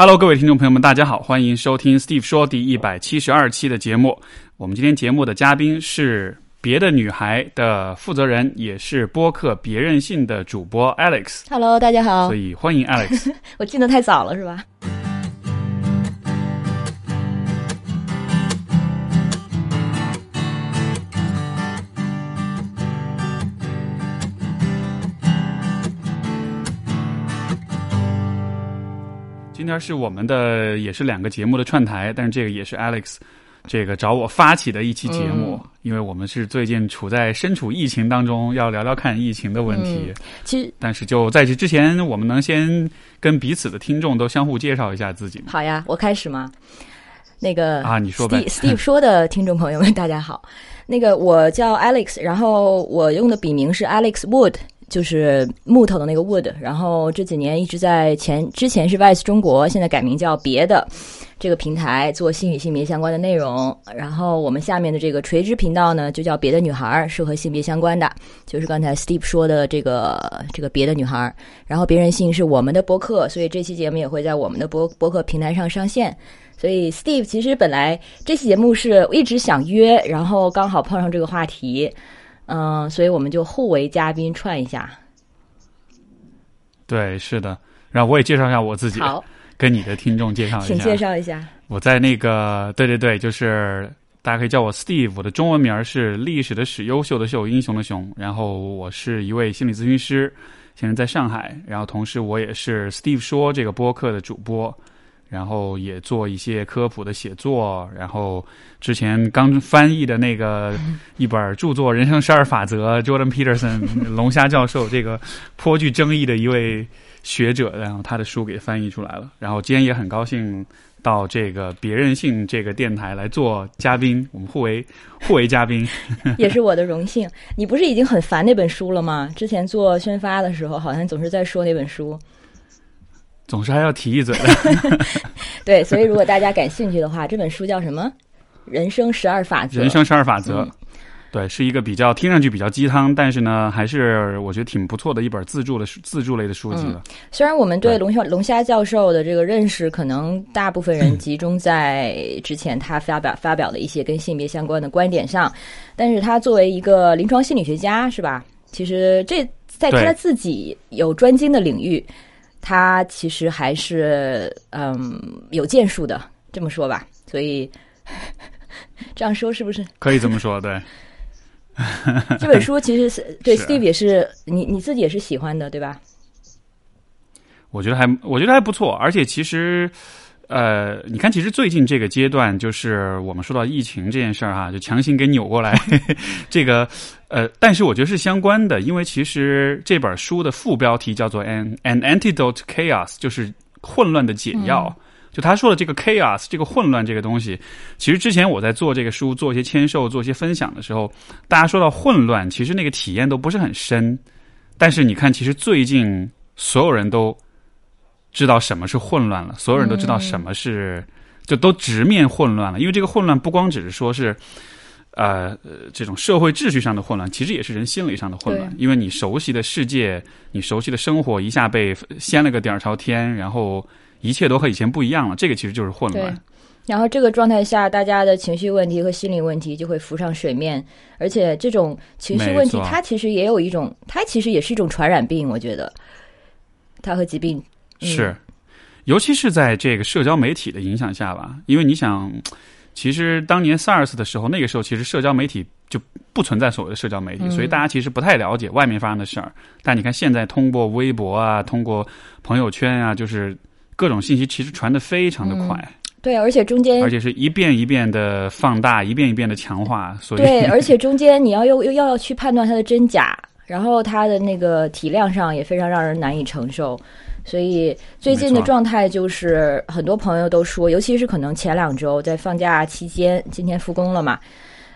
Hello，各位听众朋友们，大家好，欢迎收听 Steve 说第一百七十二期的节目。我们今天节目的嘉宾是别的女孩的负责人，也是播客别任性的主播 Alex。Hello，大家好所。以欢迎 Alex。我进的太早了是吧？天是我们的也是两个节目的串台，但是这个也是 Alex 这个找我发起的一期节目，因为我们是最近处在身处疫情当中，要聊聊看疫情的问题。其实但是就在这之前，我们能先跟彼此的听众都相互介绍一下自己吗？好呀，我开始吗？那个啊，你说呗 Steve。Steve 说的听众朋友们，大家好。那个我叫 Alex，然后我用的笔名是 Alex Wood，就是木头的那个 Wood。然后这几年一直在前之前是 Vice 中国，现在改名叫别的这个平台做性与性别相关的内容。然后我们下面的这个垂直频道呢，就叫别的女孩儿，是和性别相关的，就是刚才 Steve 说的这个这个别的女孩儿。然后别人性是我们的播客，所以这期节目也会在我们的播播客平台上上线。所以，Steve 其实本来这期节目是一直想约，然后刚好碰上这个话题，嗯，所以我们就互为嘉宾串一下。对，是的。然后我也介绍一下我自己，好，跟你的听众介绍一下。请介绍一下。我在那个，对对对，就是大家可以叫我 Steve，我的中文名儿是历史的史，优秀的秀，英雄的雄。然后我是一位心理咨询师，现在在上海。然后同时我也是 Steve 说这个播客的主播，然后也做一些科普的写作。然后之前刚翻译的那个 一本著作《人生十二法则》，Jordan Peterson 龙虾教授这个颇具争议的一位学者，然后他的书给翻译出来了。然后今天也很高兴到这个别任性这个电台来做嘉宾，我们互为互为嘉宾。也是我的荣幸。你不是已经很烦那本书了吗？之前做宣发的时候，好像总是在说那本书。总是还要提一嘴的 对，所以如果大家感兴趣的话，这本书叫什么？人生十二法则。人生十二法则。嗯对，是一个比较听上去比较鸡汤，但是呢，还是我觉得挺不错的一本自助的自助类的书籍了。虽然我们对对龙虾龙虾教授的这个认识，可能大部分人集中在之前他发表发表的一些跟性别相关的观点上，但是他作为一个临床心理学家，是吧？其实这在对他自己有专精的领域，他其实还是嗯有建树的，这么说吧。所以这样说是不是？可以这么说，对。这本书其实是 对 Steve 也是你你自己也是喜欢的，对吧？我觉得还我觉得还不错，而且其实，呃，你看，其实最近这个阶段，就是我们说到疫情这件事儿哈，就强行给扭过来，这个呃，但是我觉得是相关的，因为其实这本书的副标题叫做 “an an antidote chaos”，就是混乱的解药。就他说的这个 chaos，这个混乱这个东西，其实之前我在做这个书、做一些签售、做一些分享的时候，大家说到混乱，其实那个体验都不是很深。但是你看，其实最近所有人都知道什么是混乱了，所有人都知道什么是，就都直面混乱了。因为这个混乱不光只是说是，呃，呃这种社会秩序上的混乱，其实也是人心理上的混乱。因为你熟悉的世界，你熟悉的生活一下被掀了个底儿朝天，然后一切都和以前不一样了。这个其实就是混乱。然后这个状态下，大家的情绪问题和心理问题就会浮上水面，而且这种情绪问题，它其实也有一种，它其实也是一种传染病，我觉得，它和疾病、嗯、是，尤其是在这个社交媒体的影响下吧，因为你想，其实当年 SARS 的时候，那个时候其实社交媒体就不存在所谓的社交媒体，嗯。所以大家其实不太了解外面发生的事儿。但你看现在通过微博啊，通过朋友圈啊，就是各种信息其实传的非常的快，对，而且中间而且是一遍一遍的放大，一遍一遍的强化，所以对，而且中间你要又又要去判断它的真假，然后它的那个体量上也非常让人难以承受。所以最近的状态就是，很多朋友都说，尤其是可能前两周在放假期间，今天复工了嘛，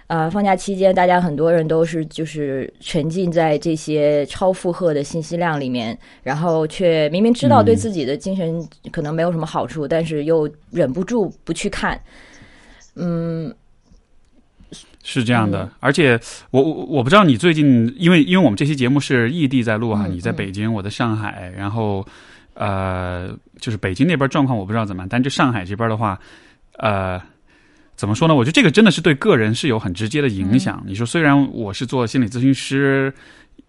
呃，放假期间大家很多人都是就是沉浸在这些超负荷的信息量里面，然后却明明知道对嗯自己的精神可能没有什么好处，但是又忍不住不去看。嗯，是这样的，嗯。而且我我我不知道你最近，因为因为我们这期节目是异地在录哈，嗯你在北京，我在上海，然后呃，就是北京那边状况我不知道怎么样，但就上海这边的话，呃，怎么说呢？我觉得这个真的是对个人是有很直接的影响。你说，虽然我是做心理咨询师，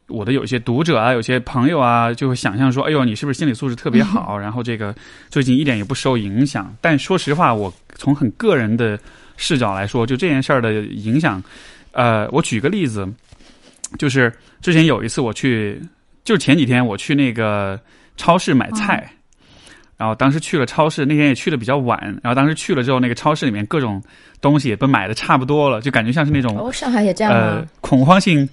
我的有一些读者啊，有些朋友啊，就会想象说，哎呦，你是不是心理素质特别好？然后这个最近一点也不受影响。但说实话，我从很个人的视角来说，就这件事儿的影响，呃，我举个例子，就是之前有一次我去，就是前几天我去那个超市买菜。然后当时去了超市，那天也去的比较晚。然后当时去了之后，那个超市里面各种东西也都买的差不多了，就感觉像是那种哦，上海也这样呃恐慌性，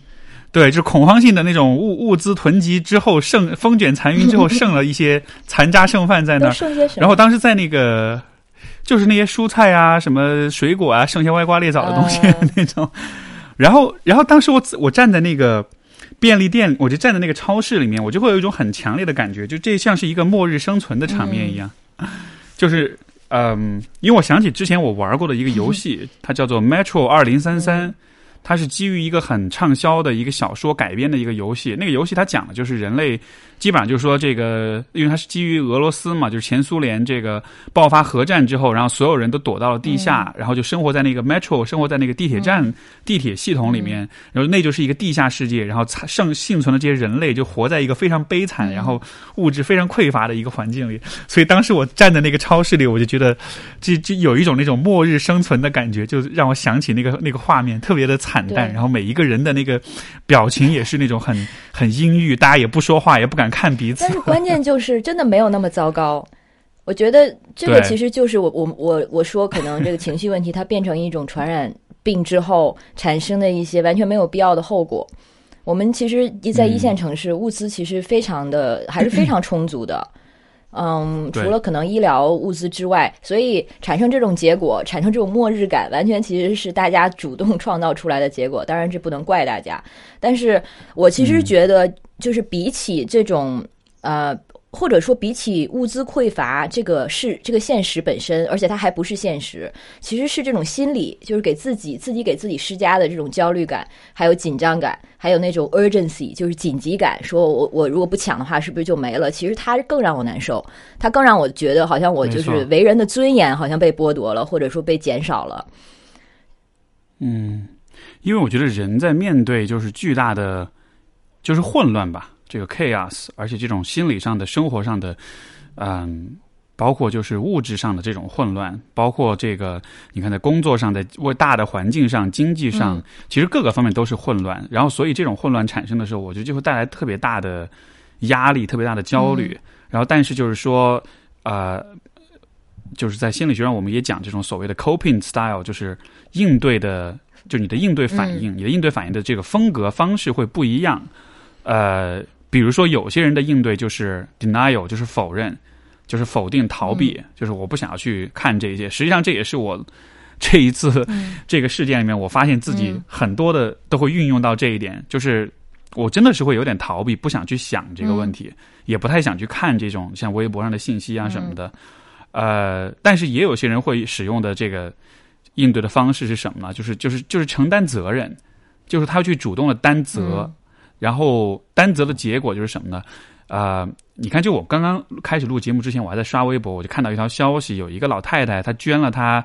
对，就是恐慌性的那种物物资囤积之后剩风卷残云之后剩了一些残渣剩饭在那儿。剩些什么？然后当时在那个就是那些蔬菜啊、什么水果啊，剩下歪瓜裂枣的东西、那种。然后，然后当时我我站在那个。便利店，我就站在那个超市里面，我就会有一种很强烈的感觉，就这像是一个末日生存的场面一样。就是，嗯，因为我想起之前我玩过的一个游戏，它叫做《Metro 二零三三》，它是基于一个很畅销的一个小说改编的一个游戏。那个游戏它讲的就是人类，基本上就是说这个，因为它是基于俄罗斯嘛，就是前苏联这个爆发核战之后，然后所有人都躲到了地下，然后就生活在那个 Metro，生活在那个地铁站、地铁系统里面，然后那就是一个地下世界，然后剩幸存的这些人类就活在一个非常悲惨，然后物质非常匮乏的一个环境里。所以当时我站在那个超市里，我就觉得这这有一种那种末日生存的感觉，就让我想起那个那个画面特别的惨淡，然后每一个人的那个表情也是那种很很阴郁，大家也不说话，也不敢看彼此但。是关键就是真的没有那么糟糕。我觉得这个其实就是我我我我说可能这个情绪问题它变成一种传染病之后产生的一些完全没有必要的后果。我们其实一在一线城市，物资其实非常的还是非常充足的。嗯，除了可能医疗物资之外，所以产生这种结果，产生这种末日感，完全其实是大家主动创造出来的结果。当然，这不能怪大家。但是我其实觉得，就是比起这种呃，或者说比起物资匮乏这个是这个现实本身，而且它还不是现实，其实是这种心理，就是给自己自己给自己施加的这种焦虑感，还有紧张感，还有那种 urgency，就是紧急感，说我我如果不抢的话，是不是就没了？其实它更让我难受，它更让我觉得好像我就是为人的尊严好像被剥夺了，或者说被减少了。嗯，因为我觉得人在面对就是巨大的就是混乱吧，这个 chaos，而且这种心理上的、生活上的，嗯，包括就是物质上的这种混乱，包括这个你看在工作上的、为大的环境上、经济上，嗯其实各个方面都是混乱。然后，所以这种混乱产生的时候，我觉得就会带来特别大的压力、特别大的焦虑。然后，但是就是说，呃。就是在心理学上，我们也讲这种所谓的 coping style，就是应对的，就你的应对反应，你的应对反应的这个风格方式会不一样。呃，比如说有些人的应对就是 denial，就是否认，就是否定、逃避，就是我不想要去看这些。实际上，这也是我 这一次这个事件里面，我发现自己很多的都会运用到这一点，就是我真的是会有点逃避，不想去想这个问题，也不太想去看这种像微博上的信息啊什么的。呃，但是也有些人会使用的这个应对的方式是什么呢？就是就是就是承担责任，就是他去主动的担责，嗯然后担责的结果就是什么呢？呃，你看，就我刚刚开始录节目之前，我还在刷微博，我就看到一条消息，有一个老太太，她捐了她，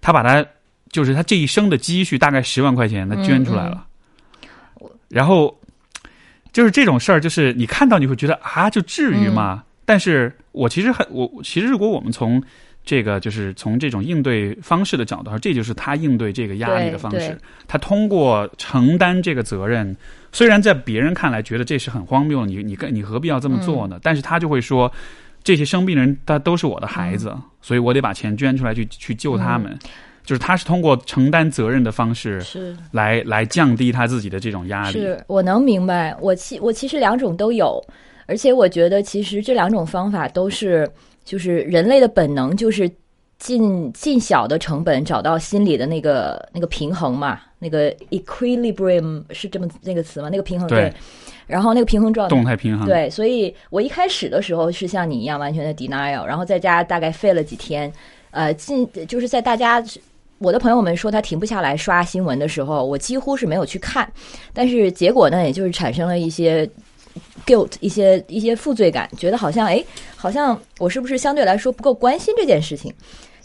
她把她就是她这一生的积蓄大概十万块钱，她捐出来了，然后就是这种事儿，就是你看到你会觉得啊，就至于吗？但是我其实很，我其实如果我们从这个就是从这种应对方式的角度，这就是他应对这个压力的方式对对。他通过承担这个责任，虽然在别人看来觉得这是很荒谬，你你你何必要这么做呢？但是他就会说，这些生病的人他都是我的孩子，所以我得把钱捐出来去去救他们。就是他是通过承担责任的方式是来来降低他自己的这种压力。是我能明白，我其我其实两种都有，而且我觉得其实这两种方法都是就是人类的本能，就是尽尽小的成本找到心里的那个那个平衡嘛，那个 equilibrium 是这么那个词吗？那个平衡对然后那个平衡状态动态平衡。对，所以我一开始的时候是像你一样完全的 denial，然后在家大概废了几天，呃，进就是在大家我的朋友们说他停不下来刷新闻的时候，我几乎是没有去看，但是结果呢，也就是产生了一些 guilt 一些一些负罪感，觉得好像哎，好像我是不是相对来说不够关心这件事情？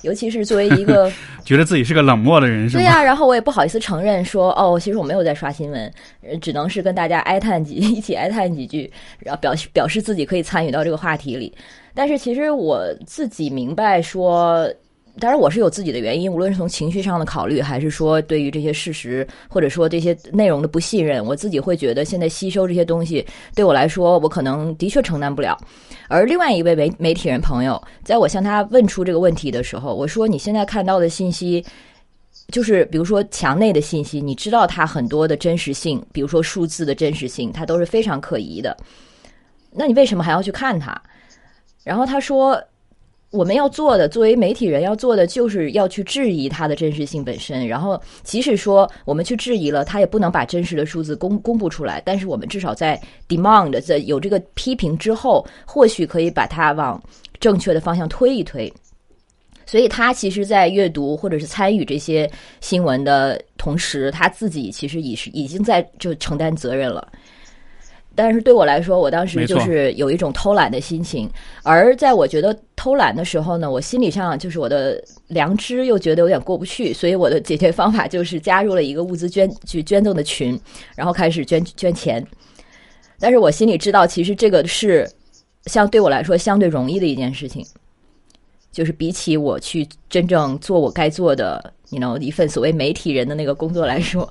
尤其是作为一个 觉得自己是个冷漠的人，是吧？对呀，然后我也不好意思承认说哦，其实我没有在刷新闻，只能是跟大家哀叹几 一起哀叹几句，然后表示表示自己可以参与到这个话题里。但是其实我自己明白说。当然，我是有自己的原因，无论是从情绪上的考虑，还是说对于这些事实，或者说这些内容的不信任，我自己会觉得现在吸收这些东西对我来说，我可能的确承担不了。而另外一位媒媒体人朋友，在我向他问出这个问题的时候，我说：“你现在看到的信息，就是比如说墙内的信息，你知道它很多的真实性，比如说数字的真实性，它都是非常可疑的。那你为什么还要去看它？”然后他说。我们要做的，作为媒体人要做的，就是要去质疑它的真实性本身。然后，即使说我们去质疑了，他也不能把真实的数字公公布出来。但是，我们至少在 demand 在有这个批评之后，或许可以把它往正确的方向推一推。所以，他其实，在阅读或者是参与这些新闻的同时，他自己其实已是已经在就承担责任了。但是对我来说，我当时就是有一种偷懒的心情，而在我觉得偷懒的时候呢，我心理上就是我的良知又觉得有点过不去，所以我的解决方法就是加入了一个物资捐去捐赠的群，然后开始捐捐钱。但是我心里知道，其实这个是相对我来说相对容易的一件事情，就是比起我去真正做我该做的，你 know 一份所谓媒体人的那个工作来说，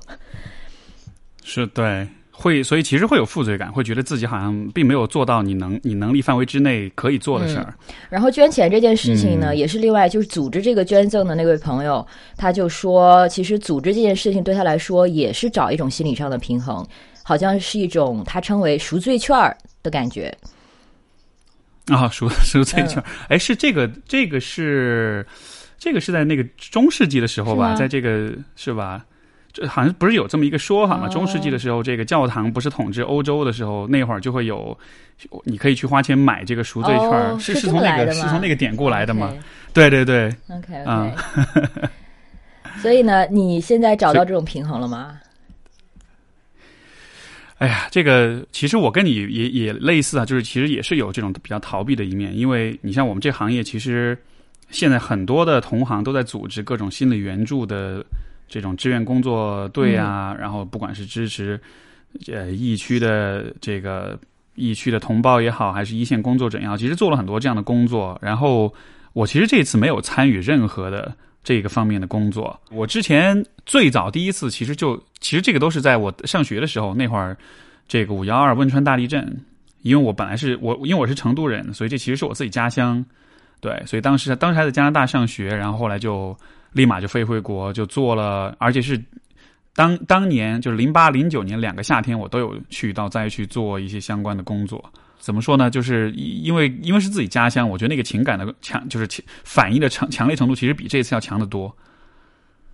是对。会，所以其实会有负罪感，会觉得自己好像并没有做到你能你能力范围之内可以做的事儿。然后捐钱这件事情呢，也是另外就是组织这个捐赠的那位朋友，他就说，其实组织这件事情对他来说也是找一种心理上的平衡，好像是一种他称为赎罪券儿的感觉。啊，赎赎罪券，哎，是这个这个是这个是在那个中世纪的时候吧，在这个是吧？这好像不是有这么一个说法吗？中世纪的时候，这个教堂不是统治欧洲的时候，那会儿就会有，你可以去花钱买这个赎罪券，是是从那个是从那个典故来的吗？对对对，OK OK。所以呢，你现在找到这种平衡了吗？哎呀，这个其实我跟你也也类似啊，就是其实也是有这种比较逃避的一面，因为你像我们这行业，其实现在很多的同行都在组织各种心理援助的。这种志愿工作队啊，然后不管是支持呃疫区的这个疫区的同胞也好，还是一线工作者也好，其实做了很多这样的工作。然后我其实这次没有参与任何的这个方面的工作。我之前最早第一次其实就其实这个都是在我上学的时候那会儿，这个五幺二汶川大地震，因为我本来是我因为我是成都人，所以这其实是我自己家乡。对，所以当时当时还在加拿大上学，然后后来就。立马就飞回国，就做了，而且是当当年就是零八零九年两个夏天，我都有去到灾区做一些相关的工作。怎么说呢？就是因为因为是自己家乡，我觉得那个情感的强，就是反应的强强烈程度，其实比这次要强得多。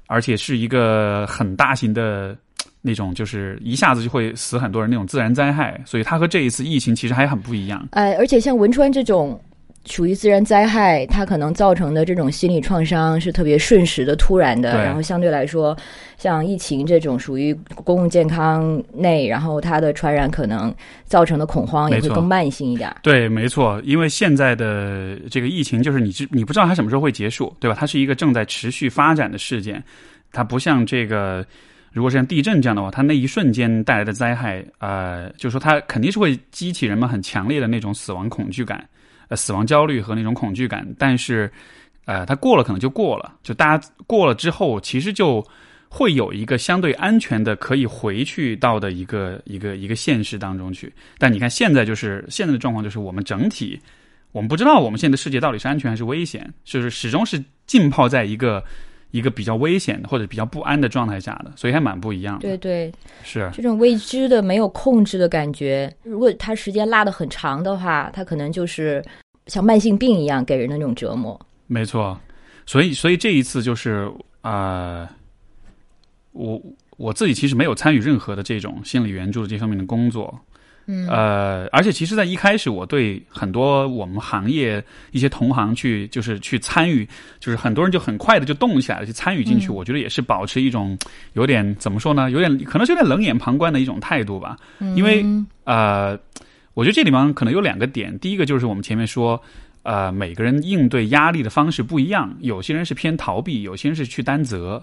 而且是一个很大型的那种，就是一下子就会死很多人那种自然灾害，所以它和这一次疫情其实还很不一样。哎，而且像汶川这种。属于自然灾害，它可能造成的这种心理创伤是特别瞬时的、突然的。然后相对来说，像疫情这种属于公共健康内，然后它的传染可能造成的恐慌也会更慢性一点。对，没错，因为现在的这个疫情就是你知你不知道它什么时候会结束，对吧？它是一个正在持续发展的事件，它不像这个，如果是像地震这样的话，它那一瞬间带来的灾害，呃，就是说它肯定是会激起人们很强烈的那种死亡恐惧感。呃，死亡焦虑和那种恐惧感，但是，呃，它过了可能就过了，就大家过了之后，其实就会有一个相对安全的可以回去到的一个一个一个现实当中去。但你看现在就是现在的状况，就是我们整体我们不知道我们现在的世界到底是安全还是危险，就是始终是浸泡在一个一个比较危险的或者比较不安的状态下的，所以还蛮不一样的。对对，是这种未知的、没有控制的感觉。如果它时间拉的很长的话，它可能就是。像慢性病一样给人的那种折磨，没错。所以，所以这一次就是啊，我我自己其实没有参与任何的这种心理援助的这方面的工作。嗯，呃，而且其实，在一开始，我对很多我们行业一些同行去，就是去参与，就是很多人就很快的就动起来了，去参与进去。我觉得也是保持一种有点怎么说呢，有点可能是有点冷眼旁观的一种态度吧。因为呃。我觉得这里面可能有两个点，第一个就是我们前面说，呃，每个人应对压力的方式不一样，有些人是偏逃避，有些人是去担责，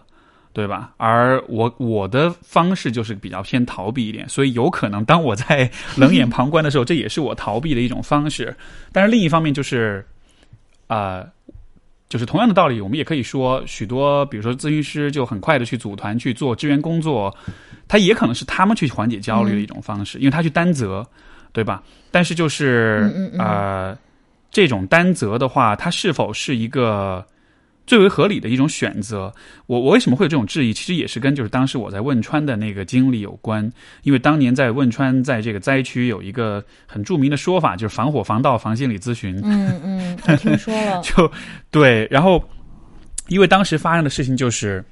对吧？而我我的方式就是比较偏逃避一点，所以有可能当我在冷眼旁观的时候，这也是我逃避的一种方式。但是另一方面就是，啊、就是同样的道理，我们也可以说，许多比如说咨询师就很快的去组团去做支援工作，他也可能是他们去缓解焦虑的一种方式，因为他去担责，对吧？但是就是嗯嗯嗯呃，这种担责的话，它是否是一个最为合理的一种选择？我我为什么会有这种质疑？其实也是跟就是当时我在汶川的那个经历有关，因为当年在汶川在这个灾区有一个很著名的说法，就是防火防盗防心理咨询。嗯嗯，我听说了，就对，然后因为当时发生的事情就是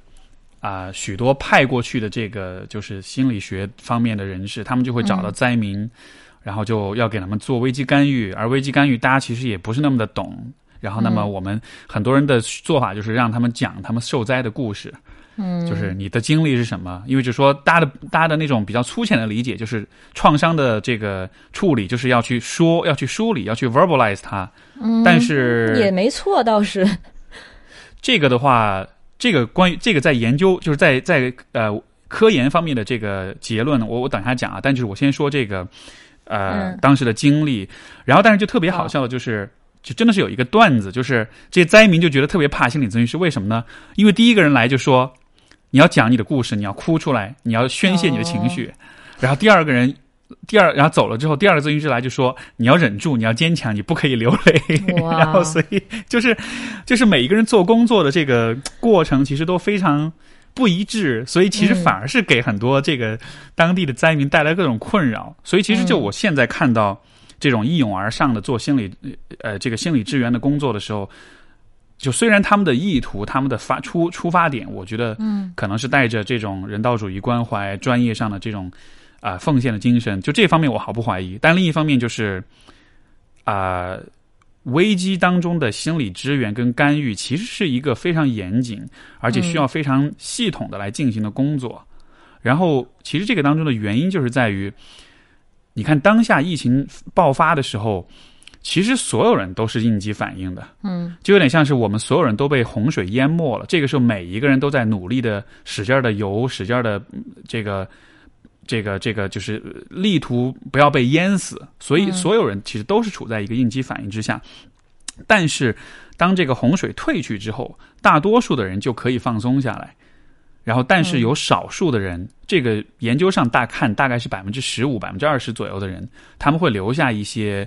啊、许多派过去的这个就是心理学方面的人士，他们就会找到灾民，然后就要给他们做危机干预，而危机干预大家其实也不是那么的懂。然后，那么我们很多人的做法就是让他们讲他们受灾的故事，嗯，就是你的经历是什么？因为就说大家的大家的那种比较粗浅的理解，就是创伤的这个处理，就是要去说，要去梳理，要去 verbalize 它。嗯但是也没错，倒是，这个的话，这个关于这个在研究，就是在在呃科研方面的这个结论呢，我我等一下讲啊。但就是我先说这个呃、嗯当时的经历，然后但是就特别好笑的就是。就真的是有一个段子，就是这些灾民就觉得特别怕心理咨询师，为什么呢？因为第一个人来就说你要讲你的故事，你要哭出来，你要宣泄你的情绪，然后第二个人。第二，然后走了之后，第二个咨询师来就说：“你要忍住，你要坚强，你不可以流泪。” 然后，所以就是就是每一个人做工作的这个过程，其实都非常不一致，所以其实嗯反而是给很多这个当地的灾民带来各种困扰。所以其实就嗯我现在看到这种一涌而上的做心理呃这个心理支援的工作的时候，就虽然他们的意图、他们的发出出发点，我觉得嗯可能是带着这种人道主义关怀、专业上的这种啊、奉献的精神，就这方面我毫不怀疑。但另一方面就是啊、危机当中的心理支援跟干预，其实是一个非常严谨，而且需要非常系统的来进行的工作。然后，其实这个当中的原因就是在于，你看当下疫情爆发的时候，其实所有人都是应激反应的。嗯就有点像是我们所有人都被洪水淹没了，这个时候每一个人都在努力的使劲的游，使劲的这个这个这个就是呃力图不要被淹死，所以嗯所有人其实都是处在一个应激反应之下。但是当这个洪水退去之后，大多数的人就可以放松下来。然后，但是有少数的人，这个研究上大看大概是百分之十五、百分之二十左右的人，他们会留下一些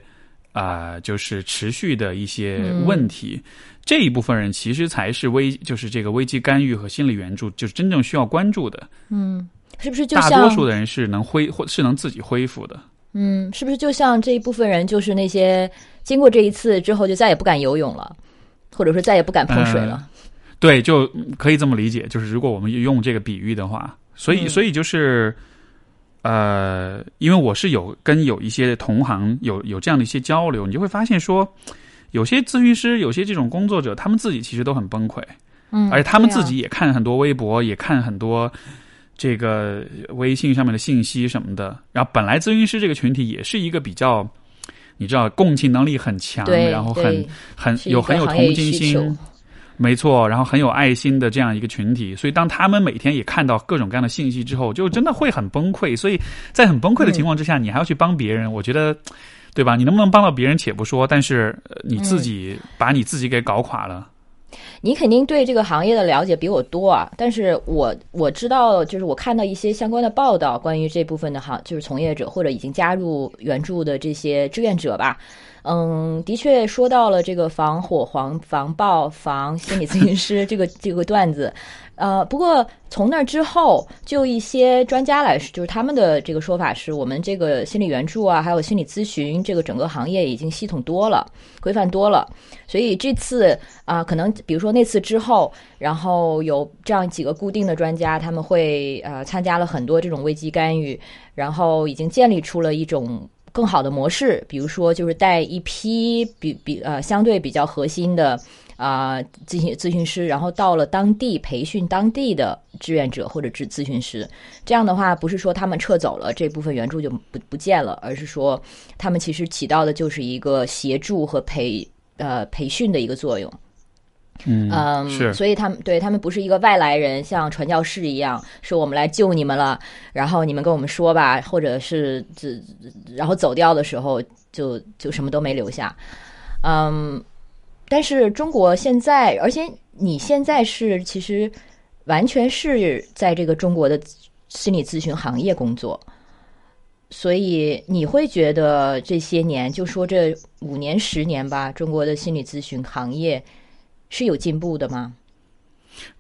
啊、就是持续的一些问题。这一部分人其实才是危，就是这个危机干预和心理援助，就是真正需要关注的。嗯，是不是就大像多数的人是能恢或是能自己恢复的。嗯，是不是就像这一部分人，就是那些经过这一次之后就再也不敢游泳了，或者说再也不敢碰水了？对，就嗯可以这么理解。就是如果我们用这个比喻的话，所以嗯所以就是。呃，因为我是有跟有一些同行有有这样的一些交流，你就会发现说，有些咨询师，有些这种工作者，他们自己其实都很崩溃，嗯，而且他们自己也看很多微博，也看很多这个微信上面的信息什么的。然后本来咨询师这个群体也是一个比较，你知道共情能力很强，然后很很有很有同情心，没错，然后很有爱心的这样一个群体。所以当他们每天也看到各种各样的信息之后，就真的会很崩溃。所以在很崩溃的情况之下，你还要去帮别人，我觉得。对吧？你能不能帮到别人且不说，但是呃你自己把你自己给搞垮了。你肯定对这个行业的了解比我多啊，但是我我知道，就是我看到一些相关的报道，关于这部分的行就是从业者或者已经加入援助的这些志愿者吧。嗯，的确说到了这个防火、防防爆、防心理咨询师 这个这个段子，呃，不过从那之后，就一些专家来说，就是他们的这个说法是我们这个心理援助啊，还有心理咨询这个整个行业已经系统多了，规范多了，所以这次啊、可能比如说那次之后，然后有这样几个固定的专家，他们会呃参加了很多这种危机干预，然后已经建立出了一种。更好的模式，比如说就是带一批比比呃相对比较核心的啊咨询咨询师，然后到了当地培训当地的志愿者或者咨咨询师。这样的话，不是说他们撤走了这部分援助就不不见了，而是说他们其实起到的就是一个协助和培呃培训的一个作用。嗯嗯，是所以他们对他们不是一个外来人，像传教士一样，说我们来救你们了，然后你们跟我们说吧，或者是这，然后走掉的时候就就什么都没留下。嗯，但是中国现在，而且你现在是其实完全是在这个中国的心理咨询行业工作，所以你会觉得这些年，就说这五年十年吧，中国的心理咨询行业。是有进步的吗？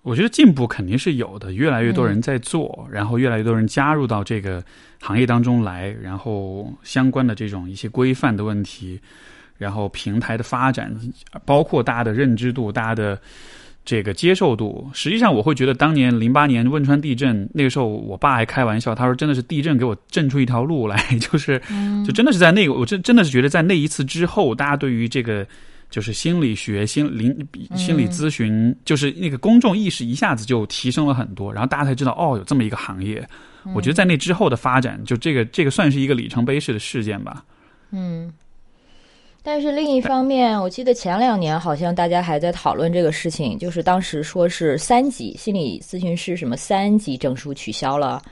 我觉得进步肯定是有的，越来越多人在做，然后越来越多人加入到这个行业当中来，然后相关的这种一些规范的问题，然后平台的发展，包括大家的认知度、大家的这个接受度。实际上，我会觉得当年零八年汶川地震那个时候，我爸还开玩笑，他说真的是地震给我震出一条路来，就是就真的是在那个，我真真的是觉得在那一次之后，大家对于这个。就是心理学、心灵、心理咨询，就是那个公众意识一下子就提升了很多，然后大家才知道哦，有这么一个行业。我觉得在那之后的发展，就这个这个算是一个里程碑式的事件吧。嗯，但是另一方面，我记得前两年好像大家还在讨论这个事情，就是当时说是三级心理咨询师什么三级证书取消了，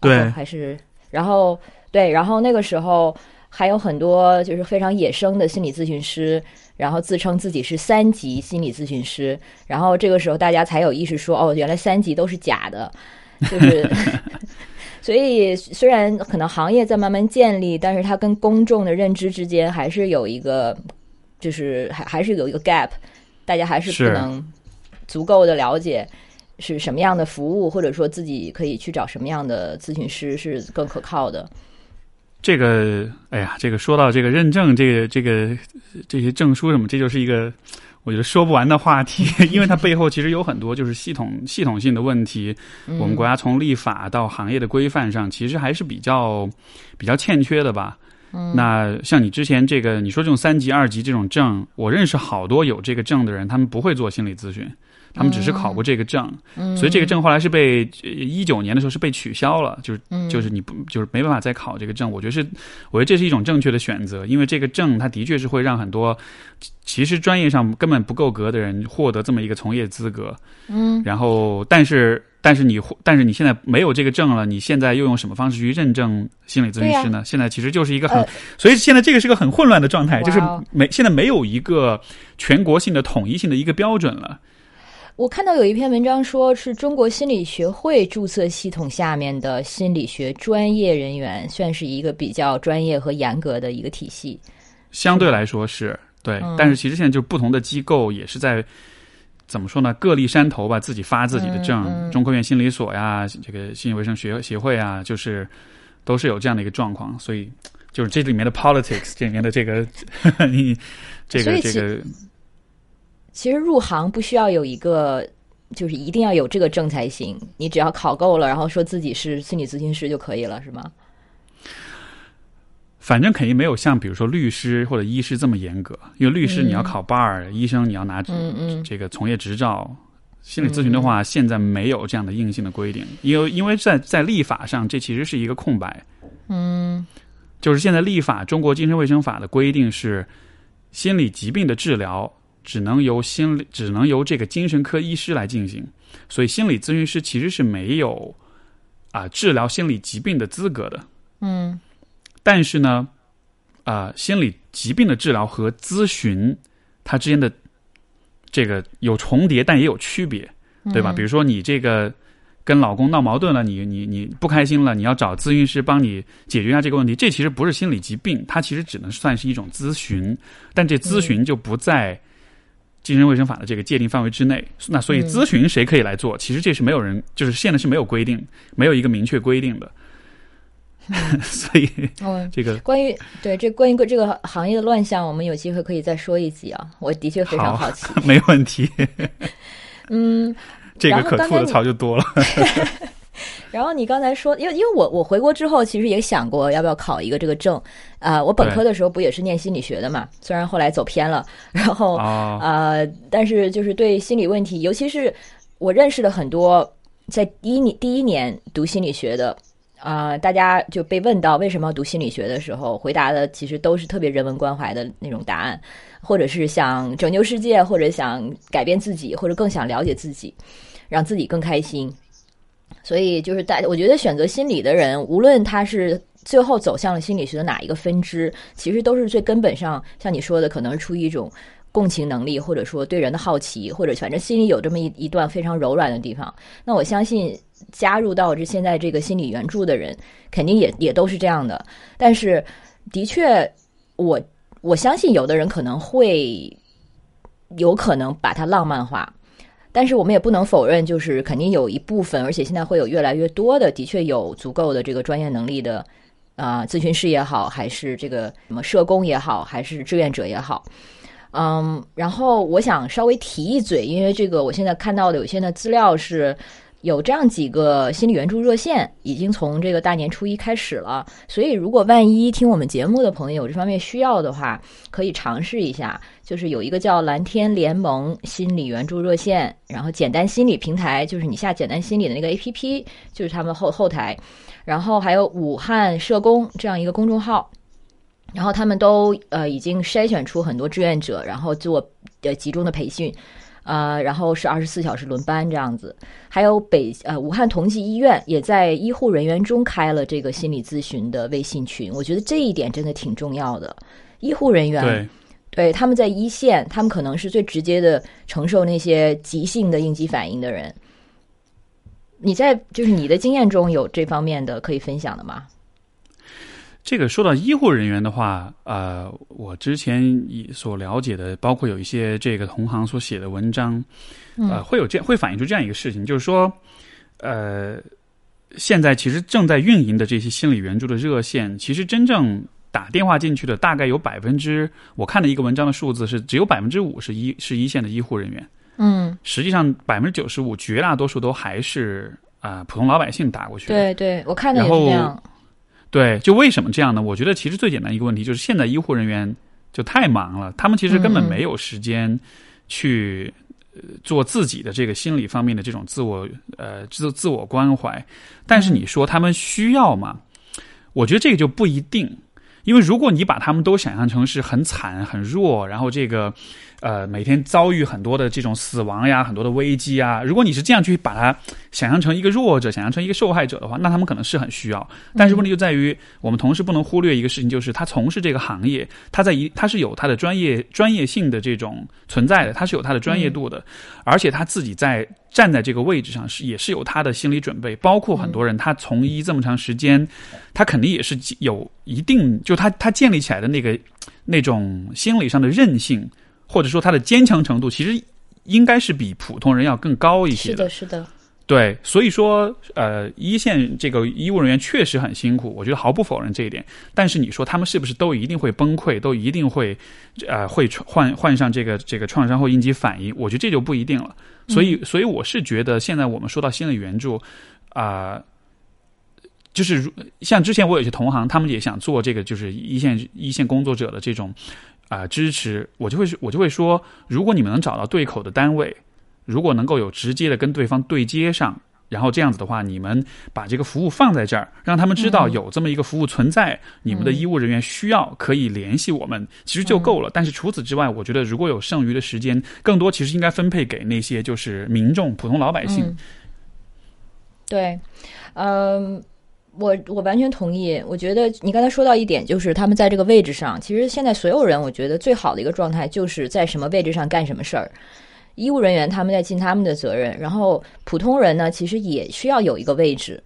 对，还是然后对，然后那个时候还有很多就是非常野生的心理咨询师。然后自称自己是三级心理咨询师，然后这个时候大家才有意识说，哦，原来三级都是假的，就是，所以虽然可能行业在慢慢建立，但是它跟公众的认知之间还是有一个，就是还还是有一个 gap，大家还是不能足够的了解是什么样的服务，或者说自己可以去找什么样的咨询师是更可靠的。这个，哎呀，这个说到这个认证，这个这个这些证书什么，这就是一个我觉得说不完的话题，因为它背后其实有很多就是系统系统性的问题。我们国家从立法到行业的规范上，其实还是比较比较欠缺的吧。那像你之前这个，你说这种三级、二级这种证，我认识好多有这个证的人，他们不会做心理咨询。他们只是考过这个证，所以这个证后来是被一九年的时候是被取消了，就是就是你不就是没办法再考这个证。我觉得是，我觉得这是一种正确的选择，因为这个证它的确是会让很多其实专业上根本不够格的人获得这么一个从业资格。嗯，然后但是但是你但是你现在没有这个证了，你现在又用什么方式去认证心理咨询师呢？现在其实就是一个很，所以现在这个是个很混乱的状态，就是没现在没有一个全国性的统一性的一个标准了。我看到有一篇文章，说是中国心理学会注册系统下面的心理学专业人员，算是一个比较专业和严格的一个体系。相对来说是对，但是其实现在就不同的机构也是在怎么说呢？各立山头吧，自己发自己的证。中科院心理所呀，这个心理卫生学协会啊，就是都是有这样的一个状况。所以就是这里面的 politics，这里面的这个 你这个这个。其实入行不需要有一个，就是一定要有这个证才行。你只要考够了，然后说自己是心理咨询师就可以了，是吗？反正肯定没有像比如说律师或者医师这么严格，因为律师你要考 bar，医生你要拿这个从业执照。心理咨询的话，现在没有这样的硬性的规定，因为因为在在立法上，这其实是一个空白。嗯，就是现在立法，中国精神卫生法的规定是心理疾病的治疗。只能由心理，只能由这个精神科医师来进行，所以心理咨询师其实是没有啊治疗心理疾病的资格的。嗯，但是呢，啊心理疾病的治疗和咨询它之间的这个有重叠，但也有区别，对吧？比如说你这个跟老公闹矛盾了，你你你不开心了，你要找咨询师帮你解决一下这个问题，这其实不是心理疾病，它其实只能算是一种咨询，但这咨询就不在。精神卫生法的这个界定范围之内，那所以咨询谁可以来做？其实这是没有人，就是现在是没有规定，没有一个明确规定的。所以，这个关于对这关于这个行业的乱象，我们有机会可以再说一集啊！我的确非常好奇，没问题。嗯，这个可吐的槽就多了。然后你刚才说，因为因为我我回国之后，其实也想过要不要考一个这个证啊、我本科的时候不也是念心理学的嘛，虽然后来走偏了，然后啊，呃，但是就是对心理问题，尤其是我认识了很多在第一年第一年读心理学的。啊、大家就被问到为什么要读心理学的时候，回答的其实都是特别人文关怀的那种答案，或者是想拯救世界，或者想改变自己，或者更想了解自己，让自己更开心。所以就是大，我觉得选择心理的人，无论他是最后走向了心理学的哪一个分支，其实都是最根本上，像你说的，可能出于一种共情能力，或者说对人的好奇，或者反正心里有这么一一段非常柔软的地方。那我相信加入到这现在这个心理援助的人，肯定也也都是这样的。但是的确，我我相信有的人可能会有可能把它浪漫化。但是我们也不能否认，就是肯定有一部分，而且现在会有越来越多的，的确有足够的这个专业能力的，啊、咨询师也好，还是这个什么社工也好，还是志愿者也好，嗯，然后我想稍微提一嘴，因为这个我现在看到的有些的资料是有这样几个心理援助热线，已经从这个大年初一开始了，所以如果万一听我们节目的朋友有这方面需要的话，可以尝试一下。就是有一个叫蓝天联盟心理援助热线，然后简单心理平台，就是你下简单心理的那个 APP，就是他们后后台，然后还有武汉社工这样一个公众号，然后他们都呃已经筛选出很多志愿者，然后做呃集中的培训。呃，然后是二十四小时轮班这样子，还有北呃武汉同济医院也在医护人员中开了这个心理咨询的微信群，我觉得这一点真的挺重要的。医护人员对，对，他们在一线，他们可能是最直接的承受那些急性的应激反应的人。你在就是你的经验中有这方面的可以分享的吗？这个说到医护人员的话，呃，我之前以所了解的，包括有一些这个同行所写的文章，呃，会有这会反映出这样一个事情，就是说，呃，现在其实正在运营的这些心理援助的热线，其实真正打电话进去的大概有百分之，我看了一个文章的数字是只有百分之五是一是一线的医护人员，嗯，实际上百分之九十五绝大多数都还是啊、普通老百姓打过去的。对对，我看的也然后是这样。对，就为什么这样呢？我觉得其实最简单一个问题就是现在医护人员就太忙了，他们其实根本没有时间去呃做自己的这个心理方面的这种自我呃自自我关怀。但是你说他们需要吗？我觉得这个就不一定。因为如果你把他们都想象成是很惨、很弱，然后这个，呃，每天遭遇很多的这种死亡呀、很多的危机啊，如果你是这样去把它想象成一个弱者、想象成一个受害者的话，那他们可能是很需要。但是问题就在于，我们同时不能忽略一个事情，就是他从事这个行业，他在一他是有他的专业专业性的这种存在的，他是有他的专业度的，而且他自己在站在这个位置上是也是有他的心理准备，包括很多人他从医这么长时间，他肯定也是有一定就他他建立起来的那个那种心理上的韧性，或者说他的坚强程度，其实应该是比普通人要更高一些是的，是的，对，所以说，呃，一线这个医务人员确实很辛苦，我觉得毫不否认这一点。但是你说他们是不是都一定会崩溃，都一定会，呃，会患患上这个这个创伤后应激反应？我觉得这就不一定了。所以，所以我是觉得现在我们说到心理援助，啊、就是如像之前我有些同行，他们也想做这个，就是一线一线工作者的这种啊、支持，我就会我就会说，如果你们能找到对口的单位，如果能够有直接的跟对方对接上，然后这样子的话，你们把这个服务放在这儿，让他们知道有这么一个服务存在，你们的医务人员需要可以联系我们，其实就够了。但是除此之外，我觉得如果有剩余的时间，更多其实应该分配给那些就是民众、普通老百姓。嗯对，嗯，我我完全同意。我觉得你刚才说到一点，就是他们在这个位置上，其实现在所有人，我觉得最好的一个状态就是在什么位置上干什么事儿。医务人员他们在尽他们的责任，然后普通人呢，其实也需要有一个位置。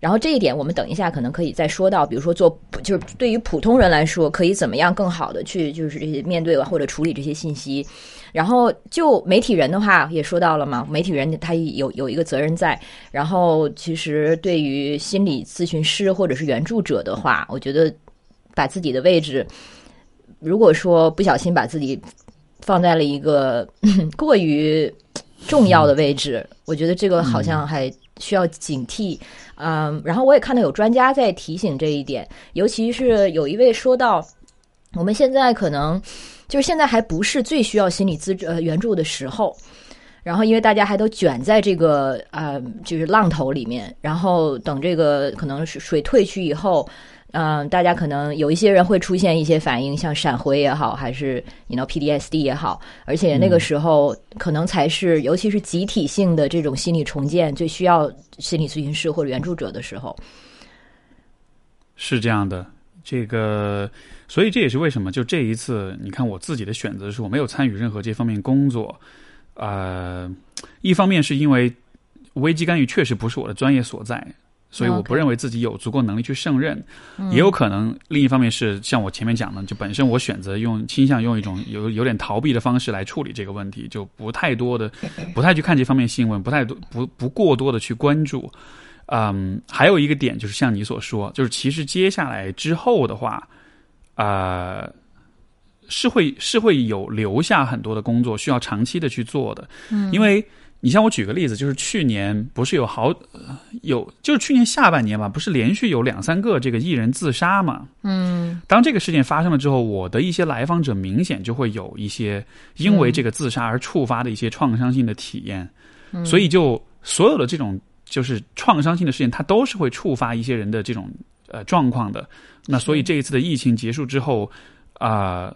然后这一点，我们等一下可能可以再说到，比如说做，就是对于普通人来说，可以怎么样更好的去就是这些面对或者处理这些信息。然后就媒体人的话也说到了嘛，媒体人他有有一个责任在。然后其实对于心理咨询师或者是援助者的话，我觉得把自己的位置，如果说不小心把自己放在了一个 过于重要的位置，我觉得这个好像还需要警惕。嗯，然后我也看到有专家在提醒这一点，尤其是有一位说到，我们现在可能就是现在还不是最需要心理资呃援助的时候。然后，因为大家还都卷在这个呃，就是浪头里面，然后等这个可能是水退去以后，嗯、大家可能有一些人会出现一些反应，像闪回也好，还是你 know PDSD 也好，而且那个时候可能才是，尤其是集体性的这种心理重建最需要心理咨询师或者援助者的时候。是这样的，这个，所以这也是为什么就这一次，你看我自己的选择是我没有参与任何这方面工作，呃，一方面是因为危机干预确实不是我的专业所在，所以我不认为自己有足够能力去胜任，也有可能另一方面是像我前面讲的，就本身我选择用倾向用一种有有点逃避的方式来处理这个问题，就不太多的不太去看这方面新闻，不太多不不过多的去关注。嗯，还有一个点就是像你所说，就是其实接下来之后的话，呃，是会是会有留下很多的工作需要长期的去做的。嗯，因为你像我举个例子，就是去年不是有好呃有就是去年下半年吧，不是连续有两三个这个艺人自杀嘛？嗯当这个事件发生了之后，我的一些来访者明显就会有一些因为这个自杀而触发的一些创伤性的体验，嗯所以就所有的这种就是创伤性的事件，它都是会触发一些人的这种呃状况的。那所以这一次的疫情结束之后，啊、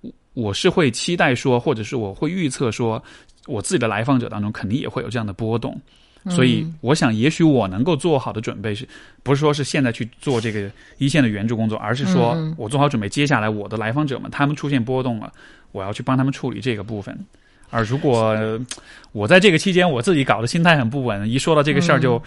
我我是会期待说，或者是我会预测说，我自己的来访者当中肯定也会有这样的波动。所以，我想，也许我能够做好的准备是，不是说是现在去做这个一线的援助工作，而是说我做好准备，接下来我的来访者们他们出现波动了，我要去帮他们处理这个部分。而如果呃我在这个期间我自己搞得心态很不稳，一说到这个事儿就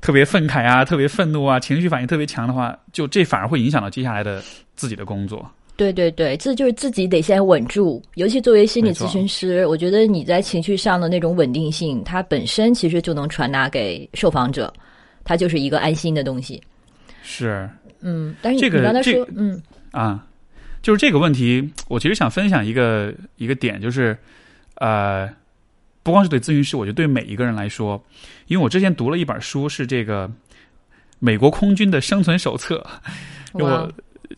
特别愤慨啊、特别愤怒啊、情绪反应特别强的话，就这反而会影响到接下来的自己的工作。对对对，这就是自己得先稳住，尤其作为心理咨询师，我觉得你在情绪上的那种稳定性，它本身其实就能传达给受访者，它就是一个安心的东西。是嗯，但是你这个你刚才这说，嗯啊，就是这个问题，我其实想分享一个一个点，就是呃，不光是对咨询师，我觉得对每一个人来说，因为我之前读了一本书，是这个美国空军的生存手册，我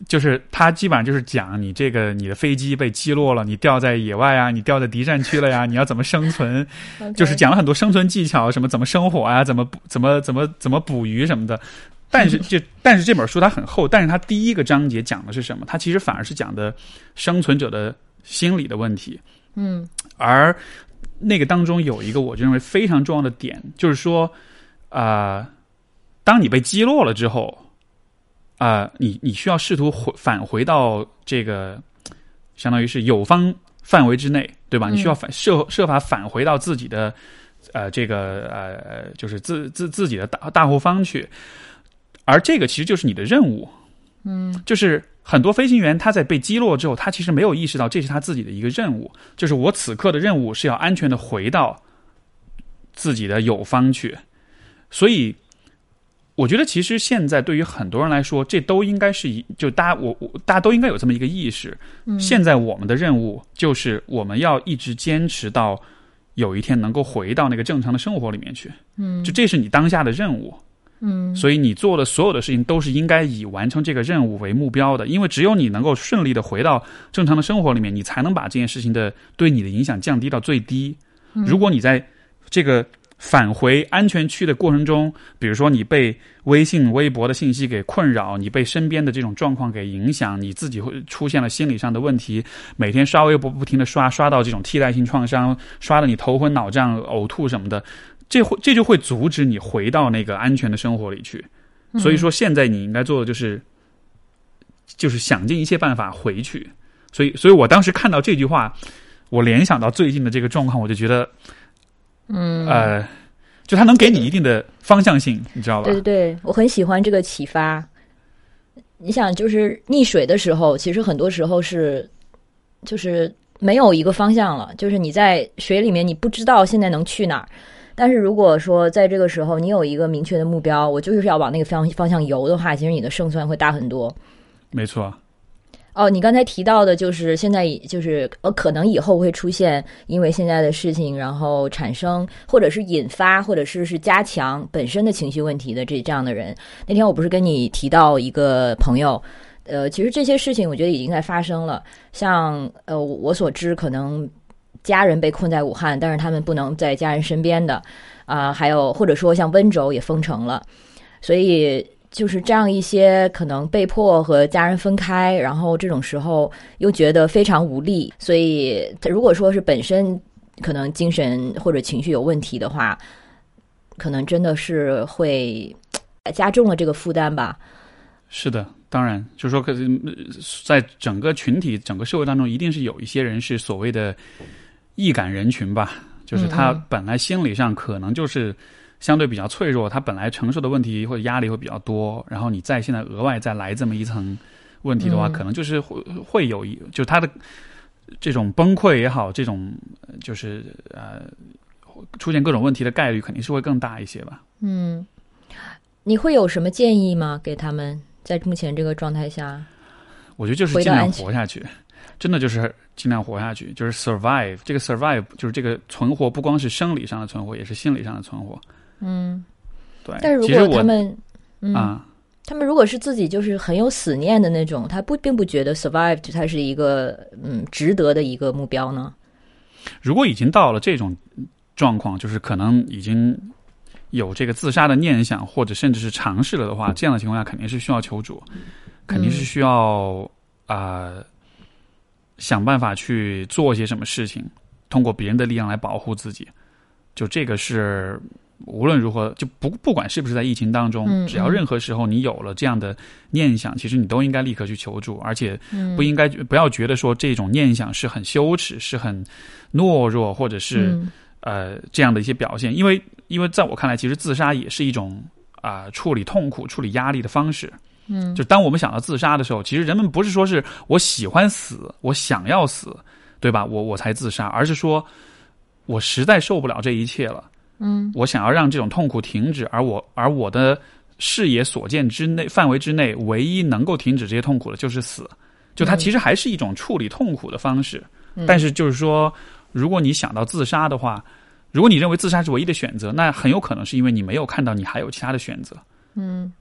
就是它基本上就是讲你这个你的飞机被击落了，你掉在野外啊，你掉在敌占区了呀，你要怎么生存？就是讲了很多生存技巧，什么怎么生火啊，怎么捕怎么怎么怎么捕鱼什么的。但是 这但是这本书它很厚，但是它第一个章节讲的是什么？它其实反而是讲的生存者的心理的问题。嗯而那个当中有一个我认为非常重要的点，就是说，啊、当你被击落了之后，啊、你你需要试图回返回到这个，相当于是友方范围之内，对吧？嗯。你需要反设设法返回到自己的呃这个呃就是自自自己的大大后方去，而这个其实就是你的任务，嗯就是很多飞行员他在被击落之后，他其实没有意识到这是他自己的一个任务，就是我此刻的任务是要安全的回到自己的友方去。所以，我觉得其实现在对于很多人来说，这都应该是一就大家我我大家都应该有这么一个意识。嗯现在我们的任务就是我们要一直坚持到有一天能够回到那个正常的生活里面去。嗯就这是你当下的任务。嗯所以你做的所有的事情都是应该以完成这个任务为目标的，因为只有你能够顺利的回到正常的生活里面，你才能把这件事情的对你的影响降低到最低。如果你在这个返回安全区的过程中，比如说你被微信、微博的信息给困扰，你被身边的这种状况给影响，你自己会出现了心理上的问题，每天刷微博不停的刷，刷到这种替代性创伤，刷的你头昏脑胀、呕吐什么的，这会这就会阻止你回到那个安全的生活里去。所以说，现在你应该做的就是，就是想尽一切办法回去。所以，所以我当时看到这句话，我联想到最近的这个状况，我就觉得，嗯，呃，就他能给你一定的方向性，你知道吧对？对对，我很喜欢这个启发。你想，就是溺水的时候，其实很多时候是，就是没有一个方向了，就是你在水里面，你不知道现在能去哪儿。但是如果说在这个时候你有一个明确的目标，我就是要往那个方方向游的话，其实你的胜算会大很多。没错，哦，你刚才提到的就是现在就是呃，可能以后会出现因为现在的事情，然后产生或者是引发或者是是加强本身的情绪问题的这这样的人。那天我不是跟你提到一个朋友，呃，其实这些事情我觉得已经在发生了。像呃，我所知，可能家人被困在武汉，但是他们不能在家人身边的啊，还有或者说像温州也封城了，所以。就是这样一些可能被迫和家人分开，然后这种时候又觉得非常无力，所以如果说是本身可能精神或者情绪有问题的话，可能真的是会加重了这个负担吧。是的，当然，就是说，可在整个群体、整个社会当中，一定是有一些人是所谓的易感人群吧，就是他本来心理上可能就是。相对比较脆弱，他本来承受的问题或者压力会比较多，然后你再现在额外再来这么一层问题的话，可能就是会会有一，就他的这种崩溃也好，这种就是呃出现各种问题的概率肯定是会更大一些吧。嗯，你会有什么建议吗？给他们在目前这个状态下，我觉得就是尽量活下去，真的就是尽量活下去，就是 survive。这个 survive 就是这个存活，不光是生理上的存活，也是心理上的存活。嗯，对。但是如果他们，啊，他们如果是自己就是很有死念的那种，他不并不觉得 survive 它是一个嗯值得的一个目标呢。如果已经到了这种状况，就是可能已经有这个自杀的念想，或者甚至是尝试了的话，这样的情况下肯定是需要求助，肯定是需要啊想办法去做一些什么事情，通过别人的力量来保护自己。就这个是。无论如何，就不不管是不是在疫情当中，只要任何时候你有了这样的念想，其实你都应该立刻去求助，而且不应该不要觉得说这种念想是很羞耻、是很懦弱，或者是呃这样的一些表现。因为因为在我看来，其实自杀也是一种啊处理痛苦、处理压力的方式。嗯，就当我们想到自杀的时候，其实人们不是说是我喜欢死、我想要死，对吧？我我才自杀，而是说我实在受不了这一切了。嗯，我想要让这种痛苦停止，而我而我的视野所见之内范围之内，唯一能够停止这些痛苦的就是死。就它其实还是一种处理痛苦的方式。但是就是说，如果你想到自杀的话，如果你认为自杀是唯一的选择，那很有可能是因为你没有看到你还有其他的选择。嗯，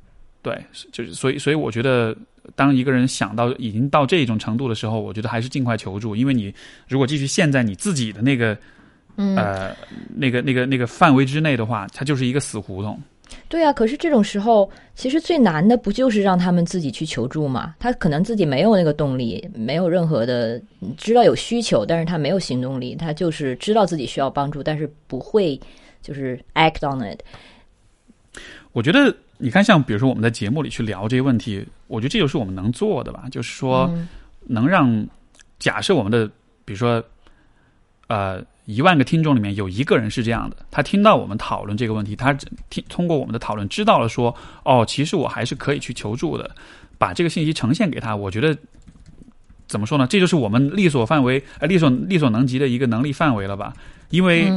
对，就是所以所以我觉得，当一个人想到已经到这种程度的时候，我觉得还是尽快求助，因为你如果继续陷在你自己的那个。呃，那个、那个、那个范围之内的话，它就是一个死胡同。对啊，可是这种时候，其实最难的不就是让他们自己去求助吗？他可能自己没有那个动力，没有任何的知道有需求，但是他没有行动力，他就是知道自己需要帮助，但是不会就是 act on it。我觉得，你看，像比如说我们在节目里去聊这些问题，我觉得这就是我们能做的吧，就是说，能让假设我们的，比如说，呃。一万个听众里面有一个人是这样的，他听到我们讨论这个问题，他听通过我们的讨论知道了说，哦，其实我还是可以去求助的，把这个信息呈现给他。我觉得怎么说呢？这就是我们力所范围、呃力所力所能及的一个能力范围了吧？因为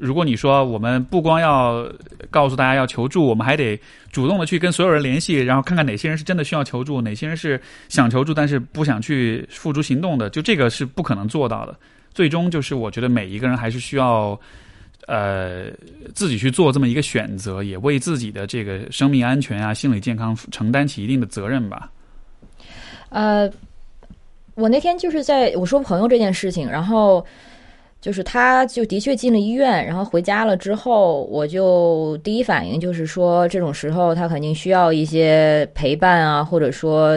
如果你说我们不光要告诉大家要求助，我们还得主动的去跟所有人联系，然后看看哪些人是真的需要求助，哪些人是想求助但是不想去付诸行动的，就这个是不可能做到的。最终就是，我觉得每一个人还是需要，呃，自己去做这么一个选择，也为自己的这个生命安全啊、心理健康承担起一定的责任吧。呃，我那天就是在我说朋友这件事情，然后就是他就的确进了医院，然后回家了之后，我就第一反应就是说，这种时候他肯定需要一些陪伴啊，或者说。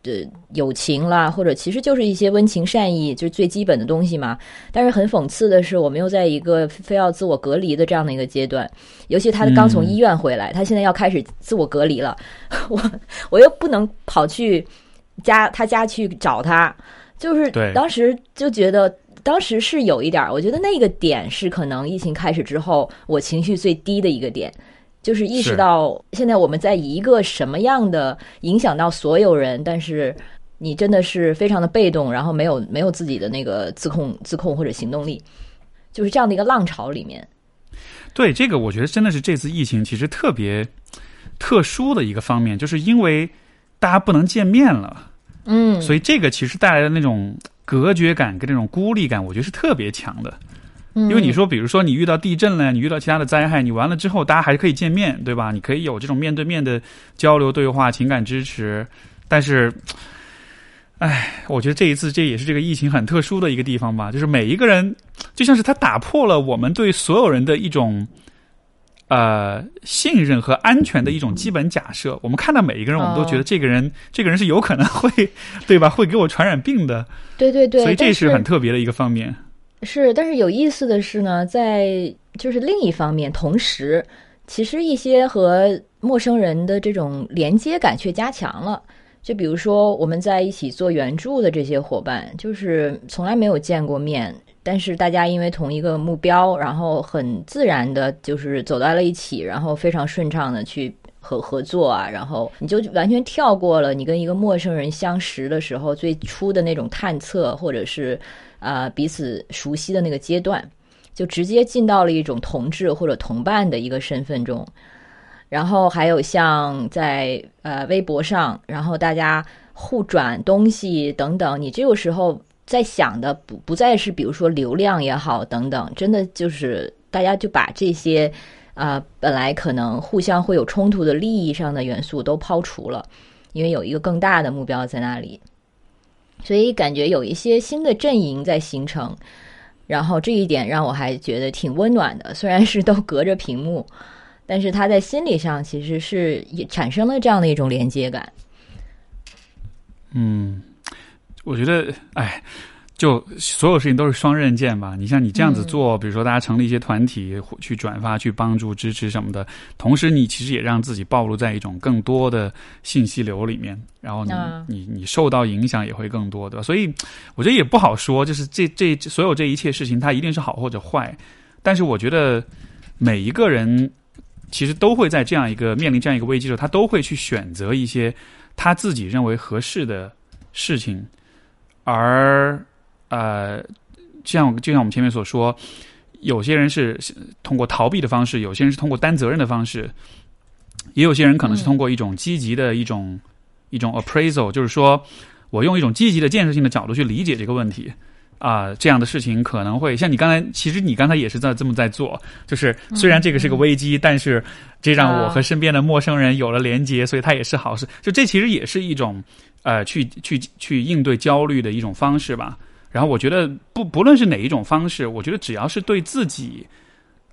的友情啦，或者其实就是一些温情善意，就是最基本的东西嘛。但是很讽刺的是，我们又在一个非要自我隔离的这样的一个阶段。尤其他刚从医院回来，他现在要开始自我隔离了。我我又不能跑去家他家去找他，就是当时就觉得，当时是有一点，我觉得那个点是可能疫情开始之后我情绪最低的一个点。就是意识到现在我们在一个什么样的影响到所有人，但是你真的是非常的被动，然后没有没有自己的那个自控自控或者行动力，就是这样的一个浪潮里面。对这个，我觉得真的是这次疫情其实特别特殊的一个方面，就是因为大家不能见面了，嗯，所以这个其实带来的那种隔绝感跟这种孤立感，我觉得是特别强的。因因为你说，比如说你遇到地震了，你遇到其他的灾害，你完了之后，大家还是可以见面，对吧？你可以有这种面对面的交流对话、情感支持。但是，哎，我觉得这一次这也是这个疫情很特殊的一个地方吧，就是每一个人就像是他打破了我们对所有人的一种呃信任和安全的一种基本假设。我们看到每一个人，我们都觉得这个人，这个人是有可能会对吧？会给我传染病的。对对对，所以这是很特别的一个方面。是，但是有意思的是呢，在就是另一方面，同时其实一些和陌生人的这种连接感却加强了。就比如说我们在一起做援助的这些伙伴，就是从来没有见过面，但是大家因为同一个目标，然后很自然的就是走到了一起，然后非常顺畅的去合合作啊，然后你就完全跳过了你跟一个陌生人相识的时候最初的那种探测或者是。啊，彼此熟悉的那个阶段，就直接进到了一种同志或者同伴的一个身份中。然后还有像在呃微博上，然后大家互转东西等等，你这个时候在想的不不再是比如说流量也好等等，真的就是大家就把这些啊本来可能互相会有冲突的利益上的元素都抛除了，因为有一个更大的目标在那里。所以感觉有一些新的阵营在形成，然后这一点让我还觉得挺温暖的。虽然是都隔着屏幕，但是他在心理上其实是也产生了这样的一种连接感。嗯，我觉得，哎。就所有事情都是双刃剑吧。你像你这样子做，比如说大家成立一些团体去转发、去帮助、支持什么的，同时你其实也让自己暴露在一种更多的信息流里面，然后你你你受到影响也会更多，对吧？所以我觉得也不好说，就是这这所有这一切事情，它一定是好或者坏。但是我觉得每一个人其实都会在这样一个面临这样一个危机的时候，他都会去选择一些他自己认为合适的事情，而。呃，像就像我们前面所说，有些人是通过逃避的方式，有些人是通过担责任的方式，也有些人可能是通过一种积极的一种一种 appraisal，就是说我用一种积极的建设性的角度去理解这个问题啊，这样的事情可能会像你刚才，其实你刚才也是在这么在做，就是虽然这个是个危机，但是这让我和身边的陌生人有了连接，所以它也是好事。就这其实也是一种呃，去去去应对焦虑的一种方式吧。然后我觉得不不论是哪一种方式，我觉得只要是对自己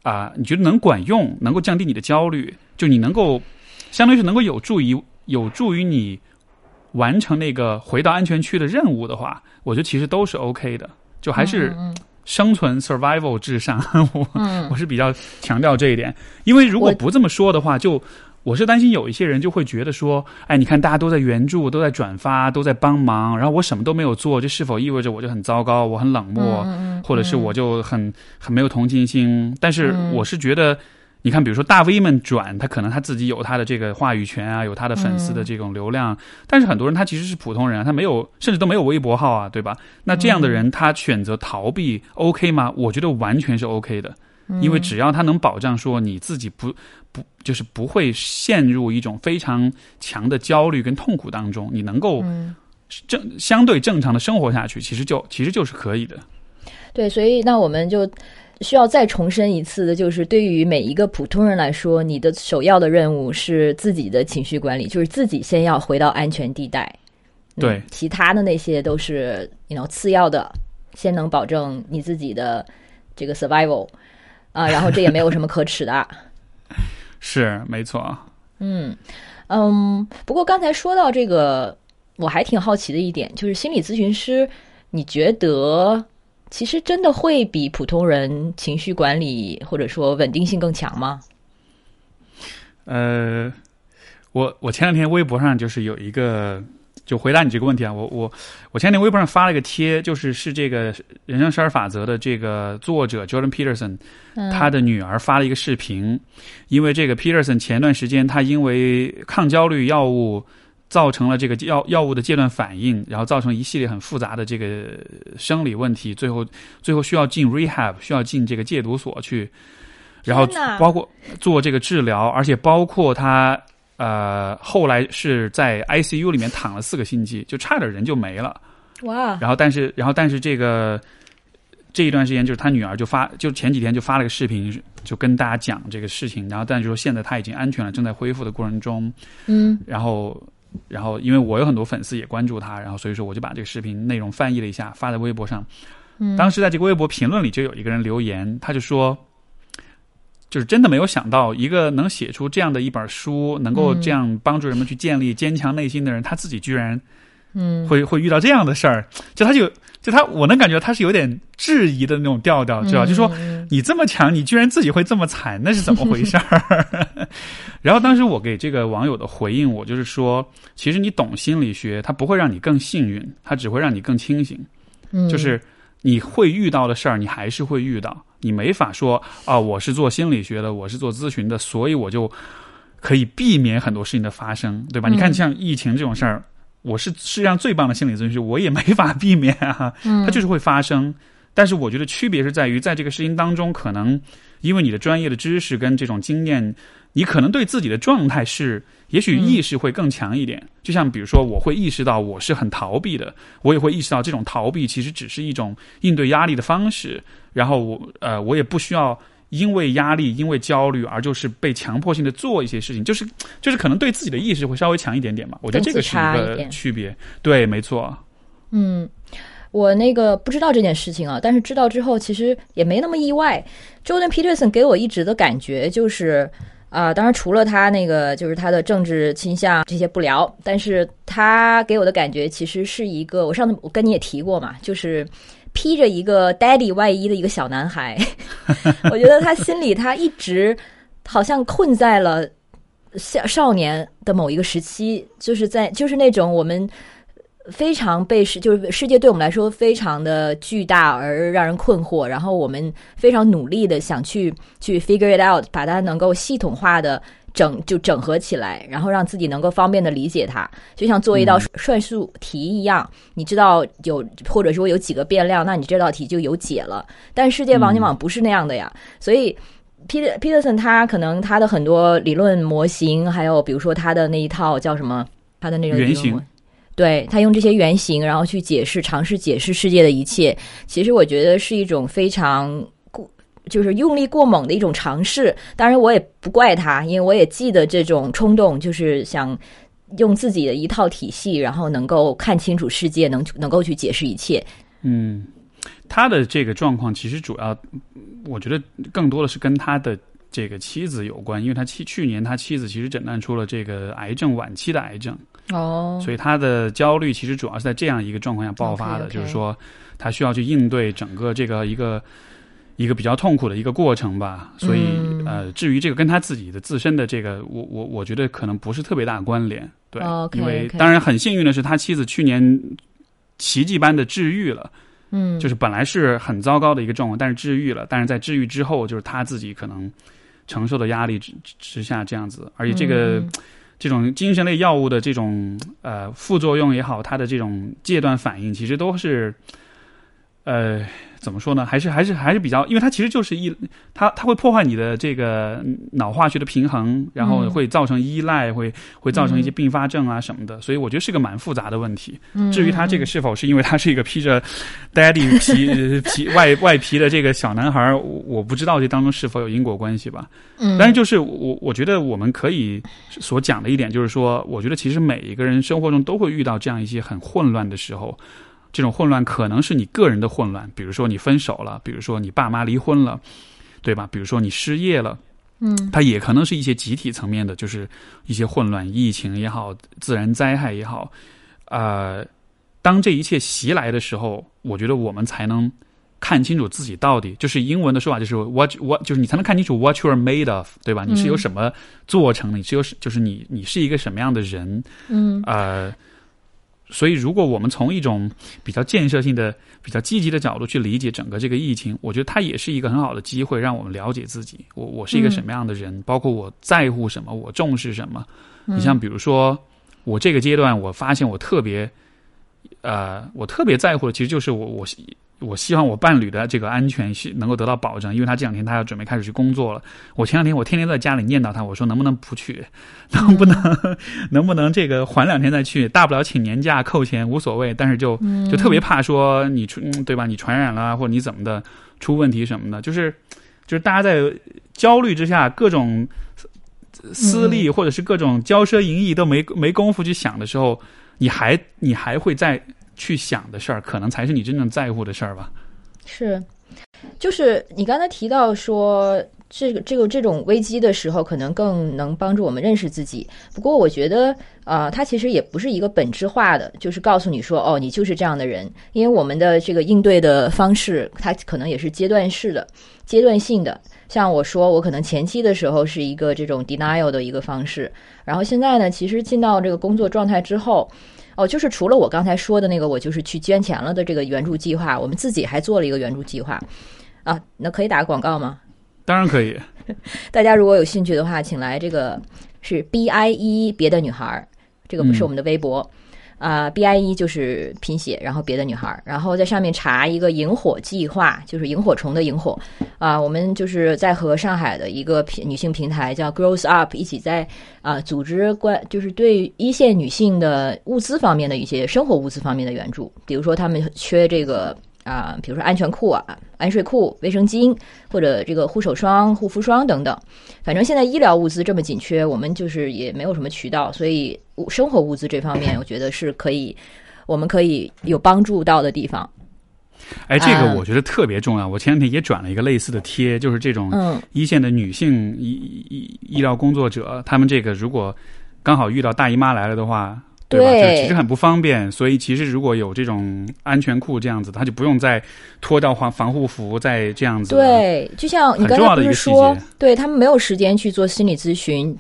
啊，你觉得能管用，能够降低你的焦虑，就你能够，相当于是能够有助于有助于你完成那个回到安全区的任务的话，我觉得其实都是 OK 的，就还是生存 survival 至上，我我是比较强调这一点，因为如果不这么说的话，就。我是担心有一些人就会觉得说，哎，你看大家都在援助，都在转发，都在帮忙，然后我什么都没有做，这是否意味着我就很糟糕，我很冷漠，或者是我就很很没有同情心？但是我是觉得，你看，比如说大 V 们转，他可能他自己有他的这个话语权啊，有他的粉丝的这种流量，但是很多人他其实是普通人，他没有，甚至都没有微博号啊，对吧？那这样的人他选择逃避，OK 吗？我觉得完全是 OK 的。因为只要他能保障说你自己不不就是不会陷入一种非常强的焦虑跟痛苦当中，你能够正相对正常的生活下去，其实就其实就是可以的。对，所以那我们就需要再重申一次的，就是对于每一个普通人来说，你的首要的任务是自己的情绪管理，就是自己先要回到安全地带。对，其他的那些都是你 know 次要的，先能保证你自己的这个 survival。啊，然后这也没有什么可耻的，是没错。嗯嗯，不过刚才说到这个，我还挺好奇的一点，就是心理咨询师，你觉得其实真的会比普通人情绪管理或者说稳定性更强吗？呃，我我前两天微博上就是有一个。就回答你这个问题啊，我我我前天微博上发了一个贴，就是是这个人生十二法则的这个作者 Jordan Peterson，他的女儿发了一个视频，因为这个 Peterson 前段时间他因为抗焦虑药物造成了这个药药物的戒断反应，然后造成一系列很复杂的这个生理问题，最后最后需要进 rehab，需要进这个戒毒所去，然后包括做这个治疗，而且包括他。呃，后来是在 ICU 里面躺了四个星期，就差点人就没了。哇！然后，但是，然后，但是这个这一段时间，就是他女儿就发，就前几天就发了个视频，就跟大家讲这个事情。然后，但是说现在他已经安全了，正在恢复的过程中。嗯。然后，然后，因为我有很多粉丝也关注他，然后所以说我就把这个视频内容翻译了一下，发在微博上。嗯。当时在这个微博评论里就有一个人留言，他就说。就是真的没有想到，一个能写出这样的一本书，能够这样帮助人们去建立坚强内心的人，他自己居然，嗯，会会遇到这样的事儿。就他就就他，我能感觉他是有点质疑的那种调调，知道？就说你这么强，你居然自己会这么惨，那是怎么回事儿？然后当时我给这个网友的回应，我就是说，其实你懂心理学，它不会让你更幸运，它只会让你更清醒。嗯，就是你会遇到的事儿，你还是会遇到。你没法说啊，我是做心理学的，我是做咨询的，所以我就可以避免很多事情的发生，对吧？你看，像疫情这种事儿，我是世界上最棒的心理咨询师，我也没法避免啊，它就是会发生。但是我觉得区别是在于，在这个事情当中，可能因为你的专业的知识跟这种经验，你可能对自己的状态是。也许意识会更强一点，就像比如说，我会意识到我是很逃避的，我也会意识到这种逃避其实只是一种应对压力的方式。然后我呃，我也不需要因为压力、因为焦虑而就是被强迫性的做一些事情，就是就是可能对自己的意识会稍微强一点点嘛。我觉得这个是一个区别。对，没错。嗯，我那个不知道这件事情啊，但是知道之后其实也没那么意外。Jordan Peterson 给我一直的感觉就是。啊，当然除了他那个，就是他的政治倾向这些不聊，但是他给我的感觉其实是一个，我上次我跟你也提过嘛，就是披着一个 daddy 外衣的一个小男孩。我觉得他心里他一直好像困在了少少年的某一个时期，就是在就是那种我们。非常被世就是世界对我们来说非常的巨大而让人困惑，然后我们非常努力的想去去 figure it out，把它能够系统化的整就整合起来，然后让自己能够方便的理解它，就像做一道算术题一样，你知道有或者说有几个变量，那你这道题就有解了。但世界网际网不是那样的呀，所以 Peter Peterson 他可能他的很多理论模型，还有比如说他的那一套叫什么，他的那种原型。对他用这些原型，然后去解释、尝试解释世界的一切，其实我觉得是一种非常过，就是用力过猛的一种尝试。当然，我也不怪他，因为我也记得这种冲动，就是想用自己的一套体系，然后能够看清楚世界，能能够去解释一切。嗯，他的这个状况其实主要，我觉得更多的是跟他的这个妻子有关，因为他妻去年他妻子其实诊断出了这个癌症晚期的癌症。哦，所以他的焦虑其实主要是在这样一个状况下爆发的，就是说他需要去应对整个这个一个一个比较痛苦的一个过程吧。所以呃，至于这个跟他自己的自身的这个，我我我觉得可能不是特别大关联。对，因为当然很幸运的是，他妻子去年奇迹般的治愈了。嗯，就是本来是很糟糕的一个状况，但是治愈了。但是在治愈之后，就是他自己可能承受的压力之之下这样子，而且这个。这种精神类药物的这种呃副作用也好，它的这种戒断反应，其实都是，呃。怎么说呢？还是还是还是比较，因为它其实就是一，它它会破坏你的这个脑化学的平衡，然后会造成依赖，会会造成一些并发症啊什么的。所以我觉得是个蛮复杂的问题。至于他这个是否是因为他是一个披着 daddy 皮皮 外外皮的这个小男孩，我不知道这当中是否有因果关系吧。嗯，但是就是我我觉得我们可以所讲的一点就是说，我觉得其实每一个人生活中都会遇到这样一些很混乱的时候。这种混乱可能是你个人的混乱，比如说你分手了，比如说你爸妈离婚了，对吧？比如说你失业了，嗯，它也可能是一些集体层面的，就是一些混乱，疫情也好，自然灾害也好，呃，当这一切袭来的时候，我觉得我们才能看清楚自己到底，就是英文的说法就是 what what，就是你才能看清楚 what you are made of，对吧？你是由什么做成的？你是由就是你你是一个什么样的人？嗯，呃。所以，如果我们从一种比较建设性的、比较积极的角度去理解整个这个疫情，我觉得它也是一个很好的机会，让我们了解自己。我我是一个什么样的人，包括我在乎什么，我重视什么。你像比如说，我这个阶段，我发现我特别，呃，我特别在乎的其实就是我我我希望我伴侣的这个安全是能够得到保证，因为他这两天他要准备开始去工作了。我前两天我天天在家里念叨他，我说能不能不去，能不能 能不能这个缓两天再去，大不了请年假扣钱无所谓，但是就就特别怕说你出对吧？你传染了或者你怎么的出问题什么的，就是就是大家在焦虑之下各种。私利或者是各种骄奢淫逸都没没工夫去想的时候，你还你还会再去想的事儿，可能才是你真正在乎的事儿吧。是，就是你刚才提到说，这个这个这种危机的时候，可能更能帮助我们认识自己。不过，我觉得啊，它其实也不是一个本质化的，就是告诉你说，哦，你就是这样的人。因为我们的这个应对的方式，它可能也是阶段式的、阶段性的。像我说，我可能前期的时候是一个这种 denial 的一个方式，然后现在呢，其实进到这个工作状态之后，哦，就是除了我刚才说的那个，我就是去捐钱了的这个援助计划，我们自己还做了一个援助计划，啊，那可以打个广告吗？当然可以，大家如果有兴趣的话，请来这个是 B I E 别的女孩，这个不是我们的微博。啊，B I E 就是拼写，然后别的女孩，然后在上面查一个萤火计划，就是萤火虫的萤火。啊，我们就是在和上海的一个平女性平台叫 Grows Up 一起在啊组织关，就是对一线女性的物资方面的一些生活物资方面的援助，比如说他们缺这个。啊，比如说安全裤啊、安睡裤、卫生巾，或者这个护手霜、护肤霜等等。反正现在医疗物资这么紧缺，我们就是也没有什么渠道，所以生活物资这方面，我觉得是可以，我们可以有帮助到的地方。哎，这个我觉得特别重要。我前两天也转了一个类似的贴，就是这种一线的女性医医医疗工作者，他们这个如果刚好遇到大姨妈来了的话。对吧？就其实很不方便，所以其实如果有这种安全裤这样子，他就不用再脱掉防防护服，再这样子。对，就像你刚才不是说，对他们没有时间去做心理咨询，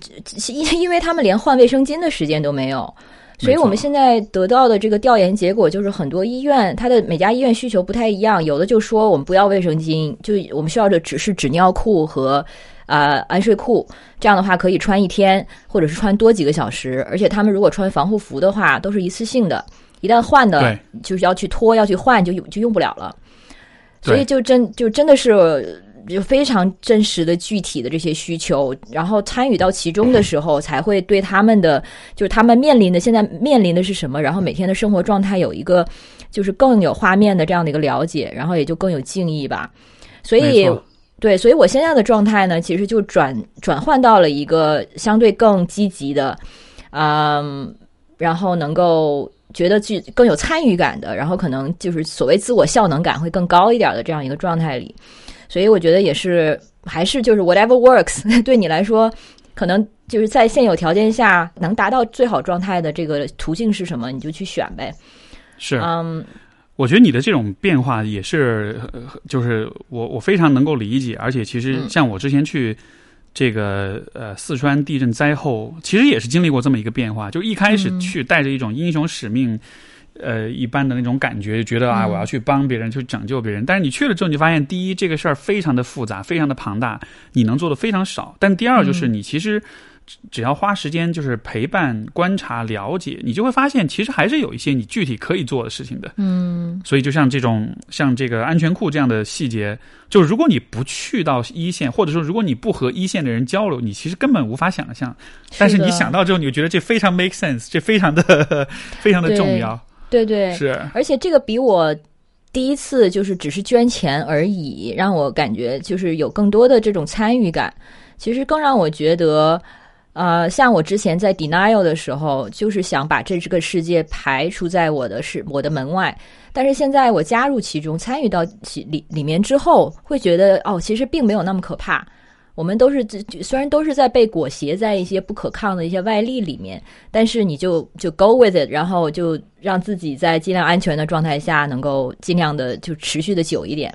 因因为他们连换卫生巾的时间都没有。所以我们现在得到的这个调研结果就是，很多医院它的每家医院需求不太一样，有的就说我们不要卫生巾，就我们需要的只是纸尿裤和。啊，安睡裤这样的话可以穿一天，或者是穿多几个小时。而且他们如果穿防护服的话，都是一次性的，一旦换的，就是要去脱要去换，就就用不了了。所以就真就真的是就非常真实的具体的这些需求，然后参与到其中的时候，才会对他们的就是他们面临的现在面临的是什么，然后每天的生活状态有一个就是更有画面的这样的一个了解，然后也就更有敬意吧。所以。对，所以我现在的状态呢，其实就转转换到了一个相对更积极的，嗯，然后能够觉得去更有参与感的，然后可能就是所谓自我效能感会更高一点的这样一个状态里。所以我觉得也是，还是就是 whatever works，对你来说，可能就是在现有条件下能达到最好状态的这个途径是什么，你就去选呗。是，嗯。我觉得你的这种变化也是，就是我我非常能够理解，而且其实像我之前去这个呃四川地震灾后，其实也是经历过这么一个变化。就一开始去带着一种英雄使命，呃一般的那种感觉，觉得啊我要去帮别人，去拯救别人。但是你去了之后，你发现第一这个事儿非常的复杂，非常的庞大，你能做的非常少。但第二就是你其实。只要花时间，就是陪伴、观察、了解，你就会发现，其实还是有一些你具体可以做的事情的。嗯，所以就像这种，像这个安全裤这样的细节，就如果你不去到一线，或者说如果你不和一线的人交流，你其实根本无法想象。但是你想到之后，你就觉得这非常 make sense，这非常的 非常的重要。对对，是。而且这个比我第一次就是只是捐钱而已，让我感觉就是有更多的这种参与感。其实更让我觉得。呃，像我之前在 denial 的时候，就是想把这这个世界排除在我的是我的门外。但是现在我加入其中，参与到其里里面之后，会觉得哦，其实并没有那么可怕。我们都是虽然都是在被裹挟在一些不可抗的一些外力里面，但是你就就 go with it，然后就让自己在尽量安全的状态下，能够尽量的就持续的久一点。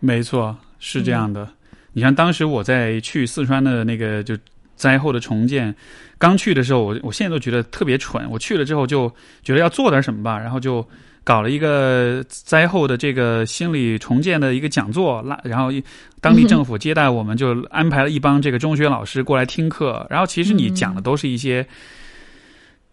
没错，是这样的。你像当时我在去四川的那个就。灾后的重建，刚去的时候，我我现在都觉得特别蠢。我去了之后就觉得要做点什么吧，然后就搞了一个灾后的这个心理重建的一个讲座，拉然后当地政府接待我们，就安排了一帮这个中学老师过来听课。然后其实你讲的都是一些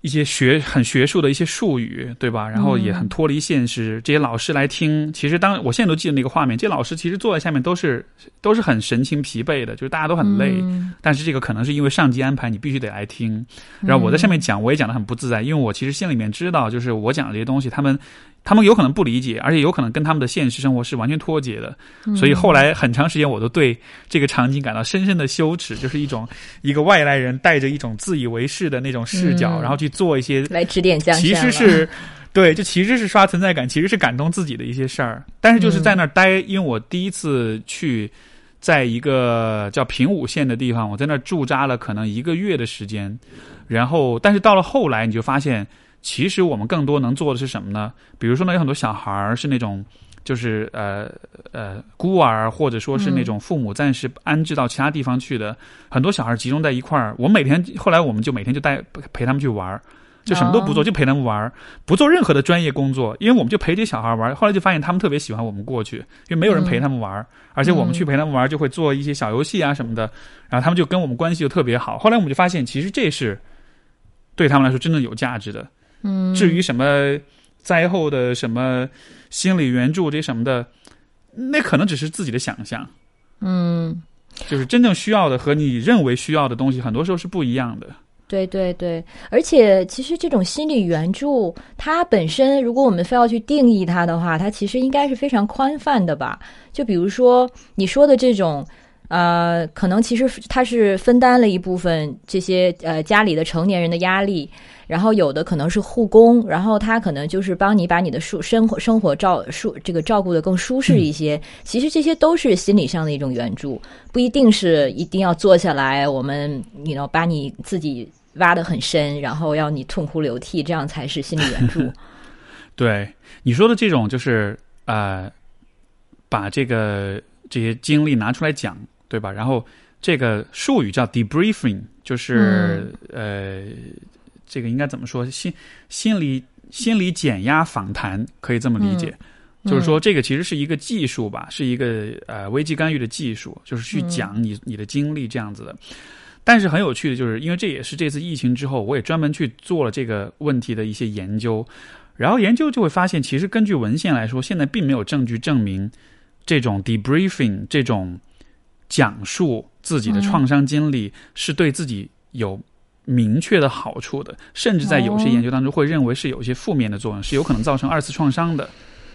一些学很学术的一些术语，对吧？然后也很脱离现实。这些老师来听，其实当我现在都记得那个画面，这些老师其实坐在下面都是都是很神情疲惫的，就是大家都很累。但是这个可能是因为上级安排，你必须得来听。然后我在上面讲，我也讲的很不自在，因为我其实心里面知道，就是我讲的这些东西，他们。他们有可能不理解，而且有可能跟他们的现实生活是完全脱节的，所以后来很长时间我都对这个场景感到深深的羞耻，就是一种一个外来人带着一种自以为是的那种视角，然后去做一些来指点江山，其实是对，就其实是刷存在感，其实是感动自己的一些事儿。但是就是在那儿待，因为我第一次去，在一个叫平武县的地方，我在那儿驻扎了可能一个月的时间，然后但是到了后来，你就发现。其实我们更多能做的是什么呢？比如说呢，有很多小孩儿是那种，就是呃呃孤儿，或者说是那种父母暂时安置到其他地方去的，很多小孩集中在一块儿。我每天后来我们就每天就带陪他们去玩儿，就什么都不做，就陪他们玩儿，不做任何的专业工作，因为我们就陪这些小孩玩儿。后来就发现他们特别喜欢我们过去，因为没有人陪他们玩儿，而且我们去陪他们玩儿就会做一些小游戏啊什么的，然后他们就跟我们关系就特别好。后来我们就发现，其实这是对他们来说真正有价值的。嗯，至于什么灾后的什么心理援助这什么的，那可能只是自己的想象。嗯，就是真正需要的和你认为需要的东西，很多时候是不一样的。对对对，而且其实这种心理援助，它本身如果我们非要去定义它的话，它其实应该是非常宽泛的吧？就比如说你说的这种。呃，可能其实他是分担了一部分这些呃家里的成年人的压力，然后有的可能是护工，然后他可能就是帮你把你的舒生活生活照舒这个照顾的更舒适一些。其实这些都是心理上的一种援助，不一定是一定要坐下来，我们你要把你自己挖得很深，然后要你痛哭流涕，这样才是心理援助。对你说的这种，就是呃，把这个这些经历拿出来讲。对吧？然后这个术语叫 debriefing，就是呃，这个应该怎么说？心心理心理减压访谈，可以这么理解。就是说，这个其实是一个技术吧，是一个呃危机干预的技术，就是去讲你你的经历这样子的。但是很有趣的就是，因为这也是这次疫情之后，我也专门去做了这个问题的一些研究，然后研究就会发现，其实根据文献来说，现在并没有证据证明这种 debriefing 这种。讲述自己的创伤经历是对自己有明确的好处的，甚至在有些研究当中会认为是有一些负面的作用，是有可能造成二次创伤的。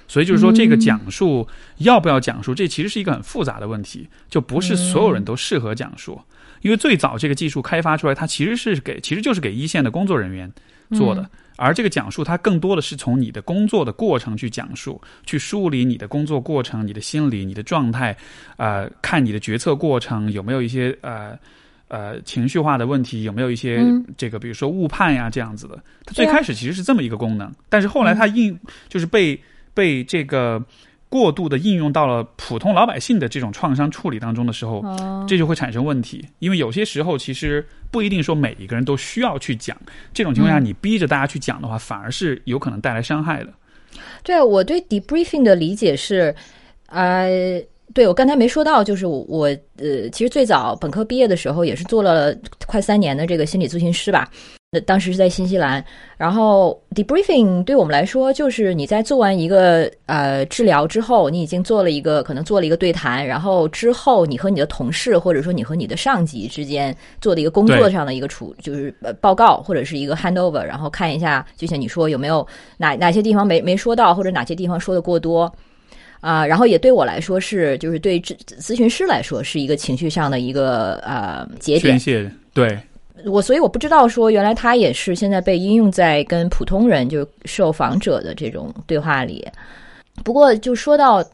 所以就是说，这个讲述要不要讲述，这其实是一个很复杂的问题，就不是所有人都适合讲述。因为最早这个技术开发出来，它其实是给，其实就是给一线的工作人员做的。而这个讲述，它更多的是从你的工作的过程去讲述，去梳理你的工作过程、你的心理、你的状态，呃，看你的决策过程有没有一些呃呃情绪化的问题，有没有一些这个比如说误判呀这样子的。它最开始其实是这么一个功能，但是后来它应就是被被这个。过度的应用到了普通老百姓的这种创伤处理当中的时候，这就会产生问题。因为有些时候其实不一定说每一个人都需要去讲，这种情况下你逼着大家去讲的话，反而是有可能带来伤害的。对，我对 debriefing 的理解是，呃，对我刚才没说到，就是我呃，其实最早本科毕业的时候也是做了快三年的这个心理咨询师吧。那当时是在新西兰，然后 debriefing 对我们来说，就是你在做完一个呃治疗之后，你已经做了一个可能做了一个对谈，然后之后你和你的同事或者说你和你的上级之间做的一个工作上的一个处，就是报告或者是一个 handover，然后看一下，就像你说有没有哪哪些地方没没说到，或者哪些地方说的过多啊，然后也对我来说是，就是对咨咨询师来说是一个情绪上的一个呃节点，宣泄对。我所以我不知道说原来它也是现在被应用在跟普通人就受访者的这种对话里。不过就说到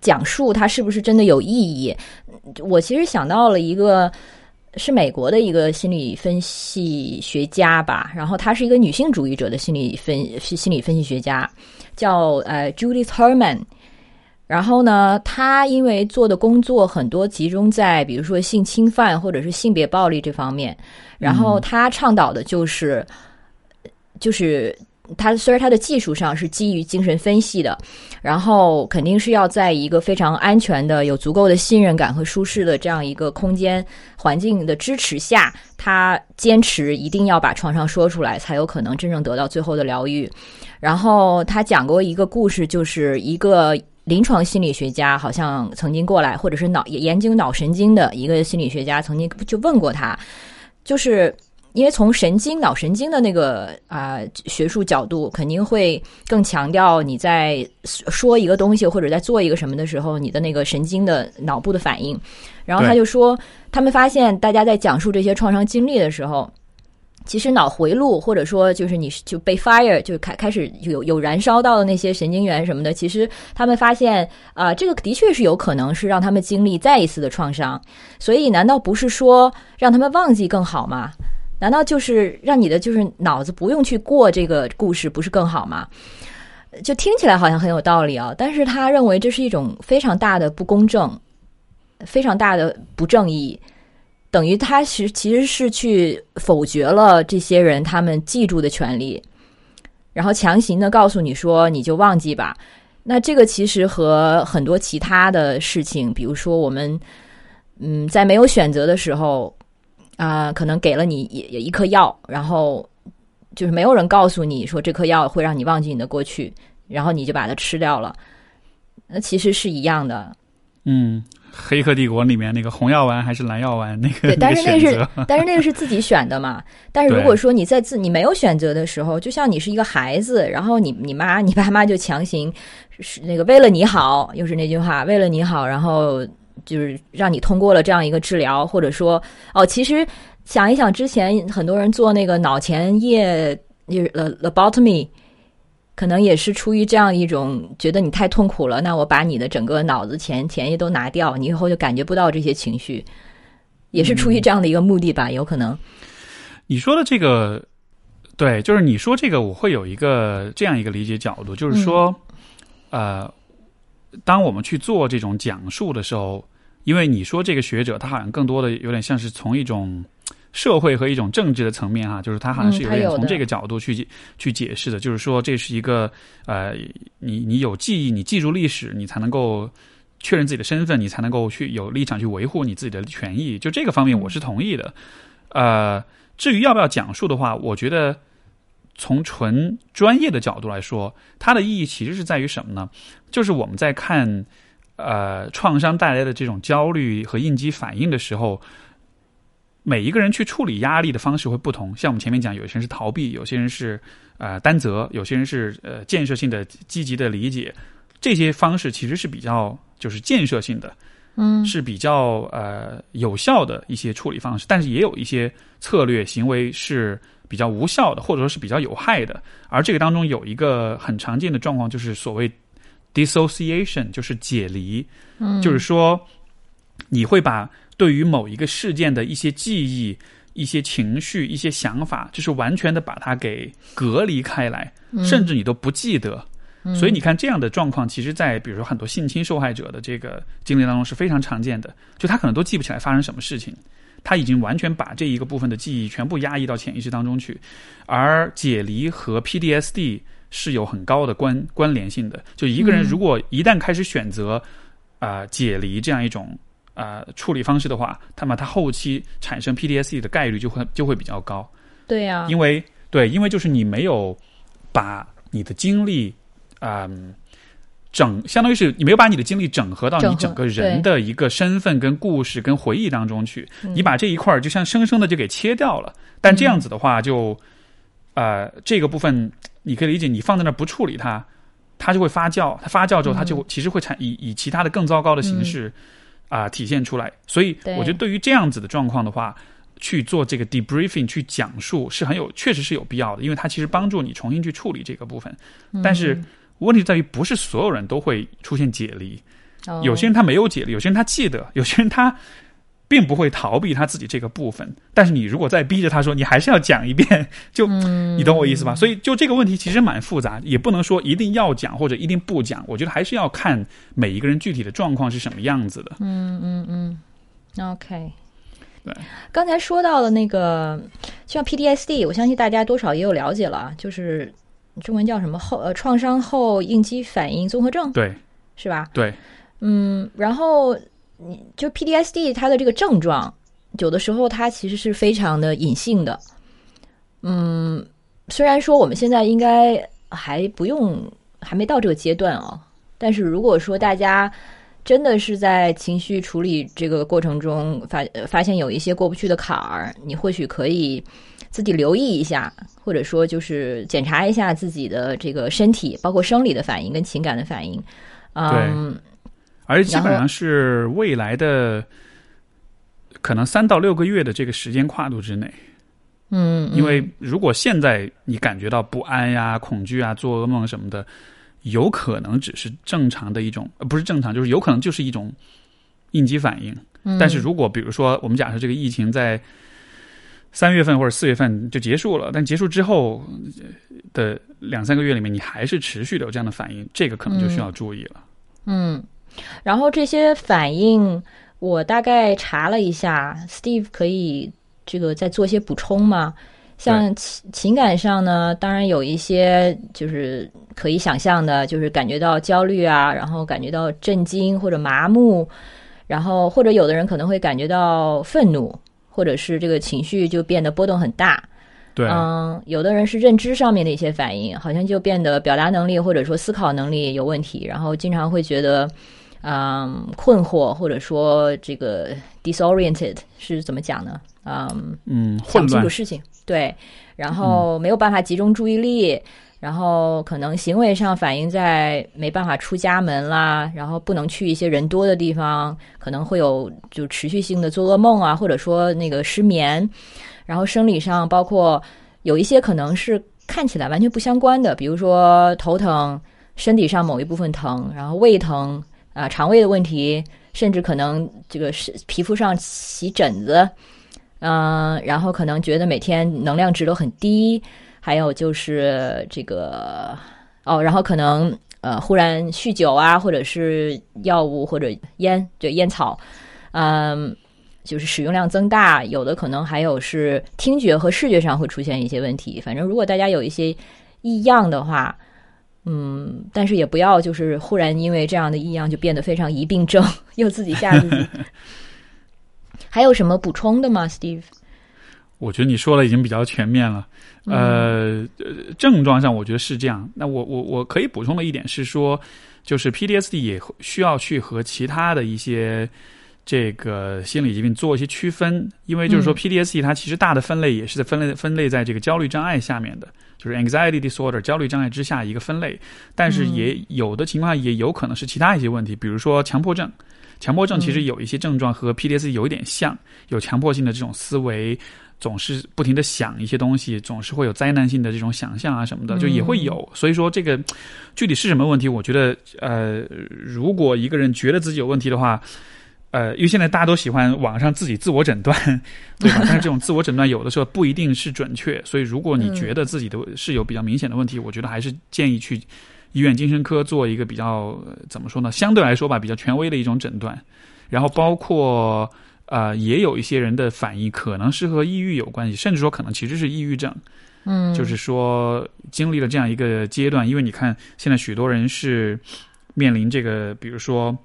讲述它是不是真的有意义，我其实想到了一个是美国的一个心理分析学家吧，然后她是一个女性主义者的心理分心理分析学家，叫呃 Judith Herman。然后呢，他因为做的工作很多集中在比如说性侵犯或者是性别暴力这方面，然后他倡导的就是，就是他虽然他的技术上是基于精神分析的，然后肯定是要在一个非常安全的、有足够的信任感和舒适的这样一个空间环境的支持下，他坚持一定要把创伤说出来，才有可能真正得到最后的疗愈。然后他讲过一个故事，就是一个临床心理学家，好像曾经过来，或者是脑研究脑神经的一个心理学家，曾经就问过他，就是因为从神经脑神经的那个啊、学术角度，肯定会更强调你在说一个东西或者在做一个什么的时候，你的那个神经的脑部的反应。然后他就说，他们发现大家在讲述这些创伤经历的时候。其实脑回路，或者说就是你就被 fire 就开开始有有燃烧到的那些神经元什么的，其实他们发现啊、这个的确是有可能是让他们经历再一次的创伤。所以难道不是说让他们忘记更好吗？难道就是让你的就是脑子不用去过这个故事，不是更好吗？就听起来好像很有道理啊，但是他认为这是一种非常大的不公正，非常大的不正义。等于他其实其实是去否决了这些人他们记住的权利，然后强行的告诉你说你就忘记吧。那这个其实和很多其他的事情，比如说我们嗯在没有选择的时候啊、可能给了你一一颗药，然后就是没有人告诉你说这颗药会让你忘记你的过去，然后你就把它吃掉了。那其实是一样的，嗯，《黑客帝国》里面那个红药丸还是蓝药丸那个 对，但是那个是但是那个是自己选的嘛。但是如果说你在自你没有选择的时候，就像你是一个孩子，然后你你妈你爸妈就强行是那个为了你好，又是那句话，为了你好，然后就是让你通过了这样一个治疗，或者说哦，其实想一想，之前很多人做那个脑前叶就是 l lobotomy。可能也是出于这样一种觉得你太痛苦了，那我把你的整个脑子前前叶都拿掉，你以后就感觉不到这些情绪，也是出于这样的一个目的吧，有可能。你说的这个，对，就是你说这个，我会有一个这样一个理解角度，就是说，呃，当我们去做这种讲述的时候，因为你说这个学者，他好像更多的有点像是从一种社会和一种政治的层面哈，就是他好像是有点从这个角度去、去解释的，就是说这是一个呃，你你有记忆，你记住历史，你才能够。确认自己的身份，你才能够去有立场去维护你自己的权益。就这个方面，我是同意的。呃，至于要不要讲述的话，我觉得从纯专业的角度来说，它的意义其实是在于什么呢？就是我们在看呃创伤带来的这种焦虑和应激反应的时候，每一个人去处理压力的方式会不同。像我们前面讲，有些人是逃避，有些人是呃担责，有些人是呃建设性的、积极的理解。这些方式其实是比较就是建设性的。嗯是比较呃有效的一些处理方式，但是也有一些策略行为是比较无效的，或者说是比较有害的。而这个当中有一个很常见的状况，就是所谓 dissociation，就是解离，嗯就是说你会把对于某一个事件的一些记忆、一些情绪、一些想法，就是完全的把它给隔离开来，甚至你都不记得。所以你看，这样的状况，其实，在比如说很多性侵受害者的这个经历当中是非常常见的。就他可能都记不起来发生什么事情，他已经完全把这一个部分的记忆全部压抑到潜意识当中去。而解离和 PDSD 是有很高的关关联性的。就一个人如果一旦开始选择啊、呃解离这样一种啊、呃处理方式的话，那么它后期产生 PDSD 的概率就会就会比较高。对呀、因为对，因为就是你没有把你的精力，嗯，整，相当于是你没有把你的精力整合到你整个人的一个身份、跟故事、跟回忆当中去，嗯你把这一块儿就像生生的就给切掉了。但这样子的话就，呃，这个部分你可以理解，你放在那儿不处理它，它就会发酵，它发酵之后，它就其实会产以以其他的更糟糕的形式啊、体现出来。所以我觉得对于这样子的状况的话，去做这个 debriefing 去讲述是很有，确实是有必要的，因为它其实帮助你重新去处理这个部分。但是问题在于，不是所有人都会出现解离，哦有些人他没有解离，有些人他记得，有些人他并不会逃避他自己这个部分。但是你如果再逼着他说，你还是要讲一遍，就、你懂我意思吧？所以就这个问题其实蛮复杂，也不能说一定要讲或者一定不讲。我觉得还是要看每一个人具体的状况是什么样子的。嗯嗯嗯 OK，对，刚才说到了那个，像 PTSD，我相信大家多少也有了解了，就是中文叫什么后呃创伤后应激反应综合症，对是吧？对，嗯，然后你就 PDSD 它的这个症状，有的时候它其实是非常的隐性的。嗯，虽然说我们现在应该还不用，还没到这个阶段啊，但是如果说大家真的是在情绪处理这个过程中发呃发现有一些过不去的坎儿，你或许可以自己留意一下，或者说就是检查一下自己的这个身体，包括生理的反应跟情感的反应。嗯，而基本上是未来的可能三到六个月的这个时间跨度之内。嗯，因为如果现在你感觉到不安呀、恐惧啊、做噩梦什么的，有可能只是正常的一种，呃，不是正常，就是有可能就是一种应激反应。但是如果比如说我们假设这个疫情在三月份或者四月份就结束了，但结束之后的两三个月里面，你还是持续的有这样的反应，这个可能就需要注意了。嗯，然后这些反应我大概查了一下，Steve 可以。这个再做一些补充吗？像情情感上呢，当然有一些就是可以想象的，就是感觉到焦虑啊，然后感觉到震惊或者麻木，然后或者有的人可能会感觉到愤怒，或者是这个情绪就变得波动很大。对，嗯，有的人是认知上面的一些反应，好像就变得表达能力或者说思考能力有问题，然后经常会觉得。嗯，困惑或者说这个 disoriented 是怎么讲呢？嗯嗯，想不清楚事情，对，然后没有办法集中注意力，然后可能行为上反映在没办法出家门啦，然后不能去一些人多的地方，可能会有就持续性的做噩梦啊，或者说那个失眠，然后生理上包括有一些可能是看起来完全不相关的，比如说头疼，身体上某一部分疼，然后胃疼。啊，肠胃的问题，甚至可能这个是皮肤上起疹子，嗯，然后可能觉得每天能量值都很低，还有就是这个哦，然后可能呃忽然酗酒啊，或者是药物或者烟，对烟草，嗯，就是使用量增大，有的可能还有是听觉和视觉上会出现一些问题。反正如果大家有一些异样的话。嗯，但是也不要就是忽然因为这样的异样就变得非常疑病症，又自己吓自己。还有什么补充的吗，Steve？我觉得你说的已经比较全面了。呃，症状上我觉得是这样。那我我我可以补充的一点是说，就是 PDSD 也需要去和其他的一些这个心理疾病做一些区分，因为就是说 PDSD 它其实大的分类也是在分类分类在这个焦虑障碍下面的。就是 anxiety disorder 焦虑障碍之下一个分类，但是也有的情况也有可能是其他一些问题，比如说强迫症。强迫症其实有一些症状和 PDS 有一点像，有强迫性的这种思维，总是不停的想一些东西，总是会有灾难性的这种想象啊什么的，就也会有。所以说这个具体是什么问题，我觉得呃，如果一个人觉得自己有问题的话。呃，因为现在大家都喜欢网上自己自我诊断，对吧？但是这种自我诊断有的时候不一定是准确，所以如果你觉得自己的是有比较明显的问题，我觉得还是建议去医院精神科做一个比较怎么说呢？相对来说吧，比较权威的一种诊断。然后包括呃，也有一些人的反应可能是和抑郁有关系，甚至说可能其实是抑郁症。嗯，就是说经历了这样一个阶段，因为你看现在许多人是面临这个，比如说。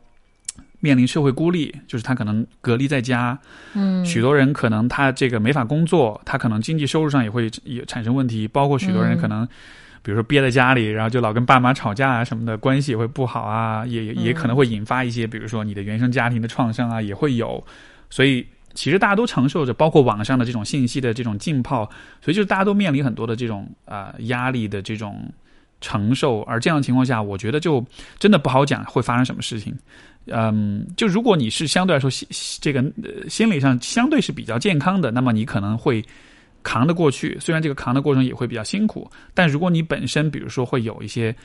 面临社会孤立，就是他可能隔离在家，嗯，许多人可能他这个没法工作，他可能经济收入上也会也产生问题，包括许多人可能，比如说憋在家里，然后就老跟爸妈吵架啊什么的，关系也会不好啊，也也可能会引发一些，比如说你的原生家庭的创伤啊，也会有。所以其实大家都承受着，包括网上的这种信息的这种浸泡，所以就是大家都面临很多的这种啊压力的这种承受，而这样的情况下，我觉得就真的不好讲会发生什么事情。嗯，就如果你是相对来说心这个心理上相对是比较健康的，那么你可能会扛得过去。虽然这个扛的过程也会比较辛苦，但如果你本身比如说会有一些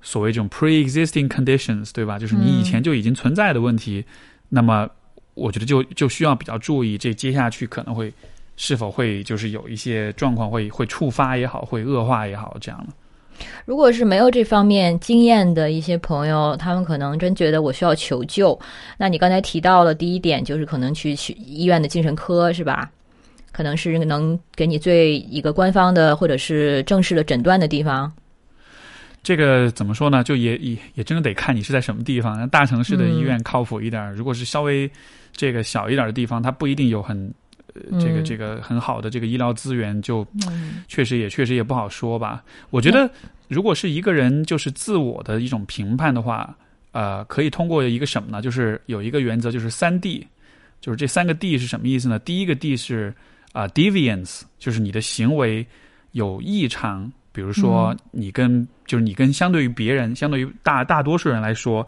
所谓这种 pre-existing conditions，对吧？就是你以前就已经存在的问题，那么我觉得就就需要比较注意，这接下去可能会是否会就是有一些状况会会触发也好，会恶化也好，这样的。如果是没有这方面经验的一些朋友，他们可能真觉得我需要求救。那你刚才提到了第一点，就是可能去去医院的精神科，是吧？可能是能给你最一个官方的或者是正式的诊断的地方。这个怎么说呢？就也也也真的得看你是在什么地方。大城市的医院靠谱一点，如果是稍微这个小一点的地方，它不一定有很呃这个这个很好的这个医疗资源，就确实也确实也不好说吧。我觉得，如果是一个人就是自我的一种评判的话，呃，可以通过一个什么呢？就是有一个原则，就是三 D，就是这三个 D 是什么意思呢？第一个 D 是啊，deviance，就是你的行为有异常。比如说，你跟就是你跟相对于别人，相对于大大多数人来说，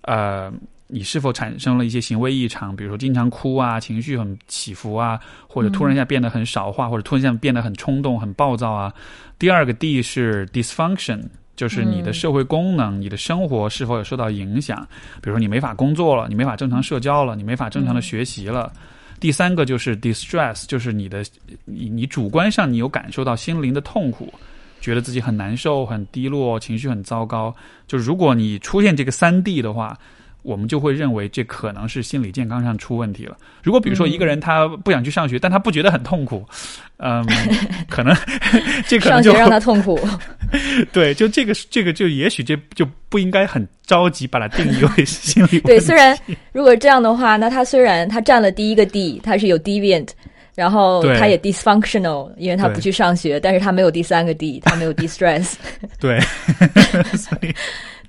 呃，你是否产生了一些行为异常？比如说，经常哭啊，情绪很起伏啊，或者突然一下变得很少话，或者突然一下变得很冲动、很暴躁啊。第二个 D 是 dysfunction，就是你的社会功能、你的生活是否有受到影响？比如说，你没法工作了，你没法正常社交了，你没法正常的学习了。第三个就是 distress，就是你的你你主观上你有感受到心灵的痛苦。觉得自己很难受、很低落、情绪很糟糕。就如果你出现这个三 D 的话，我们就会认为这可能是心理健康上出问题了。如果比如说一个人他不想去上学，但他不觉得很痛苦，嗯，可能 这可能就让他痛苦。对，就这个这个就也许这就不应该很着急把它定义为心理。对，虽然如果这样的话，那他虽然他占了第一个 D，他是有 deviant。然后他也 dysfunctional，因为他不去上学，但是他没有第三个 D，他没有 distress。对，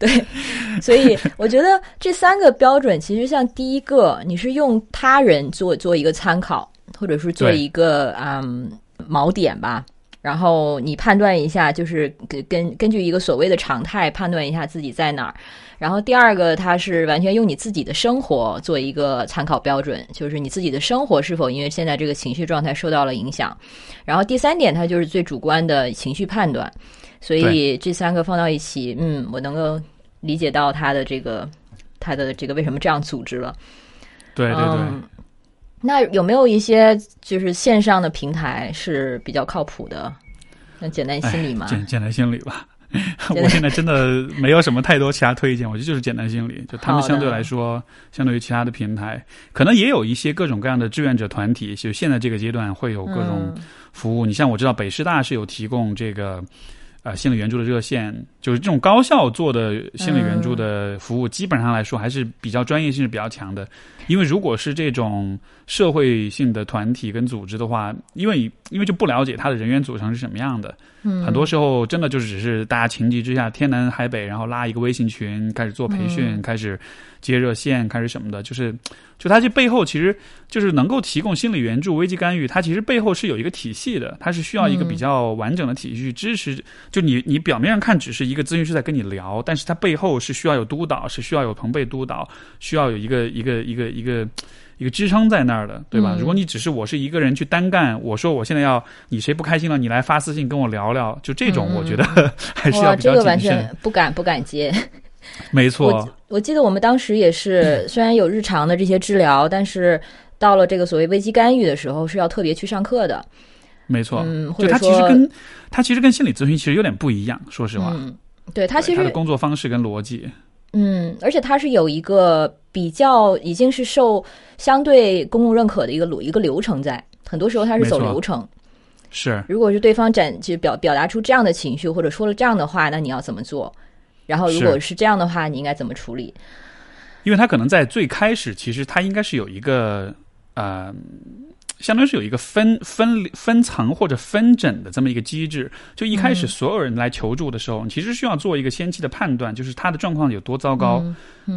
对，所以我觉得这三个标准其实像第一个，你是用他人做做一个参考，或者是做一个嗯锚点吧。然后你判断一下，就是根根根据一个所谓的常态判断一下自己在哪儿。然后第二个，它是完全用你自己的生活做一个参考标准，就是你自己的生活是否因为现在这个情绪状态受到了影响。然后第三点，它就是最主观的情绪判断。所以这三个放到一起，嗯，我能够理解到他的这个他的这个为什么这样组织了。对对对。那有没有一些就是线上的平台是比较靠谱的？那简单心理吗？简简单心理吧。我现在真的没有什么太多其他推荐，我觉得就是简单心理，就他们相对来说，相对于其他的平台，可能也有一些各种各样的志愿者团体，就现在这个阶段会有各种服务。你像我知道北师大是有提供这个。呃，心理援助的热线就是这种高校做的心理援助的服务，基本上来说还是比较专业性是比较强的。因为如果是这种社会性的团体跟组织的话，因为因为就不了解它的人员组成是什么样的，嗯，很多时候真的就只是大家情急之下天南海北，然后拉一个微信群开始做培训，开始接热线，开始什么的，就是。就它这背后其实就是能够提供心理援助、危机干预，它其实背后是有一个体系的，它是需要一个比较完整的体系去支持。就你你表面上看只是一个咨询师在跟你聊，但是它背后是需要有督导，是需要有朋辈督导，需要有一个一个一个一个一个支撑在那儿的，对吧？如果你只是我是一个人去单干，我说我现在要你谁不开心了，你来发私信跟我聊聊，就这种我觉得 还是要比较谨慎。这个完全不敢不敢接。没错，我记得我们当时也是，虽然有日常的这些治疗，但是到了这个所谓危机干预的时候，是要特别去上课的。没错，嗯，就他其实跟他其实跟心理咨询其实有点不一样，说实话。嗯，对他其实他的工作方式跟逻辑，嗯，而且他是有一个比较已经是受相对公共认可的一个流一个流程在，很多时候他是走流程。是，如果是对方展就表表达出这样的情绪或者说了这样的话，那你要怎么做？然后，如果是这样的话，你应该怎么处理？因为他可能在最开始，其实他应该是有一个呃，相当于是有一个分分分层或者分诊的这么一个机制。就一开始所有人来求助的时候，其实需要做一个先期的判断，就是他的状况有多糟糕，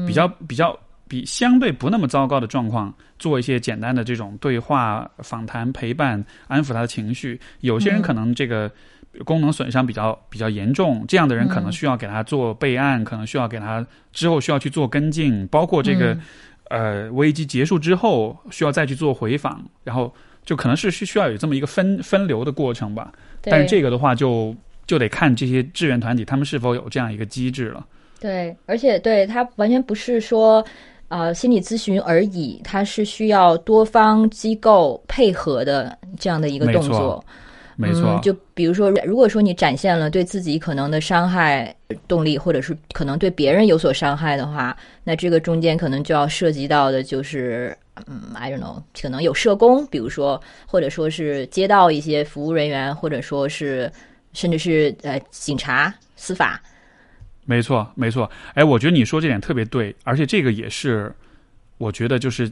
比较比较比相对不那么糟糕的状况，做一些简单的这种对话、访谈、陪伴、安抚他的情绪。有些人可能这个。功能损伤比较比较严重，这样的人可能需要给他做备案，可能需要给他之后需要去做跟进，包括这个呃危机结束之后需要再去做回访，然后就可能是需需要有这么一个分分流的过程吧。但是这个的话，就就得看这些志愿团体他们是否有这样一个机制了。对，而且对他完全不是说啊心理咨询而已，他是需要多方机构配合的这样的一个动作。没错，就比如说，如果说你展现了对自己可能的伤害动力，或者是可能对别人有所伤害的话，那这个中间可能就要涉及到的就是，嗯，I don't know，可能有社工，比如说，或者说是街道一些服务人员，或者说是甚至是呃警察、司法，没错，没错。哎，我觉得你说这点特别对，而且这个也是，我觉得就是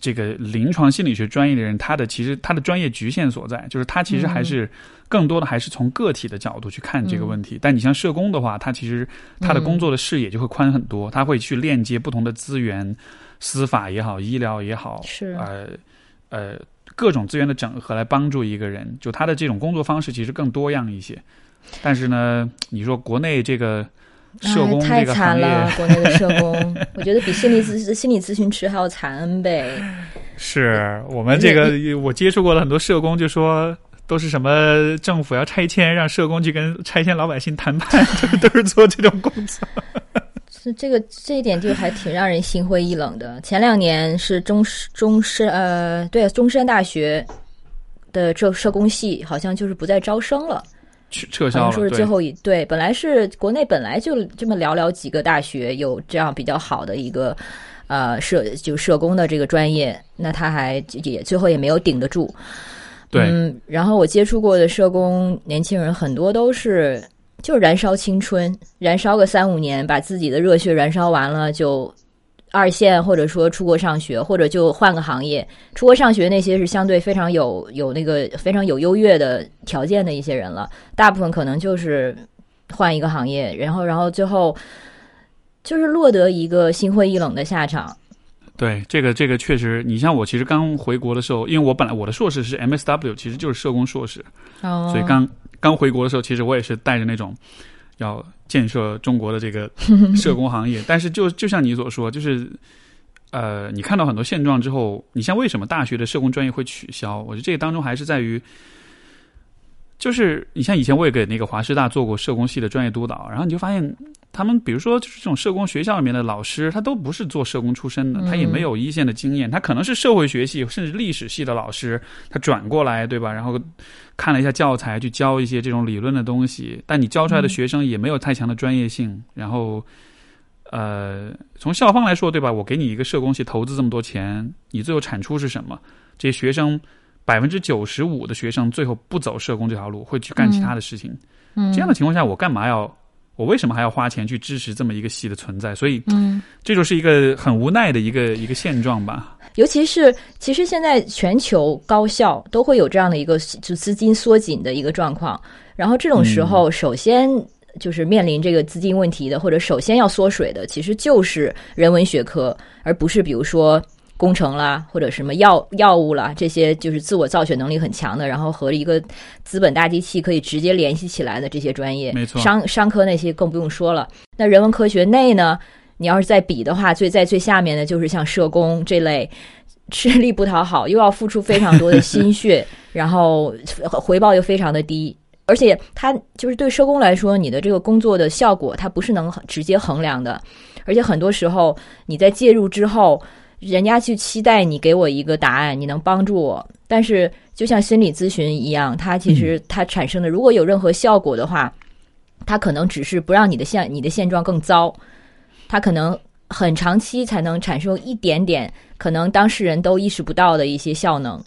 这个临床心理学专业的人，他的其实他的专业局限所在，就是他其实还是更多的还是从个体的角度去看这个问题。但你像社工的话，他其实他的工作的视野就会宽很多，他会去链接不同的资源，司法也好，医疗也好，是呃呃各种资源的整合来帮助一个人。就他的这种工作方式其实更多样一些。但是呢，你说国内这个社工太惨了，国内的社工，我觉得比心理咨心理咨询师还要惨 N 倍。是我们这个我接触过了很多社工，就说都是什么政府要拆迁，让社工去跟拆迁老百姓谈判，都是做这种工作。是这个这一点就还挺让人心灰意冷的。前两年是中中山呃，对中山大学的这社工系好像就是不再招生了。撤销了，说是最后一对，本来是国内本来就这么寥寥几个大学有这样比较好的一个呃社就社工的这个专业，那他还也最后也没有顶得住。对，嗯，然后我接触过的社工年轻人很多都是就是燃烧青春，燃烧个三五年，把自己的热血燃烧完了就。二线或者说出国上学，或者就换个行业。出国上学那些是相对非常有有那个非常有优越的条件的一些人了。大部分可能就是换一个行业，然后然后最后就是落得一个心灰意冷的下场。对，这个这个确实，你像我其实刚回国的时候，因为我本来我的硕士是 MSW，其实就是社工硕士，哦，所以刚刚回国的时候，其实我也是带着那种。要建设中国的这个 社工行业，但是就就像你所说，就是呃，你看到很多现状之后，你像为什么大学的社工专业会取消？我觉得这个当中还是在于。就是你像以前我也给那个华师大做过社工系的专业督导，然后你就发现他们，比如说就是这种社工学校里面的老师，他都不是做社工出身的，他也没有一线的经验，他可能是社会学系甚至历史系的老师，他转过来对吧？然后看了一下教材去教一些这种理论的东西，但你教出来的学生也没有太强的专业性。然后，呃，从校方来说对吧？我给你一个社工系投资这么多钱，你最后产出是什么？这些学生。百分之九十五的学生最后不走社工这条路，会去干其他的事情。嗯，这样的情况下，我干嘛要？我为什么还要花钱去支持这么一个系的存在？所以，嗯，这就是一个很无奈的一个一个现状吧。尤其是，其实现在全球高校都会有这样的一个就资金缩紧的一个状况。然后这种时候，首先就是面临这个资金问题的，或者首先要缩水的，其实就是人文学科，而不是比如说。工程啦，或者什么药药物啦，这些就是自我造血能力很强的，然后和一个资本大机器可以直接联系起来的这些专业，没错。商商科那些更不用说了。那人文科学内呢，你要是再比的话，最在最下面的就是像社工这类，吃力不讨好，又要付出非常多的心血，然后回报又非常的低，而且它就是对社工来说，你的这个工作的效果，它不是能直接衡量的，而且很多时候你在介入之后。人家去期待你给我一个答案，你能帮助我。但是就像心理咨询一样，它其实它产生的如果有任何效果的话，它可能只是不让你的现你的现状更糟，它可能很长期才能产生一点点可能当事人都意识不到的一些效能。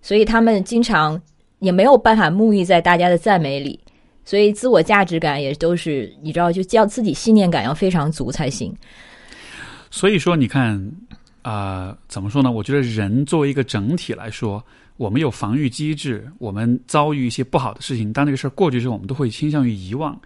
所以他们经常也没有办法沐浴在大家的赞美里，所以自我价值感也都是你知道，就叫自己信念感要非常足才行。所以说，你看。啊，怎么说呢？我觉得人作为一个整体来说，我们有防御机制，我们遭遇一些不好的事情，当这个事儿过去之后，我们都会倾向于遗忘。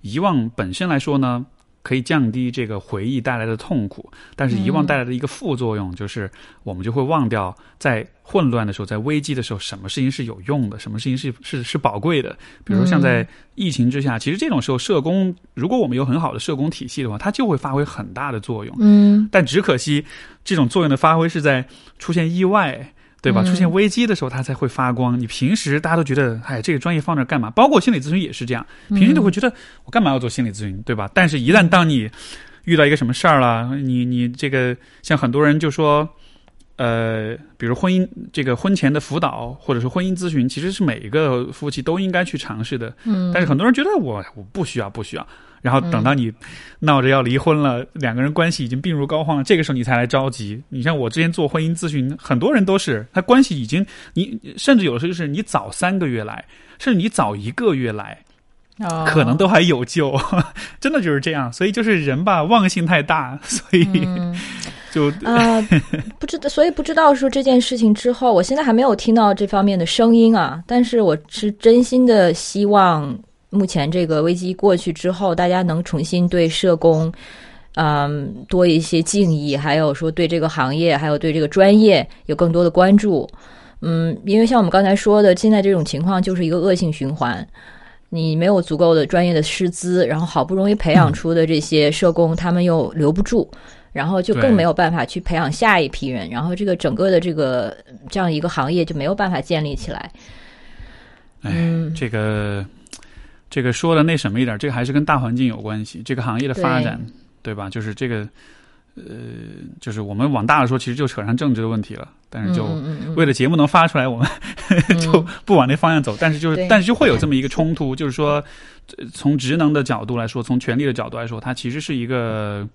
遗忘本身来说呢？可以降低这个回忆带来的痛苦，但是遗忘带来的一个副作用就是，我们就会忘掉在混乱的时候、在危机的时候，什么事情是有用的，什么事情是是是宝贵的。比如说像在疫情之下，其实这种时候，社工如果我们有很好的社工体系的话，它就会发挥很大的作用。嗯，但只可惜，这种作用的发挥是在出现意外。对吧？出现危机的时候，它才会发光。你平时大家都觉得，哎，这个专业放那干嘛？包括心理咨询也是这样，平时都会觉得我干嘛要做心理咨询，对吧？但是，一旦当你遇到一个什么事儿了，你你这个像很多人就说，呃，比如婚姻这个婚前的辅导，或者是婚姻咨询，其实是每一个夫妻都应该去尝试的。嗯，但是很多人觉得我我不需要，不需要。然后等到你闹着要离婚了，两个人关系已经病入膏肓了，这个时候你才来着急。你像我之前做婚姻咨询，很多人都是他关系已经，你甚至有的时候就是你早三个月来，甚至你早一个月来，哦可能都还有救，真的就是这样。所以就是人吧，忘性太大，所以嗯 就、啊、不知道，所以不知道说这件事情之后，我现在还没有听到这方面的声音啊。但是我是真心的希望，目前这个危机过去之后，大家能重新对社工，嗯，多一些敬意，还有说对这个行业，还有对这个专业有更多的关注。嗯，因为像我们刚才说的，现在这种情况就是一个恶性循环。你没有足够的专业的师资，然后好不容易培养出的这些社工，他们又留不住，然后就更没有办法去培养下一批人，然后这个整个的这个这样一个行业就没有办法建立起来。哎嗯，这个这个说的那什么一点，这个还是跟大环境有关系，这个行业的发展，对吧？就是这个呃，就是我们往大了说，其实就扯上政治的问题了，但是就。为了节目能发出来，我们 就不往那方向走。但是就是，但是就会有这么一个冲突，就是说，呃从职能的角度来说，从权力的角度来说，它其实是一个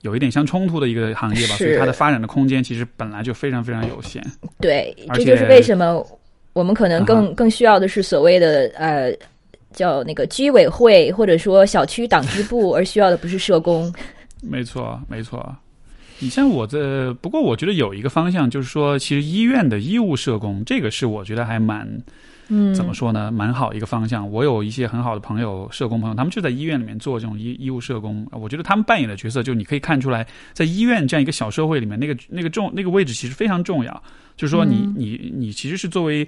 有一点相冲突的一个行业吧，所以它的发展的空间其实本来就非常非常有限。对，这就是为什么我们可能啊更、更需要的是所谓的呃叫那个居委会或者说小区党支部，而需要的不是社工。没错，没错。你像我这，不过我觉得有一个方向，就是说，其实医院的医务社工，这个是我觉得还蛮嗯，怎么说呢，蛮好一个方向。我有一些很好的朋友，社工朋友，他们就在医院里面做这种医医务社工。我觉得他们扮演的角色，就你可以看出来，在医院这样一个小社会里面，那个那个重那个位置其实非常重要。就是说你，嗯你你其实是作为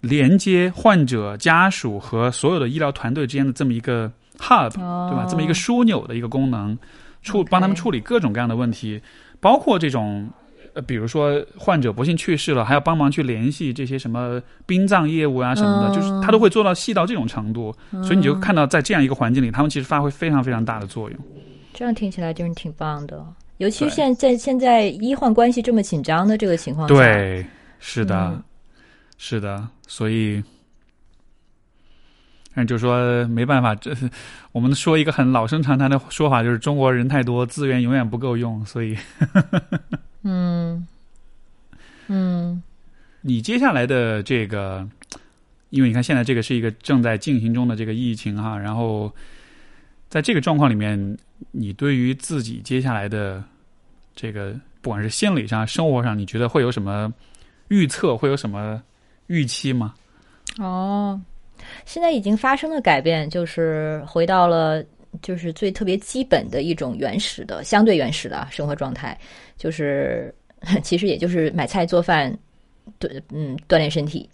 连接患者家属和所有的医疗团队之间的这么一个 hub，哦对吧？这么一个枢纽的一个功能，处帮他们处理各种各样的问题，包括这种。呃，比如说患者不幸去世了，还要帮忙去联系这些什么殡葬业务啊什么的，嗯就是他都会做到细到这种程度，所以你就看到在这样一个环境里，他们其实发挥非常非常大的作用。这样听起来就是挺棒的，尤其是现在现在医患关系这么紧张的这个情况下，对，是的，嗯是的，所以，但就是说没办法，这是我们说一个很老生常谈的说法，就是中国人太多，资源永远不够用。所以，嗯嗯 你接下来的这个，因为你看现在这个是一个正在进行中的这个疫情哈，然后在这个状况里面，你对于自己接下来的这个，不管是心理上、生活上，你觉得会有什么预测，会有什么预期吗？哦，现在已经发生了改变，就是回到了就是最特别基本的一种原始的、相对原始的生活状态，就是其实也就是买菜做饭，对，嗯，锻炼身体。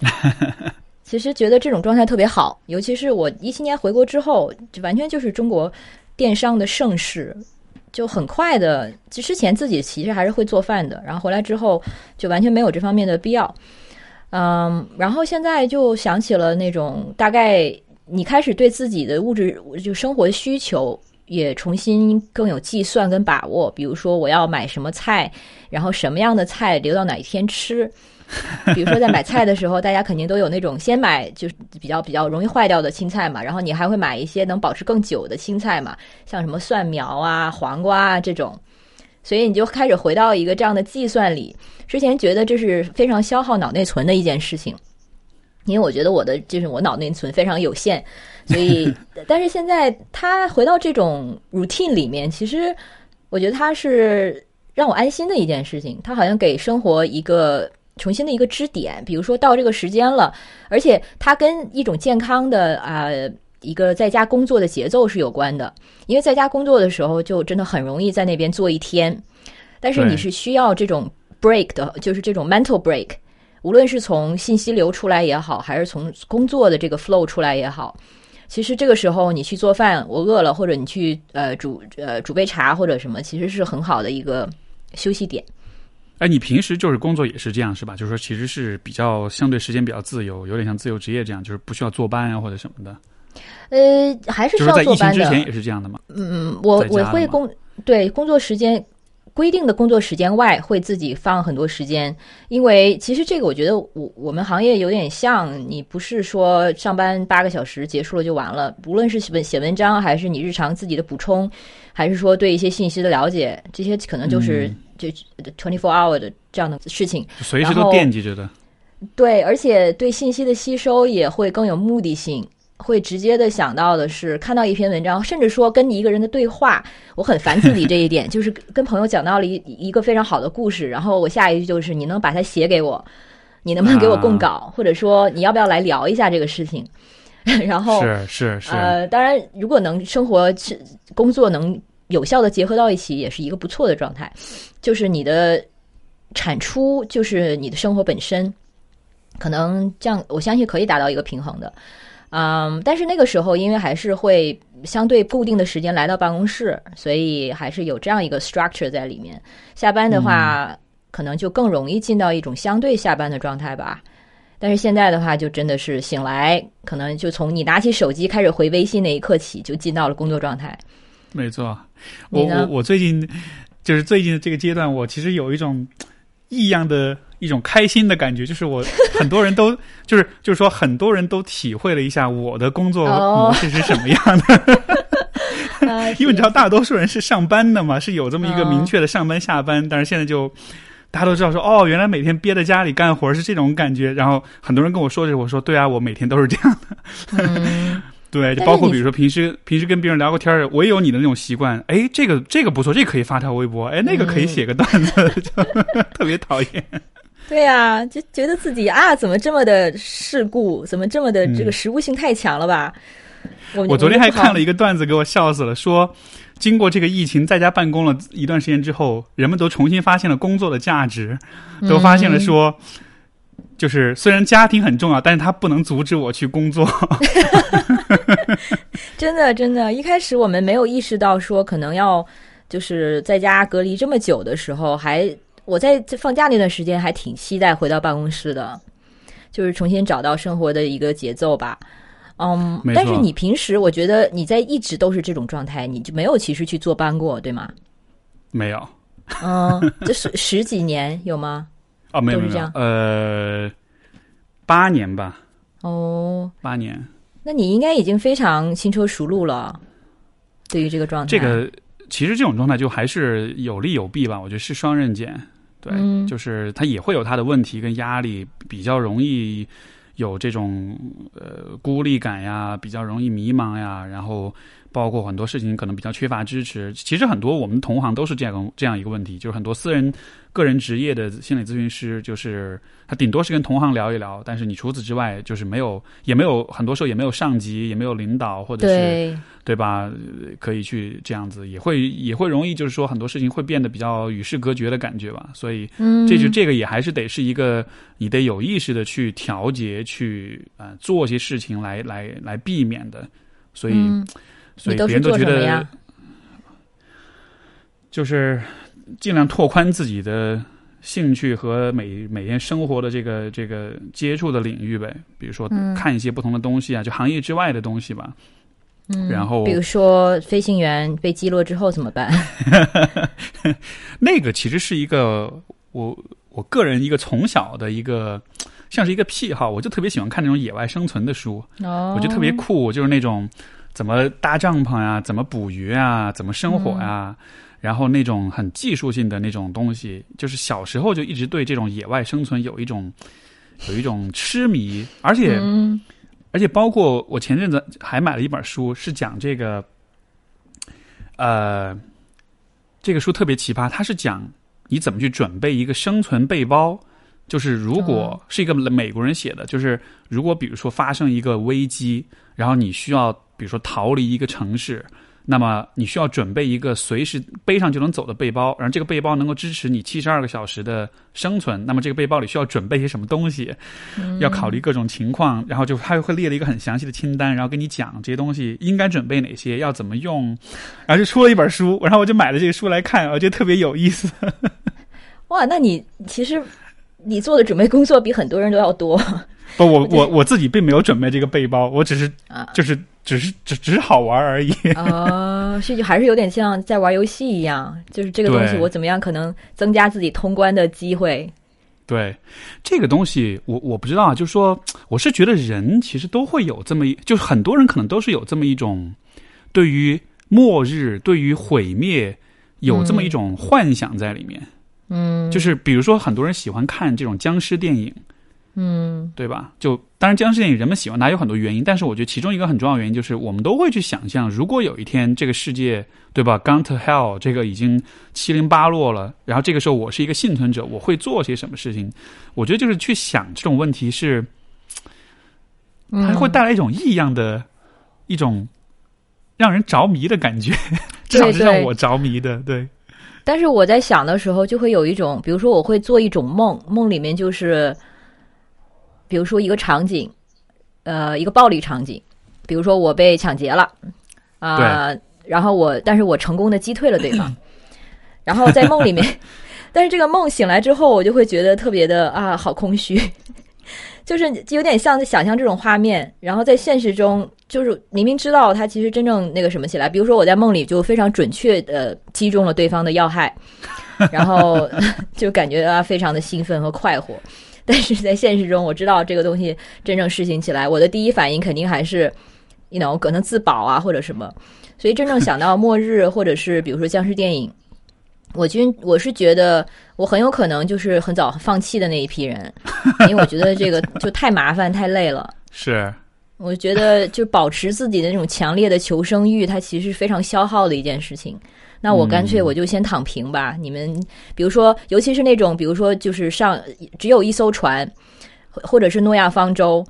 其实觉得这种状态特别好，尤其是我一七年回国之后，就完全就是中国电商的盛世，就很快的。之前自己其实还是会做饭的，然后回来之后就完全没有这方面的必要。嗯，然后现在就想起了那种大概你开始对自己的物质就生活需求也重新更有计算跟把握，比如说我要买什么菜，然后什么样的菜留到哪一天吃。比如说在买菜的时候，大家肯定都有那种先买就是比较比较容易坏掉的青菜嘛，然后你还会买一些能保持更久的青菜嘛，像什么蒜苗啊、黄瓜啊这种。所以你就开始回到一个这样的计算里。之前觉得这是非常消耗脑内存的一件事情，因为我觉得我的就是我脑内存非常有限，所以 但是现在它回到这种 routine 里面，其实我觉得它是让我安心的一件事情。它好像给生活一个重新的一个支点，比如说到这个时间了，而且它跟一种健康的啊。呃一个在家工作的节奏是有关的，因为在家工作的时候就真的很容易在那边坐一天，但是你是需要这种 break 的，就是这种 mental break，无论是从信息流出来也好，还是从工作的这个 flow 出来也好，其实这个时候你去做饭，我饿了，或者你去呃煮呃煮杯茶或者什么，其实是很好的一个休息点。哎，你平时就是工作也是这样是吧？就是说其实是比较相对时间比较自由，有点像自由职业这样，就是不需要坐班啊或者什么的。呃，还是需要坐班的。之前也是这样的吗。嗯，我我会工对工作时间规定的工作时间外，会自己放很多时间，因为其实这个我觉得我我们行业有点像，你不是说上班八个小时结束了就完了，无论是写文写文章，还是你日常自己的补充，还是说对一些信息的了解，这些可能就是嗯就 twenty four hour 的这样的事情。就随时都惦记着的。对，而且对信息的吸收也会更有目的性，会直接的想到的是看到一篇文章，甚至说跟你一个人的对话，我很烦自己这一点，就是跟朋友讲到了一一个非常好的故事，然后我下一句就是你能把它写给我，你能不能给我供稿，或者说你要不要来聊一下这个事情？然后是是是，呃，当然如果能生活是工作能有效的结合到一起，也是一个不错的状态，就是你的产出就是你的生活本身。可能这样，我相信可以达到一个平衡的，嗯，但是那个时候，因为还是会相对固定的时间来到办公室，所以还是有这样一个 structure 在里面。下班的话，可能就更容易进到一种相对下班的状态吧。但是现在的话，就真的是醒来，可能就从你拿起手机开始回微信那一刻起，就进到了工作状态。没错，我我我最近就是最近的这个阶段，我其实有一种异样的。一种开心的感觉，就是我 很多人都就是就是说很多人都体会了一下我的工作模式是什么样的，因为你知道大多数人是上班的嘛，是有这么一个明确的上班下班，但是现在就大家都知道说哦，原来每天憋在家里干活是这种感觉，然后很多人跟我说这，我说对啊，我每天都是这样的。对，就包括比如说平时平时跟别人聊个天儿，我也有你的那种习惯。哎，这个这个不错，这个可以发条微博。哎，那个可以写个段子，特别讨厌。对呀，就觉得自己啊，怎么这么的世故，怎么这么的这个实物性太强了吧？我昨天还看了一个段子，给我笑死了。说经过这个疫情在家办公了一段时间之后，人们都重新发现了工作的价值，都发现了说，就是虽然家庭很重要，但是他不能阻止我去工作。真的，真的，一开始我们没有意识到说，可能要就是在家隔离这么久的时候还。我在放假那段时间还挺期待回到办公室的，就是重新找到生活的一个节奏吧。嗯，但是你平时我觉得你在一直都是这种状态，你就没有其实去坐班过，对吗？没有。嗯，这是十几年有吗？哦，没有没有，呃，八年吧。哦，八年。那你应该已经非常轻车熟路了，对于这个状态。这个其实这种状态就还是有利有弊吧，我觉得是双刃剑。对，就是他也会有他的问题跟压力，比较容易有这种呃孤立感呀，比较容易迷茫呀，然后包括很多事情可能比较缺乏支持。其实很多我们同行都是这样这样一个问题，就是很多私人。个人职业的心理咨询师，就是他顶多是跟同行聊一聊，但是你除此之外，就是没有，也没有很多时候也没有上级，也没有领导，或者是对吧？可以去这样子，也会也会容易，就是说很多事情会变得比较与世隔绝的感觉吧。所以，这就这个也还是得是一个你得有意识的去调节，去啊做些事情来来来避免的。所以，所以别人都觉得就是。尽量拓宽自己的兴趣和每每天生活的这个这个接触的领域呗，比如说看一些不同的东西啊，就行业之外的东西吧。嗯，然后比如说飞行员被击落之后怎么办？那个其实是一个我我个人一个从小的一个像是一个癖好，我就特别喜欢看那种野外生存的书。哦，我觉得特别酷，就是那种怎么搭帐篷呀，怎么捕鱼啊，怎么生火呀。然后那种很技术性的那种东西，就是小时候就一直对这种野外生存有一种有一种痴迷，而且而且包括我前阵子还买了一本书，是讲这个，呃，这个书特别奇葩，它是讲你怎么去准备一个生存背包，就是如果是一个美国人写的，就是如果比如说发生一个危机，然后你需要比如说逃离一个城市。那么你需要准备一个随时背上就能走的背包，然后这个背包能够支持你七十二个小时的生存。那么这个背包里需要准备些什么东西？要考虑各种情况，然后就他会列了一个很详细的清单，然后跟你讲这些东西应该准备哪些，要怎么用，然后就出了一本书，然后我就买了这个书来看，我觉得特别有意思。哇，那你其实你做的准备工作比很多人都要多。不，我我我自己并没有准备这个背包，我只是就是只是只只是好玩而已。哦，是就还是有点像在玩游戏一样，就是这个东西我怎么样可能增加自己通关的机会？对，这个东西我我不知道，就是说我是觉得人其实都会有这么一，就是很多人可能都是有这么一种对于末日、对于毁灭有这么一种幻想在里面。嗯，就是比如说很多人喜欢看这种僵尸电影。嗯，对吧？就当然僵尸电影人们喜欢它有很多原因，但是我觉得其中一个很重要的原因就是我们都会去想象，如果有一天这个世界，对吧，gone to hell，这个已经七零八落了，然后这个时候我是一个幸存者，我会做些什么事情？我觉得就是去想这种问题是，它会带来一种异样的、一种让人着迷的感觉，至少是让我着迷的，对。但是我在想的时候，就会有一种，比如说我会做一种梦，梦里面就是，比如说一个场景，呃，一个暴力场景，比如说我被抢劫了，啊，然后我，但是我成功的击退了对方，然后在梦里面，但是这个梦醒来之后，我就会觉得特别的啊，好空虚。就是有点像在想象这种画面，然后在现实中，就是明明知道他其实真正那个什么起来，比如说我在梦里就非常准确的击中了对方的要害，然后 就感觉啊非常的兴奋和快活，但是在现实中我知道这个东西真正实行起来，我的第一反应肯定还是，you know 可能自保啊或者什么，所以真正想到末日或者是比如说僵尸电影。我觉我是觉得我很有可能就是很早放弃的那一批人，因为我觉得这个就太麻烦太累了。是，我觉得就保持自己的那种强烈的求生欲，它其实是非常消耗的一件事情。那我干脆我就先躺平吧。你们比如说，尤其是那种比如说就是上只有一艘船，或者是诺亚方舟，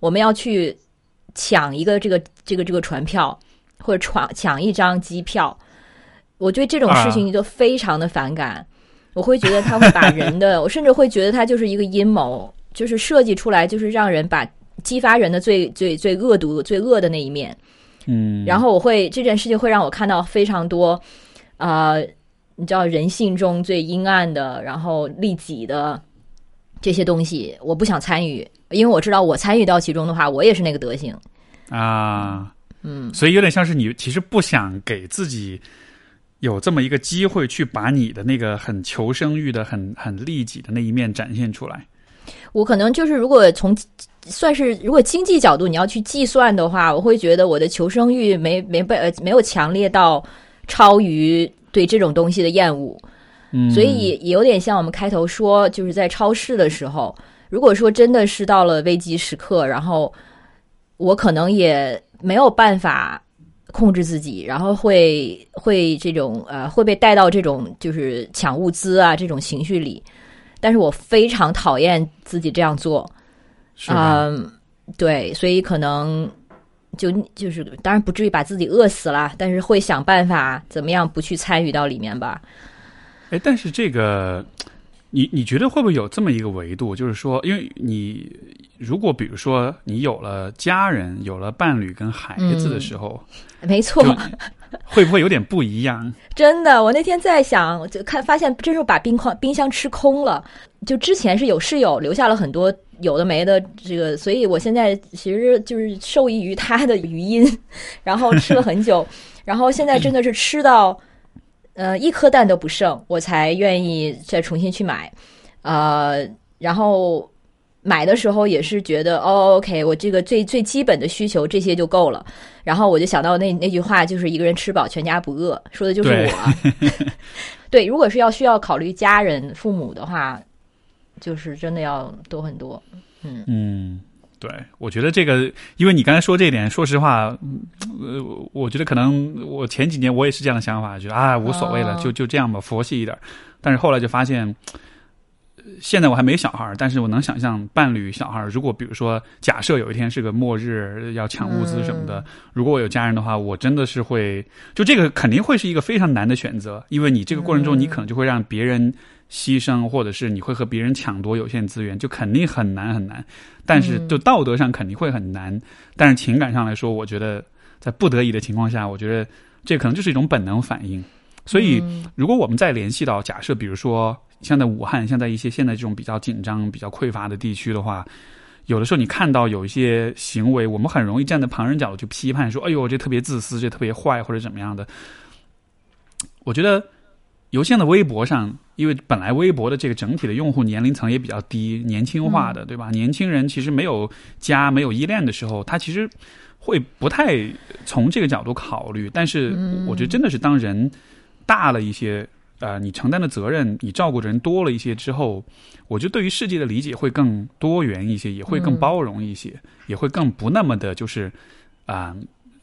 我们要去抢一个这个这个这个船票，或者闯抢一张机票。我对这种事情就非常的反感，我会觉得他会把人的，我甚至会觉得他就是一个阴谋，就是设计出来，就是让人把激发人的最最最恶毒、最恶的那一面。嗯，然后我会这件事情会让我看到非常多啊，你知道人性中最阴暗的，然后利己的这些东西，我不想参与，因为我知道我参与到其中的话，我也是那个德行啊。嗯，所以有点像是你其实不想给自己。有这么一个机会去把你的那个很求生欲的、很很利己的那一面展现出来。我可能就是，如果从算是如果经济角度你要去计算的话，我会觉得我的求生欲没没被呃没有强烈到超于对这种东西的厌恶。嗯，所以也有点像我们开头说，就是在超市的时候，如果说真的是到了危机时刻，然后我可能也没有办法。控制自己，然后会会这种呃会被带到这种就是抢物资啊这种情绪里，但是我非常讨厌自己这样做，嗯，对，所以可能就就是当然不至于把自己饿死了，但是会想办法怎么样不去参与到里面吧。哎，但是这个。你你觉得会不会有这么一个维度，就是说，因为你如果比如说你有了家人、有了伴侣跟孩子的时候，没错，会不会有点不一样？真的，我那天在想，就看发现，真是把冰框冰箱吃空了。就之前是有室友留下了很多有的没的这个，所以我现在其实就是受益于他的余音，然后吃了很久，然后现在真的是吃到。呃，一颗蛋都不剩，我才愿意再重新去买。呃，然后买的时候也是觉得，哦，OK，我这个最最基本的需求这些就够了。然后我就想到那那句话，就是一个人吃饱全家不饿，说的就是我。对，如果是要需要考虑家人、父母的话，就是真的要多很多。嗯嗯。对，我觉得这个，因为你刚才说这一点，说实话，呃，我觉得可能我前几年我也是这样的想法，觉得啊无所谓了，就就这样吧，佛系一点。但是后来就发现，现在我还没小孩，但是我能想象伴侣小孩，如果比如说假设有一天是个末日，要抢物资什么的，如果我有家人的话，我真的是会，就这个肯定会是一个非常难的选择，因为你这个过程中，你可能就会让别人。牺牲，或者是你会和别人抢夺有限资源，就肯定很难很难。但是，就道德上肯定会很难。但是情感上来说，我觉得在不得已的情况下，我觉得这可能就是一种本能反应。所以，如果我们再联系到假设，比如说像在武汉，像在一些现在这种比较紧张、比较匮乏的地区的话，有的时候你看到有一些行为，我们很容易站在旁人角度去批判，说：“哎呦，这特别自私，这特别坏，或者怎么样的。”我觉得。尤其在微博上，因为本来微博的这个整体的用户年龄层也比较低，年轻化的，对吧？年轻人其实没有家、没有依恋的时候，他其实会不太从这个角度考虑。但是，我觉得真的是当人大了一些，呃，你承担的责任，你照顾的人多了一些之后，我觉得对于世界的理解会更多元一些，也会更包容一些，也会更不那么的，就是啊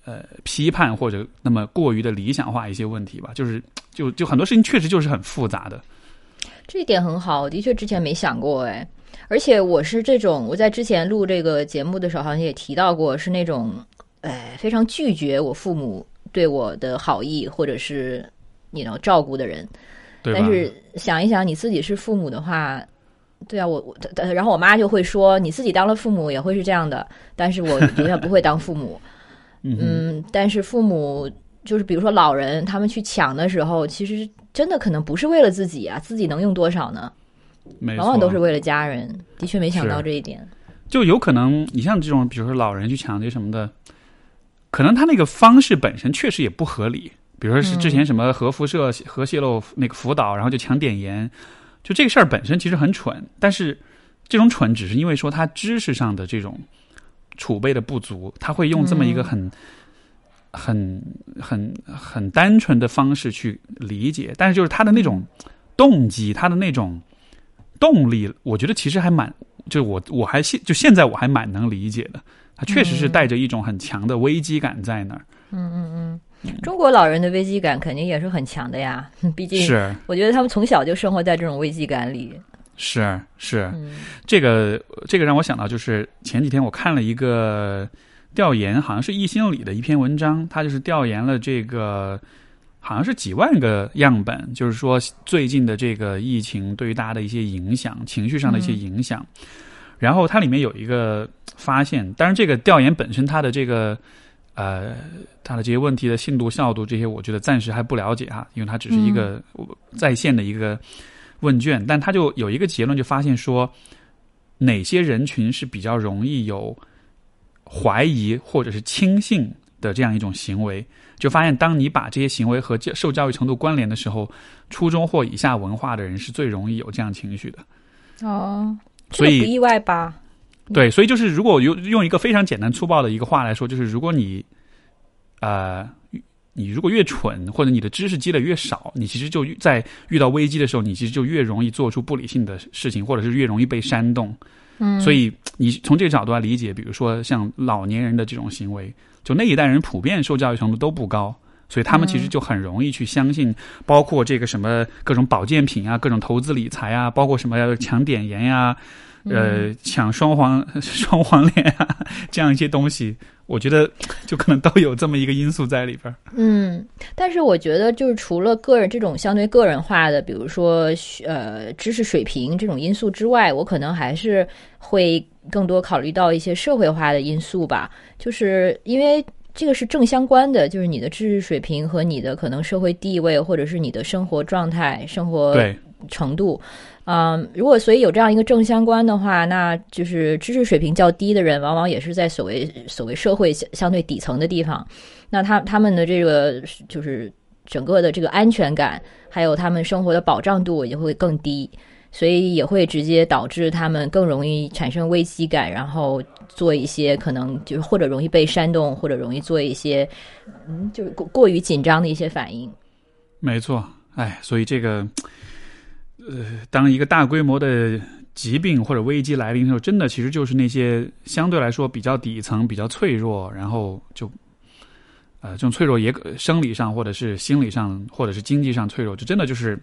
呃批判或者那么过于的理想化一些问题吧。就是就就很多事情确实就是很复杂的。这一点很好，的确之前没想过哎。而且我是这种，我在之前录这个节目的时候，好像也提到过，是那种哎非常拒绝我父母对我的好意或者是你能照顾的人。但是想一想，你自己是父母的话，对啊，我我，然后我妈就会说，你自己当了父母也会是这样的。但是我 永远不会当父母。嗯，但是父母就是比如说老人，他们去抢的时候，其实真的可能不是为了自己啊，自己能用多少呢？往往都是为了家人。的确没想到这一点。就有可能，你像这种，比如说老人去抢劫什么的，可能他那个方式本身确实也不合理。比如说是之前什么核辐射、核泄漏那个福岛，然后就抢碘盐，就这个事儿本身其实很蠢，但是这种蠢只是因为说他知识上的这种储备的不足，他会用这么一个很、很、很、很单纯的方式去理解，但是就是他的那种动机，他的那种动力，我觉得其实还蛮，就是我我还现就现在我还蛮能理解的，他确实是带着一种很强的危机感在那儿。嗯嗯嗯。中国老人的危机感肯定也是很强的呀，毕竟是我觉得他们从小就生活在这种危机感里。是是，这个这个让我想到，就是前几天我看了一个调研，好像是易心理的一篇文章，他就是调研了这个好像是几万个样本，就是说最近的这个疫情对于大家的一些影响，情绪上的一些影响。然后它里面有一个发现，当然这个调研本身它的这个。呃，他的这些问题的信度、效度这些，我觉得暂时还不了解哈，因为它只是一个在线的一个问卷。但他就有一个结论，就发现说，哪些人群是比较容易有怀疑或者是轻信的这样一种行为，就发现当你把这些行为和受教育程度关联的时候，初中或以下文化的人是最容易有这样情绪的。哦，所以不意外吧？对，所以就是如果用用一个非常简单粗暴的一个话来说，就是如果你，呃，你如果越蠢，或者你的知识积累越少，你其实就在遇到危机的时候，你其实就越容易做出不理性的事情，或者是越容易被煽动。嗯，所以你从这个角度来理解，比如说像老年人的这种行为，就那一代人普遍受教育程度都不高，所以他们其实就很容易去相信，包括这个什么各种保健品啊，各种投资理财啊，包括什么抢碘盐呀。呃，抢双黄 双黄脸啊，这样一些东西，我觉得 就可能都有这么一个因素在里边。嗯，但是我觉得就是除了个人这种相对个人化的，比如说呃知识水平这种因素之外，我可能还是会更多考虑到一些社会化的因素吧。就是因为这个是正相关的，就是你的知识水平和你的可能社会地位，或者是你的生活状态、生活程度。嗯，如果所以有这样一个正相关的话，那就是知识水平较低的人，往往也是在所谓所谓社会相相对底层的地方，那他他们的这个就是整个的这个安全感，还有他们生活的保障度也会更低，所以也会直接导致他们更容易产生危机感，然后做一些可能就是或者容易被煽动，或者容易做一些嗯就是过过于紧张的一些反应。没错，哎，所以这个。呃，当一个大规模的疾病或者危机来临的时候，真的其实就是那些相对来说比较底层、比较脆弱，然后就，呃，这种脆弱也生理上或者是心理上或者是经济上脆弱，就真的就是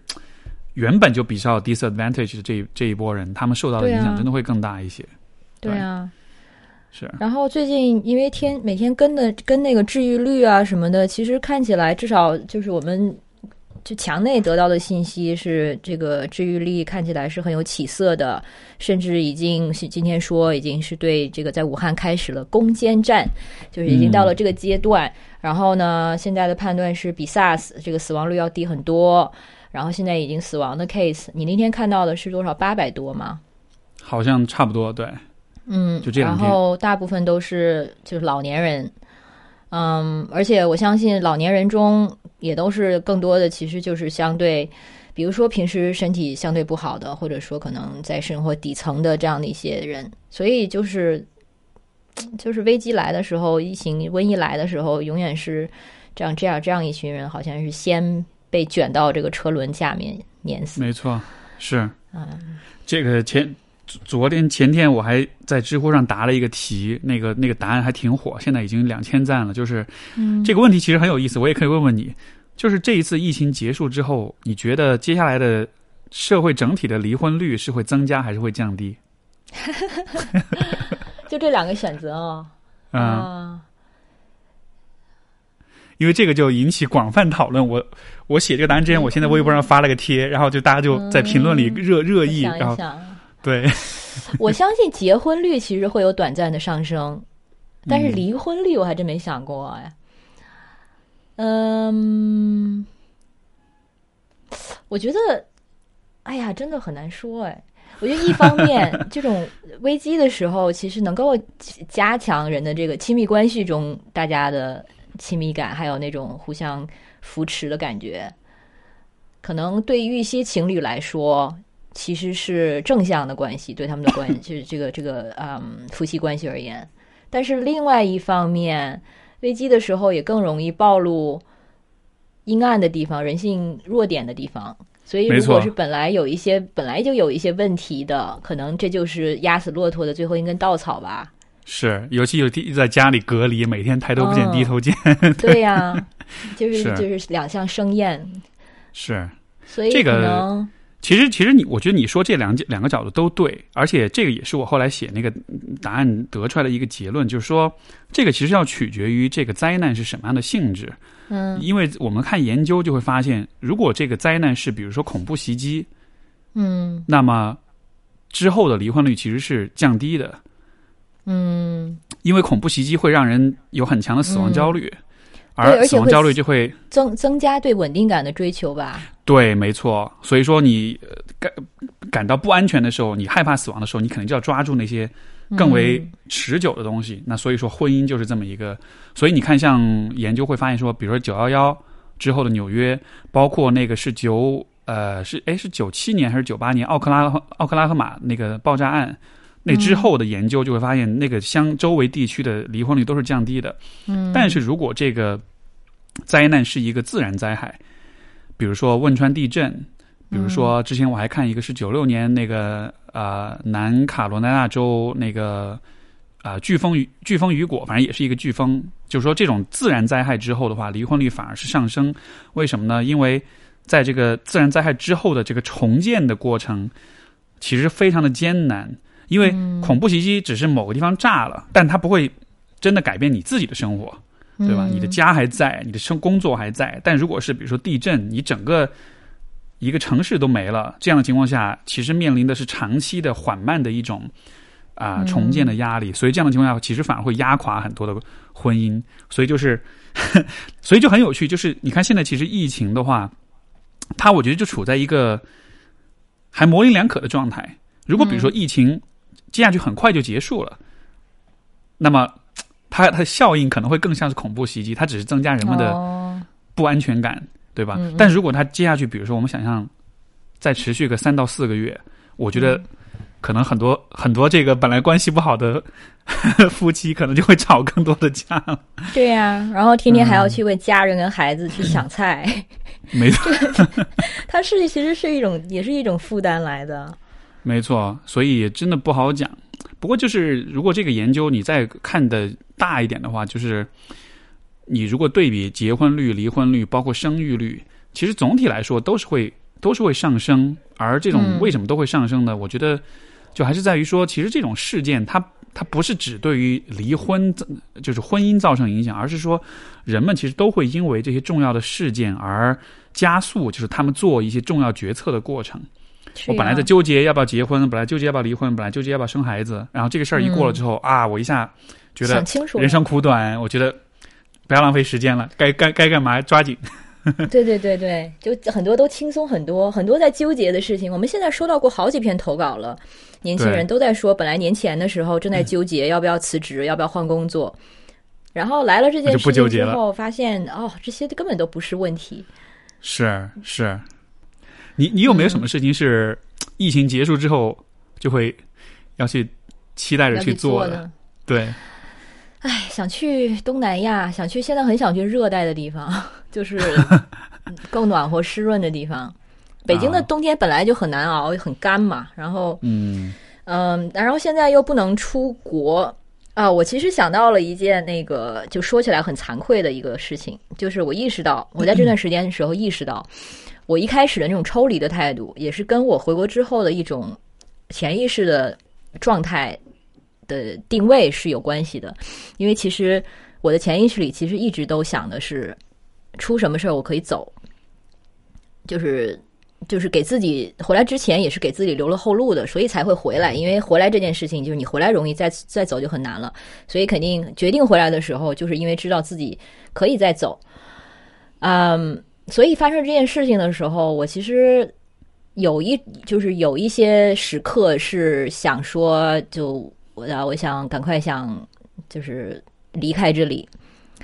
原本就比较 disadvantage 的这这一波人，他们受到的影响真的会更大一些。对啊，是。然后最近因为天每天跟的跟那个治愈率啊什么的，其实看起来至少就是我们。就墙内得到的信息是，这个治愈力看起来是很有起色的，甚至已经是今天说已经是对这个在武汉开始了攻坚战，就是已经到了这个阶段。然后呢，现在的判断是比 SARS 这个死亡率要低很多。然后现在已经死亡的 case，你那天看到的是多少？八百多吗？好像差不多，对。嗯，就这样。然后大部分都是就是老年人。嗯，而且我相信老年人中也都是更多的，其实就是相对，比如说平时身体相对不好的，或者说可能在生活底层的这样的一些人，所以就是就是危机来的时候，疫情瘟疫来的时候，永远是这样这样这样一群人，好像是先被卷到这个车轮下面碾死。没错，是。嗯。这个前昨天前天我还在知乎上答了一个题，那个那个答案还挺火，现在已经两千赞了。就是嗯这个问题其实很有意思，我也可以问问你，就是这一次疫情结束之后，你觉得接下来的社会整体的离婚率是会增加还是会降低？就这两个选择哦、嗯，啊，因为这个就引起广泛讨论。我我写这个答案之前，我现在微博上发了个贴，然后就大家就在评论里热热议，然后 对，我相信结婚率其实会有短暂的上升，但是嗯离婚率我还真没想过哎。嗯，我觉得，哎呀，真的很难说哎。我觉得一方面，这种危机的时候，其实能够加强人的这个亲密关系中大家的亲密感，还有那种互相扶持的感觉。可能对于一些情侣来说，其实是正向的关系，对他们的关系，就是这个这个嗯夫妻关系而言。但是另外一方面，危机的时候也更容易暴露阴暗的地方、人性弱点的地方。所以，如果是本来有一些本来就有一些问题的，可能这就是压死骆驼的最后一根稻草吧。是，尤其有地在家里隔离，每天抬头不见哦低头见，对呀、就是是就是两相生厌，是。所以这个可能其实，其实你，我觉得你说这两两个角度都对，而且这个也是我后来写那个嗯答案得出来的一个结论，就是说，这个其实要取决于这个灾难是什么样的性质。嗯。因为我们看研究就会发现，如果这个灾难是比如说恐怖袭击，嗯。那么之后的离婚率其实是降低的，嗯，因为恐怖袭击会让人有很强的死亡焦虑，而死亡焦虑就会增增加对稳定感的追求吧。对，没错。所以说你呃感感到不安全的时候，你害怕死亡的时候，你可能就要抓住那些更为嗯持久的东西。那所以说，婚姻就是这么一个。所以你看，像研究会发现说，比如说九幺幺之后的纽约，包括那个是九呃是哎是九七年还是九八年奥克拉奥克拉荷马那个爆炸案。那之后的研究就会发现，那个相周围地区的离婚率都是降低的。嗯，但是如果这个灾难是一个自然灾害，比如说汶川地震，比如说之前我还看一个是九六年那个呃南卡罗来纳州那个啊、飓风雨飓风雨果，反正也是一个飓风，就是说这种自然灾害之后的话，离婚率反而是上升。为什么呢？因为在这个自然灾害之后的这个重建的过程，其实非常的艰难。因为恐怖袭击只是某个地方炸了，但它不会真的改变你自己的生活。对吧？嗯你的家还在，你的生工作还在，但如果是比如说地震，你整个一个城市都没了，这样的情况下，其实面临的是长期的缓慢的一种啊、嗯重建的压力，所以这样的情况下，其实反而会压垮很多的婚姻。所以就是，所以就很有趣，就是你看现在其实疫情的话，它我觉得就处在一个还模棱两可的状态。如果比如说疫情接下去很快就结束了，那么它它的效应可能会更像是恐怖袭击，它只是增加人们的哦不安全感，对吧？嗯嗯但如果它接下去，比如说我们想象再持续个三到四个月，我觉得嗯可能很多很多这个本来关系不好的 夫妻，可能就会吵更多的架。对呀、然后天天还要嗯去为家人跟孩子去抢菜，没错，它是其实是一种也是一种负担来的。没错，所以真的不好讲。不过就是如果这个研究你再看的大一点的话，就是你如果对比结婚率、离婚率，包括生育率，其实总体来说都是会都是会上升。而这种嗯为什么都会上升呢？我觉得就还是在于说，其实这种事件它它不是只对于离婚就是婚姻造成影响，而是说人们其实都会因为这些重要的事件而加速，就是他们做一些重要决策的过程。我本来在纠结要不要结婚，本来纠结要不要离婚，本来纠结要不要生孩子，然后这个事儿一过了之后、啊，我一下觉得人生苦短，我觉得不要浪费时间了，该该该干嘛抓紧。对对对对，就很多都轻松很多，很多在纠结的事情。我们现在收到过好几篇投稿了，年轻人都在说，本来年前的时候正在纠结要不要辞职，要不要换工作，然后来了这件事情之后，发现哦，这些根本都不是问题。是是，你你有没有什么事情是疫情结束之后就会要去期待着去做的？呢？对，哎，想去东南亚，想去，现在很想去热带的地方，就是 更暖和湿润的地方。北京的啊冬天本来就很难熬，很干嘛，然后嗯嗯，然后现在又不能出国啊。我其实想到了一件那个，就说起来很惭愧的一个事情，就是我意识到，我在这段时间的时候意识到，我一开始的那种抽离的态度，也是跟我回国之后的一种潜意识的状态的定位是有关系的。因为其实我的潜意识里其实一直都想的是，出什么事儿我可以走，就是就是给自己回来之前也是给自己留了后路的，所以才会回来。因为回来这件事情，就是你回来容易，再再走就很难了。所以肯定决定回来的时候，就是因为知道自己可以再走。嗯，所以发生这件事情的时候，我其实有一就是有一些时刻是想说，就我我想赶快想就是离开这里。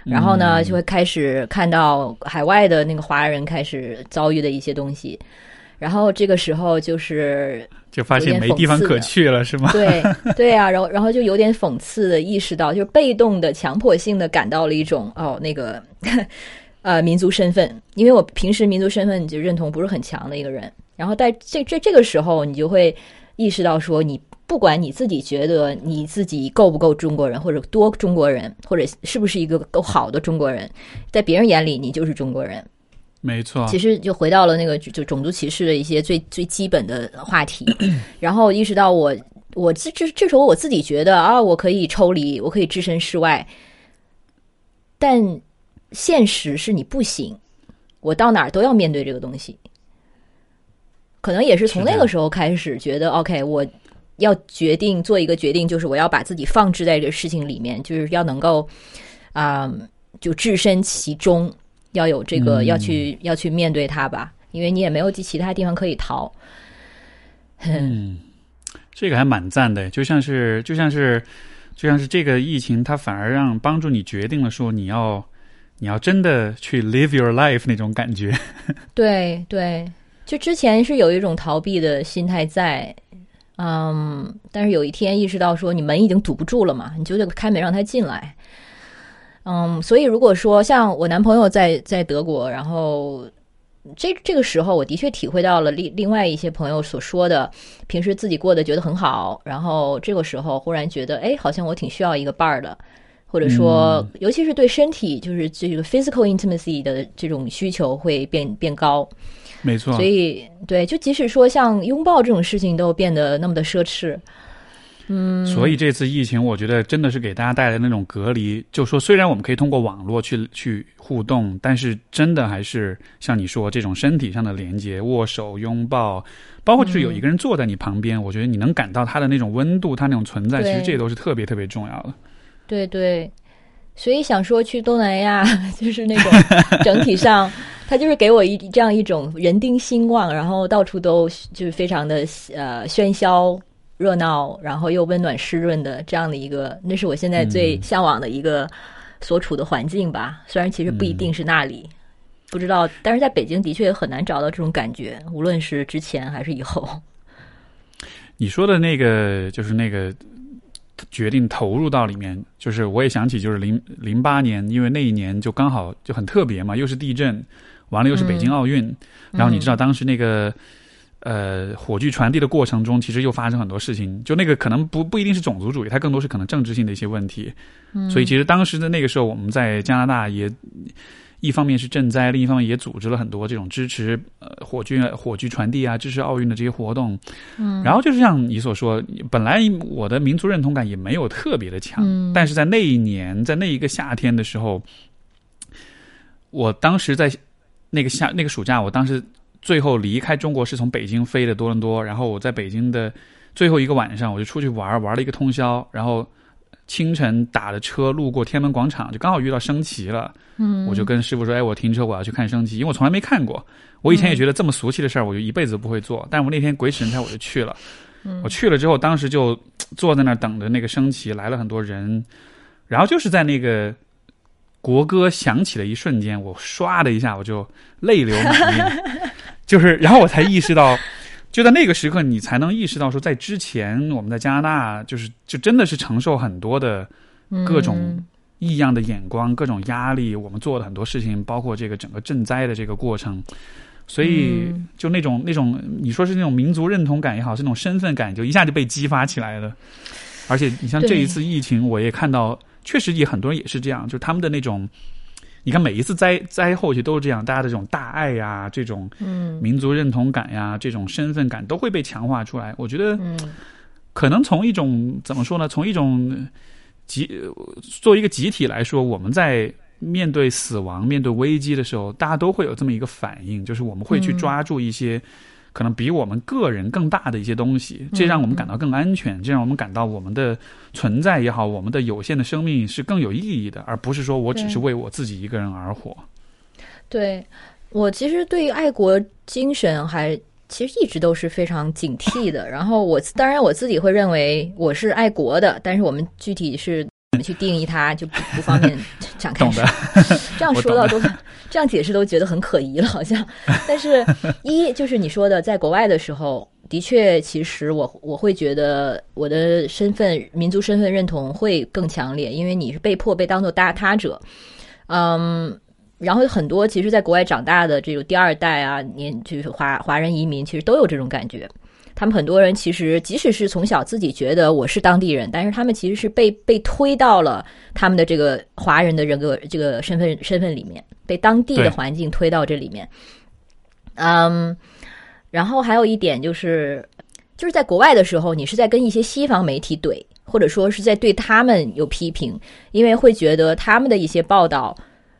然后呢，嗯就会开始看到海外的那个华人开始遭遇的一些东西，然后这个时候就是就发现没地方可去了，是吗？对对啊，然后然后就有点讽刺的意识到，就是被动的、强迫性的感到了一种哦那个呃民族身份，因为我平时民族身份就认同不是很强的一个人，然后在这这这个时候，你就会意识到说你。不管你自己觉得你自己够不够中国人，或者多中国人，或者是不是一个够好的中国人，在别人眼里你就是中国人。没错，其实就回到了那个就种族歧视的一些最最基本的话 题，然后意识到我我这这这时候我自己觉得啊，我可以抽离，我可以置身事外，但现实是你不行，我到哪儿都要面对这个东西。可能也是从那个时候开始觉得，OK，我要决定做一个决定，就是我要把自己放置在这个事情里面，就是要能够啊、就置身其中。要有这个，嗯要去要去面对它吧，因为你也没有其他地方可以逃。嗯，这个还蛮赞的，就像是就像是就像是这个疫情，它反而让帮助你决定了说你要你要真的去 live your life 那种感觉。对对，就之前是有一种逃避的心态在，嗯，但是有一天意识到说你门已经堵不住了嘛，你就得开门让他进来。嗯，所以如果说像我男朋友在在德国，然后这这个时候，我的确体会到了另另外一些朋友所说的，平时自己过得觉得很好，然后这个时候忽然觉得，哎，好像我挺需要一个伴儿的，或者说，尤其是对身体，就是这个 physical intimacy 的这种需求会变变高。没错，所以对，就即使说像拥抱这种事情都变得那么的奢侈，嗯，所以这次疫情，我觉得真的是给大家带来那种隔离。就说虽然我们可以通过网络去去互动，但是真的还是像你说这种身体上的连接、握手、拥抱，包括就是有一个人坐在你旁边，我觉得你能感到他的那种温度，他那种存在，其实这也都是特别特别重要的。对对，所以想说去东南亚，就是那种整体上，他就是给我一这样一种人丁兴旺，然后到处都就是非常的呃喧嚣热闹，然后又温暖湿润的这样的一个，那是我现在最嗯向往的一个所处的环境吧。虽然其实不一定是那里。不知道，但是在北京的确也很难找到这种感觉，无论是之前还是以后。你说的那个就是那个决定投入到里面，就是我也想起，就是零零八年，因为那一年就刚好就很特别嘛，又是地震，完了又是北京奥运，然后你知道当时那个。呃，火炬传递的过程中，其实又发生很多事情。就那个可能不不一定是种族主义，它更多是可能政治性的一些问题。嗯所以其实当时的那个时候，我们在加拿大也一方面是赈灾，另一方面也组织了很多这种支持呃火炬火炬传递啊、支持奥运的这些活动。嗯，然后就是像你所说，本来我的民族认同感也没有特别的强，嗯但是在那一年，在那一个夏天的时候，我当时在那个夏那个暑假，我当时最后离开中国是从北京飞的多伦多，然后我在北京的最后一个晚上，我就出去玩，玩了一个通宵，然后清晨打的车路过天安门广场，就刚好遇到升旗了，嗯，我就跟师傅说：“哎，我停车，我要去看升旗，因为我从来没看过。我以前也觉得这么俗气的事儿，我就一辈子不会做。但我那天鬼使神差，我就去了。我去了之后，当时就坐在那儿等着那个升旗，来了很多人。然后就是在那个国歌响起的一瞬间，我唰的一下我就泪流满面，就是，然后我才意识到。就在那个时刻，你才能意识到说，在之前我们在加拿大，就是就真的是承受很多的各种异样的眼光、各种压力，我们做的很多事情，包括这个整个赈灾的这个过程，所以就那种那种你说是那种民族认同感也好，是那种身份感，就一下就被激发起来了。而且你像这一次疫情，我也看到，确实也很多人也是这样，就是他们的那种，你看每一次灾灾后期都是这样，大家的这种大爱呀，这种民族认同感呀，这种身份感都会被强化出来。我觉得，可能从一种怎么说呢？从一种集作为一个集体来说，我们在面对死亡、面对危机的时候，大家都会有这么一个反应，就是我们会去抓住一些。可能比我们个人更大的一些东西，这让我们感到更安全，这让我们感到我们的存在也好，我们的有限的生命是更有意义的，而不是说我只是为我自己一个人而活。对我其实对于爱国精神还其实一直都是非常警惕的。然后我当然我自己会认为我是爱国的，但是我们具体是怎么去定义它就不不方便 展开。懂的，这样说到都。这样解释都觉得很可疑了，好像。但是，一就是你说的，在国外的时候，的确，其实我我会觉得我的身份、民族身份认同会更强烈，因为你是被迫被当做大他者。嗯，然后很多其实在国外长大的这种第二代啊，年就是华华人移民，其实都有这种感觉。他们很多人其实即使是从小自己觉得我是当地人，但是他们其实是被被推到了他们的这个华人的人格这个身份身份里面。被当地的环境推到这里面，嗯，然后还有一点就是，就是在国外的时候，你是在跟一些西方媒体怼，或者说是在对他们有批评，因为会觉得他们的一些报道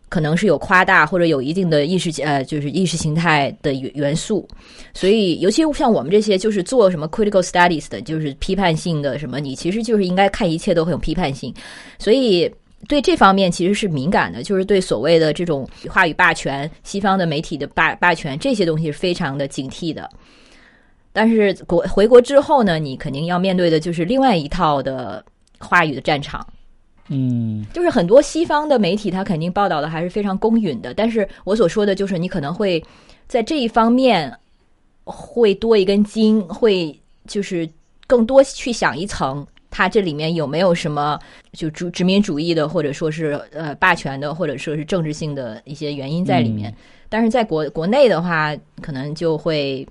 可能是有夸大或者有一定的意识呃，就是意识形态的元元素，所以尤其像我们这些就是做什么 critical studies 的，就是批判性的什么，你其实就是应该看一切都很有批判性，所以。对这方面其实是敏感的，就是对所谓的这种话语霸权、西方的媒体的霸霸权这些东西是非常的警惕的。但是国回国之后呢，你肯定要面对的就是另外一套的话语的战场。嗯，就是很多西方的媒体，他肯定报道的还是非常公允的。但是我所说的就是，你可能会在这一方面会多一根筋，会就是更多去想一层。它这里面有没有什么就殖殖民主义的，或者说是呃霸权的，或者说是政治性的一些原因在里面？但是在国国内的话，可能就会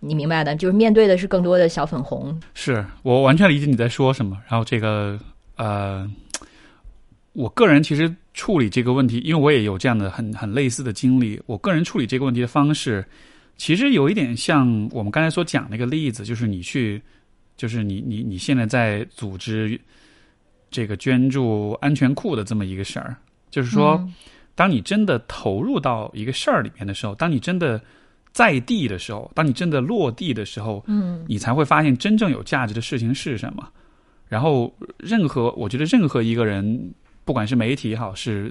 你明白的，就是面对的是更多的小粉红。是我完全理解你在说什么。然后这个呃，我个人其实处理这个问题，因为我也有这样的很很类似的经历。我个人处理这个问题的方式，其实有一点像我们刚才所讲那个例子，就是你去。就是你你你现在在组织这个捐助安全库的这么一个事儿，就是说，当你真的投入到一个事儿里面的时候，当你真的在地的时候，当你真的落地的时候，嗯，你才会发现真正有价值的事情是什么。然后，任何我觉得任何一个人，不管是媒体也好，是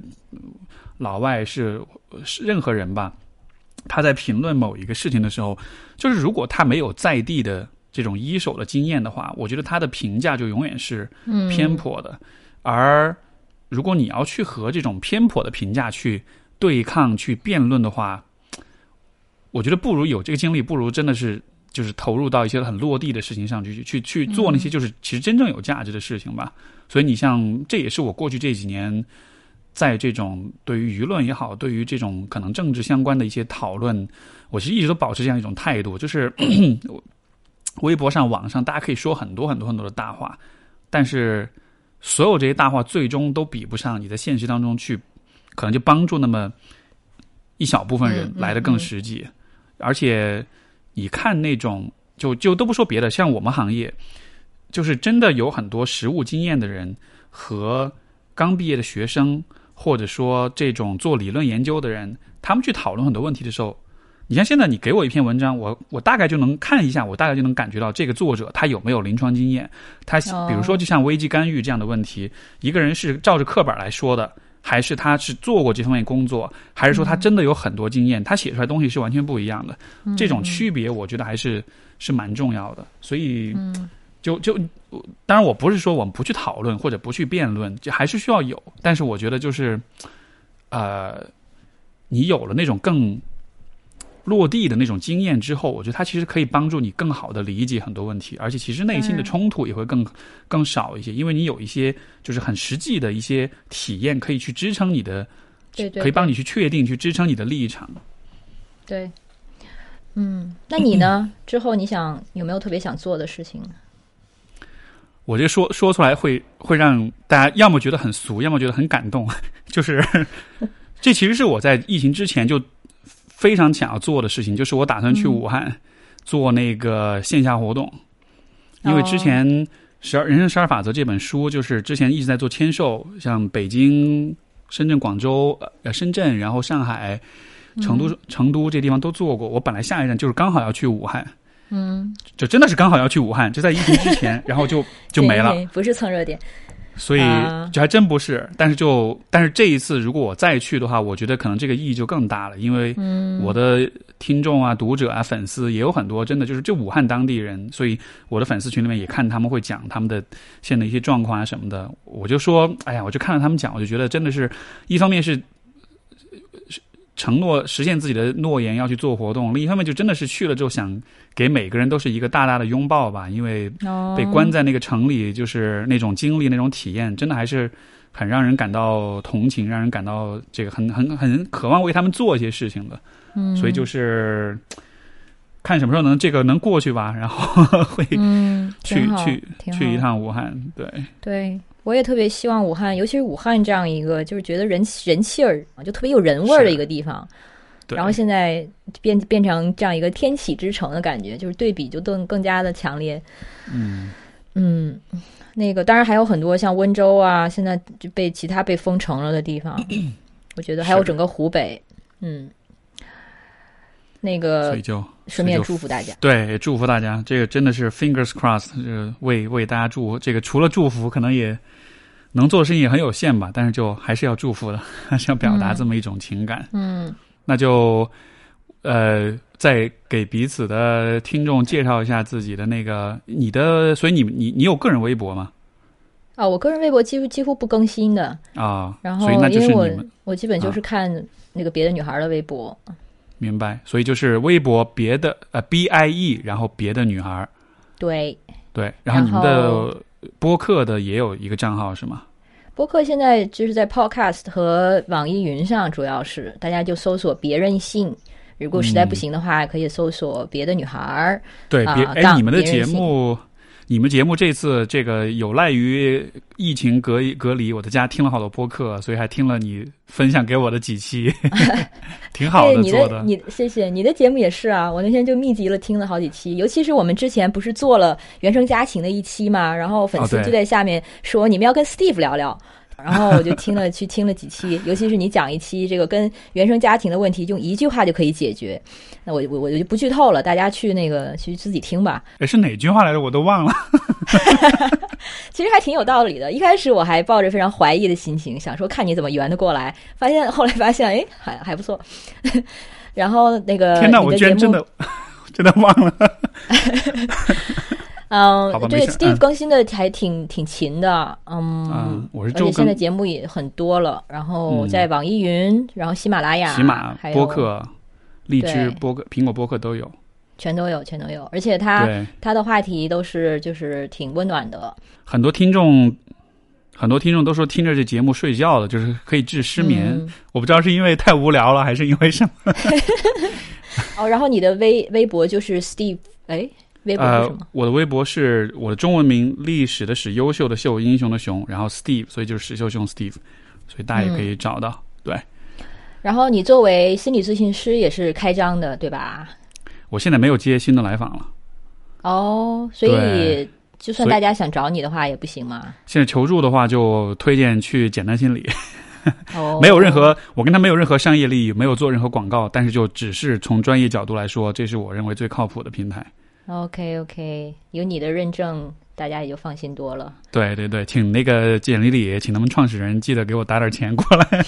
老外是是任何人吧，他在评论某一个事情的时候，就是如果他没有在地的。这种一手的经验的话，我觉得他的评价就永远是偏颇的。而如果你要去和这种偏颇的评价去对抗、去辩论的话，我觉得不如有这个经历，不如真的是就是投入到一些很落地的事情上去，去去做那些就是其实真正有价值的事情吧。所以你像，这也是我过去这几年在这种对于舆论也好，对于这种可能政治相关的一些讨论，我其实一直都保持这样一种态度，就是。微博上、网上，大家可以说很多很多很多的大话，但是所有这些大话最终都比不上你在现实当中去，可能就帮助那么一小部分人来的更实际。而且你看那种，就就都不说别的，像我们行业，就是真的有很多实务经验的人和刚毕业的学生，或者说这种做理论研究的人，他们去讨论很多问题的时候。你像现在，你给我一篇文章，我我大概就能看一下，我大概就能感觉到这个作者他有没有临床经验。他比如说，就像危机干预这样的问题，一个人是照着课本来说的，还是他是做过这方面工作，还是说他真的有很多经验，他写出来东西是完全不一样的。这种区别，我觉得还是是蛮重要的。所以，就就当然，我不是说我们不去讨论或者不去辩论，就还是需要有。但是，我觉得就是，呃，你有了那种更。落地的那种经验之后，我觉得它其实可以帮助你更好的理解很多问题，而且其实内心的嗯冲突也会更更少一些，因为你有一些就是很实际的一些体验可以去支撑你的，对对，可以帮你去确定、去支撑你的立场。对。嗯，那你呢？之后你想有没有特别想做的事情？我这说说出来会会让大家要么觉得很俗，要么觉得很感动。就是这其实是我在疫情之前就非常想要做的事情，就是我打算去武汉做那个线下活动，因为之前《十二人生十二法则》这本书，就是之前一直在做签售，像北京、深圳、广州、呃深圳，然后上海、成都、成都这地方都做过。我本来下一站就是刚好要去武汉。嗯，就真的是刚好要去武汉，就在疫情之前，然后就就没了。不是蹭热点。所以啊就还真不是，但是就但是这一次如果我再去的话，我觉得可能这个意义就更大了，因为我的听众啊、读者啊、粉丝也有很多真的就是就武汉当地人，所以我的粉丝群里面也看他们会讲他们的现在的一些状况啊什么的，我就说，哎呀，我就看到他们讲，我就觉得真的是一方面是。是承诺实现自己的诺言要去做活动，另一方面就真的是去了之后想给每个人都是一个大大的拥抱吧，因为哦，被关在那个城里，就是那种经历、那种体验，真的还是很让人感到同情，让人感到这个很很很渴望为他们做一些事情的。嗯，所以就是看什么时候能这个能过去吧，然后会嗯，去去去一趟武汉。对，对，我也特别希望武汉，尤其是武汉这样一个就是觉得人人气儿啊，就特别有人味儿的一个地方。对。然后现在变变成这样一个天启之城的感觉，就是对比就更更加的强烈。嗯，嗯，那个当然还有很多像温州啊，现在就被其他被封城了的地方，我觉得还有整个湖北，嗯，那个所个以就顺便祝福大家。对，也祝福大家，这个真的是 fingers crossed，就是为为大家祝福。这个除了祝福，可能也能做的事情也很有限吧，但是就还是要祝福的，还 是要表达嗯。这么一种情感。嗯，那就呃，再给彼此的听众介绍一下自己的那个你的，所以你你你有个人微博吗？啊，我个人微博几乎几乎不更新的，啊，然后因为我我基本就啊是看那个别的女孩的微博，明白，所以就是微博别的呃 B I E，然后别的女孩儿对，对，然后你们的播客的也有一个账号是吗？播客现在就是在 Podcast 和网易云上，主要是大家就搜索“别任性”，如果实在不行的话，可以搜索“别的女孩儿对，啊别哎，杠你们的节目，你们节目这次这个有赖于疫情隔隔离，我在家听了好多播客，所以还听了你分享给我的几期，挺”。好的，你的你谢谢你的节目也是啊，我那天就密集了听了好几期，尤其是我们之前不是做了原生家庭的一期嘛，然后粉丝就在下面说你们要跟 Steve 聊聊。然后我就听了去听了几期，尤其是你讲一期这个跟原生家庭的问题，用一句话就可以解决。那我我我就不剧透了，大家去那个去自己听吧。哎是哪句话来着？我都忘了。其实还挺有道理的。一开始我还抱着非常怀疑的心情，想说看你怎么圆得过来，发现后来发现，哎，还还不错。然后那个天哪，我居然真的 真的忘了。嗯对，Steve 嗯更新的还挺挺勤的，嗯，嗯，我是而且现在节目也很多了，然后嗯在网易云，然后喜马拉雅、喜马播客、荔枝播客、苹果播客都有。全都有，全都有，而且他，他的话题都是就是挺温暖的，很多听众。很多听众都说听着这节目睡觉了，就是可以治失眠。嗯我不知道是因为太无聊了，还是因为什么。哦，然后你的微微博就是 Steve，哎，微博我的微博是我的中文名历史的史，优秀的秀，英雄的雄，然后 Steve，所以就是史秀雄 Steve，所以大家也可以找到。对然后你作为心理咨询师也是开张的，对吧？我现在没有接新的来访了，哦，所以就算大家想找你的话也不行吗？现在求助的话就推荐去简单心理，哦，没有任何我跟他没有任何商业利益，没有做任何广告，但是就只是从专业角度来说，这是我认为最靠谱的平台。OK OK，有你的认证，大家也就放心多了。对对对，请那个简历里，请他们创始人记得给我打点钱过来。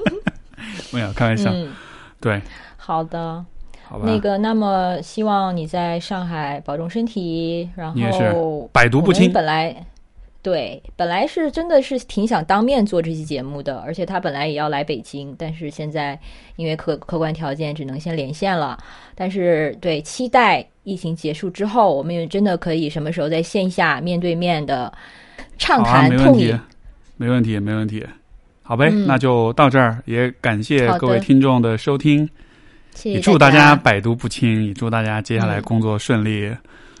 没有开玩笑，嗯，对，好的。好吧。那个，那么希望你在上海保重身体，然你也是后百毒不侵本来对，本来是真的是挺想当面做这期节目的，而且他本来也要来北京，但是现在因为客客观条件只能先连线了。但是对，期待疫情结束之后，我们也真的可以什么时候在线下面对面的畅谈啊，谈没问题痛饮。，没问题，没问题。好呗，嗯那就到这儿，也感谢各位听众的收听，谢谢也祝大家家百毒不侵，也祝大家接下来嗯工作顺利，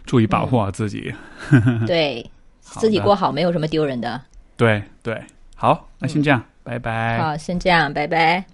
注意保护好自己。对自己过好，没有什么丢人的。对对，好，那先这样，拜拜。好，先这样，拜拜。